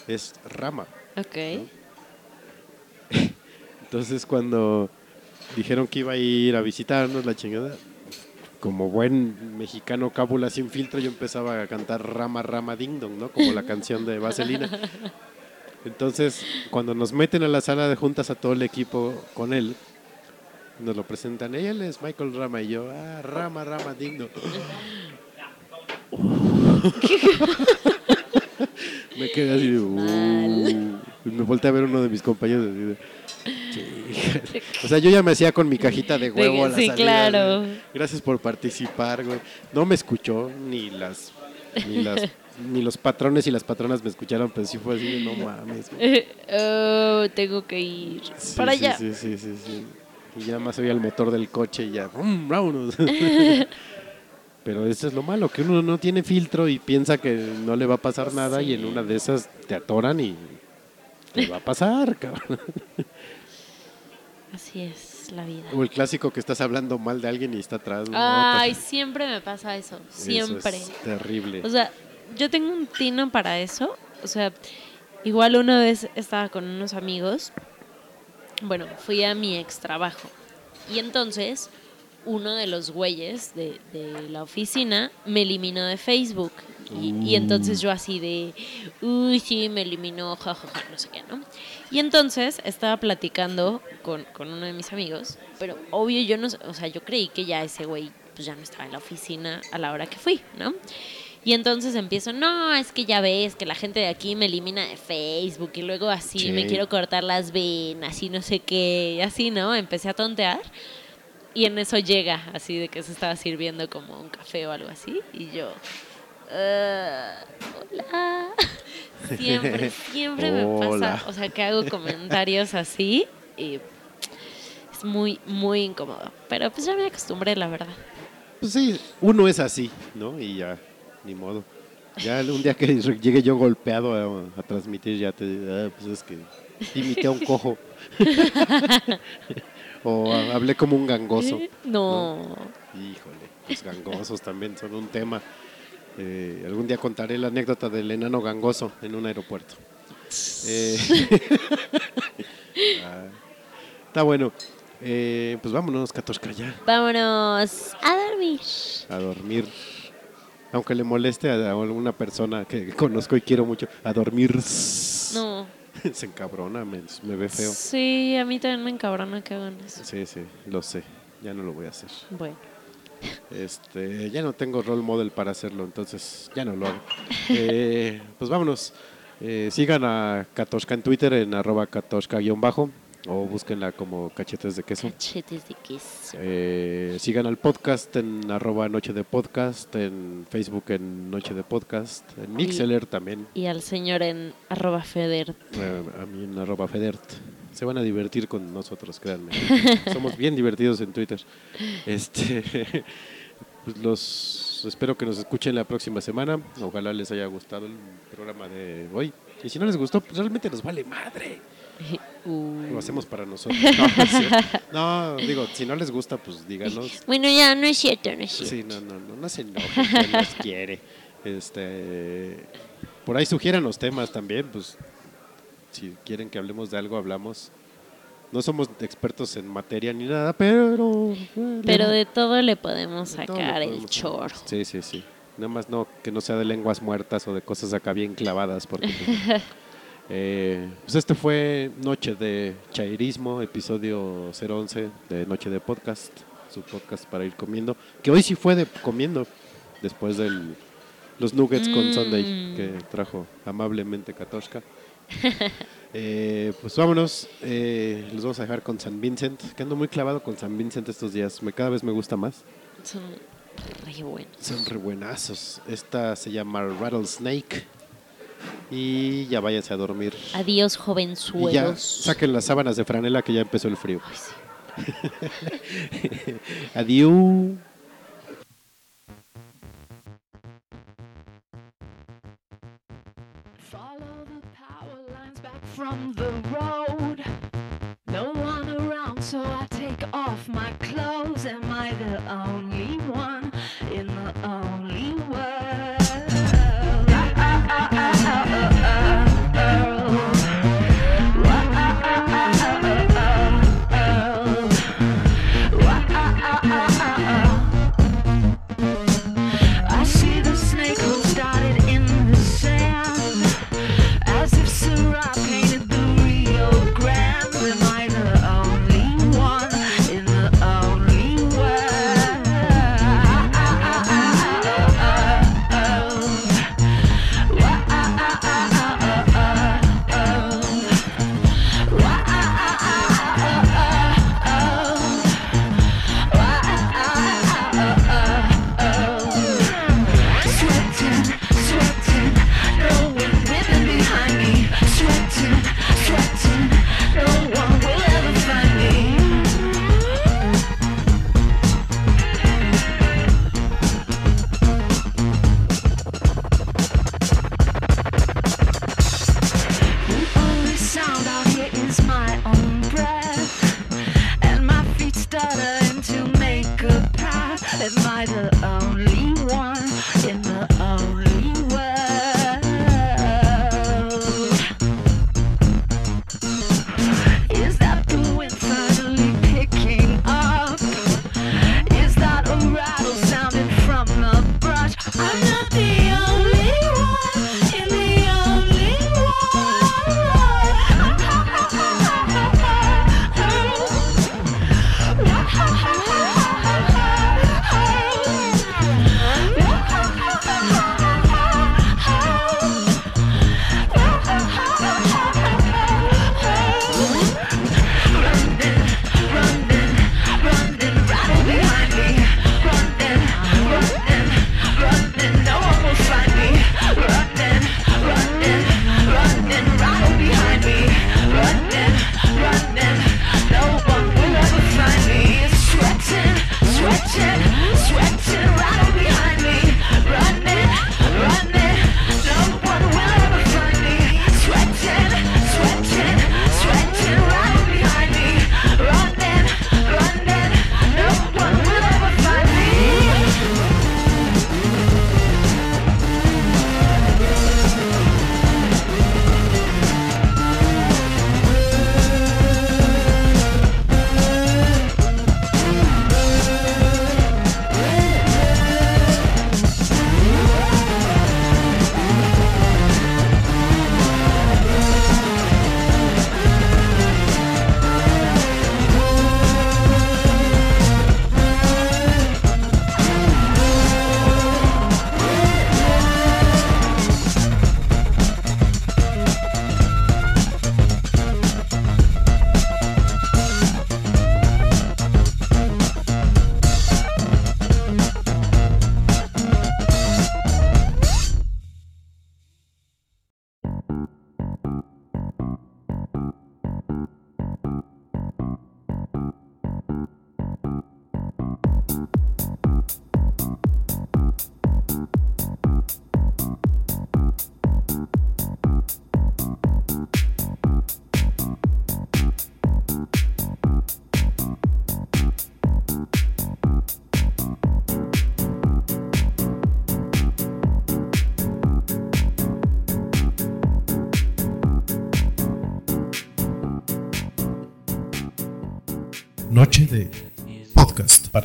es Rama. Ok. Entonces cuando dijeron que iba a ir a visitarnos la chingada, como buen mexicano cábula sin filtro, yo empezaba a cantar Rama Rama Ding Dong, ¿no? Como la canción de Vaselina. Entonces, cuando nos meten a la sala de juntas a todo el equipo con él, nos lo presentan. Él es Michael Rama y yo, ah, Rama Rama Ding Dong. me quedé así de, "Uh". Me volteé a ver uno de mis compañeros así de, "Chíjale". O sea, yo ya me hacía con mi cajita de huevo a la sí, salida, claro. güey. Gracias por participar, güey. No me escuchó, ni las, ni las, ni los patrones y las patronas me escucharon, pero sí fue así no mames, oh, tengo que ir Sí, para sí, allá. Sí, sí, sí, sí. Y ya más oía el motor del coche y ya, ¡rum! vámonos. Pero eso es lo malo, que uno no tiene filtro y piensa que no le va a pasar nada y en una de esas te atoran y te va a pasar, cabrón. Así es la vida. O el clásico que estás hablando mal de alguien y está atrás. ¿no? Ay, siempre me pasa eso, Eso siempre. es terrible. O sea, yo tengo un tino para eso. O sea, igual una vez estaba con unos amigos. Bueno, fui a mi ex trabajo. Y entonces, uno de los güeyes de, de la oficina me eliminó de Facebook. Y, y entonces yo así de, uy, sí, me eliminó, jajaja, no sé qué, ¿no? Y entonces estaba platicando con, con uno de mis amigos, pero obvio yo no, o sea, yo creí que ya ese güey pues ya no estaba en la oficina a la hora que fui, ¿no? Y entonces empiezo, no, es que ya ves que la gente de aquí me elimina de Facebook y luego así Sí. me quiero cortar las venas y no sé qué, y así, ¿no? Empecé a tontear y en eso llega, así de que se estaba sirviendo como un café o algo así, y yo, "Ah, hola. Siempre, siempre me pasa, o sea, que hago comentarios así y es muy, muy incómodo. Pero pues ya me acostumbré, la verdad. Pues sí, uno es así, ¿no? Y ya, ni modo. Ya un día que llegue yo golpeado a, a transmitir, ya te ah, pues es que imité a un cojo. O hablé como un gangoso. No. Híjole, los gangosos también son un tema. Eh, algún día contaré la anécdota del enano gangoso en un aeropuerto. Eh, ah, está bueno. Eh, pues vámonos, Katoshka, ya Vámonos a dormir. a dormir. Aunque le moleste a alguna persona que conozco y quiero mucho, a dormir. No. Se encabrona, me, me ve feo. Sí, a mí también me encabrona que hagan eso. Sí, sí, lo sé. Ya no lo voy a hacer. Bueno. Este, ya no tengo role model para hacerlo, entonces ya no lo hago. Eh, pues vámonos. Eh, sigan a Katoshka en Twitter en arroba katoshka-bajo o búsquenla como cachetes de queso. Cachetes de queso. Eh, sigan al podcast en arroba noche de podcast, en Facebook en noche de podcast, en Mixeler también, Y al señor en arroba Feder. eh, a mí en arroba Federt. Se van a divertir con nosotros, créanme. Somos bien divertidos en Twitter. Este, pues los espero que nos escuchen la próxima semana. Ojalá les haya gustado el programa de hoy. Y si no les gustó, pues realmente nos vale madre. Uh. Lo hacemos para nosotros. No, no. No, digo, si no les gusta, pues díganos. Bueno, ya, no es cierto, no es cierto. Sí, no, no, no, no se enojen, que nos quiere. Este, Por ahí sugieran los temas también, pues si quieren que hablemos de algo, hablamos. No somos expertos en materia ni nada, pero... Pero de todo le podemos sacar le el podemos- chorro. Sí, sí, sí. Nada más no, que no sea de lenguas muertas o de cosas acá bien clavadas, porque... pues, eh, pues este fue Noche de Chairismo, episodio 011 de Noche de Podcast, su podcast para ir comiendo, que hoy sí fue de comiendo, después de los nuggets con Mm. Sunday que trajo amablemente Katoshka. Eh, pues vámonos, eh, los vamos a dejar con San Vincent, que ando muy clavado con San Vincent estos días, me, cada vez me gusta más. Son re buenos. Son re buenazos. Esta se llama Rattlesnake. Y ya váyanse a dormir. Adiós, Y ya jovenzuelos. saquen las sábanas de franela que ya empezó el frío. Ay, sí. Adiós. Follow the power lines back from the road. No one around, so I take off my clothes. Am I the only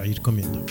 ir comiendo.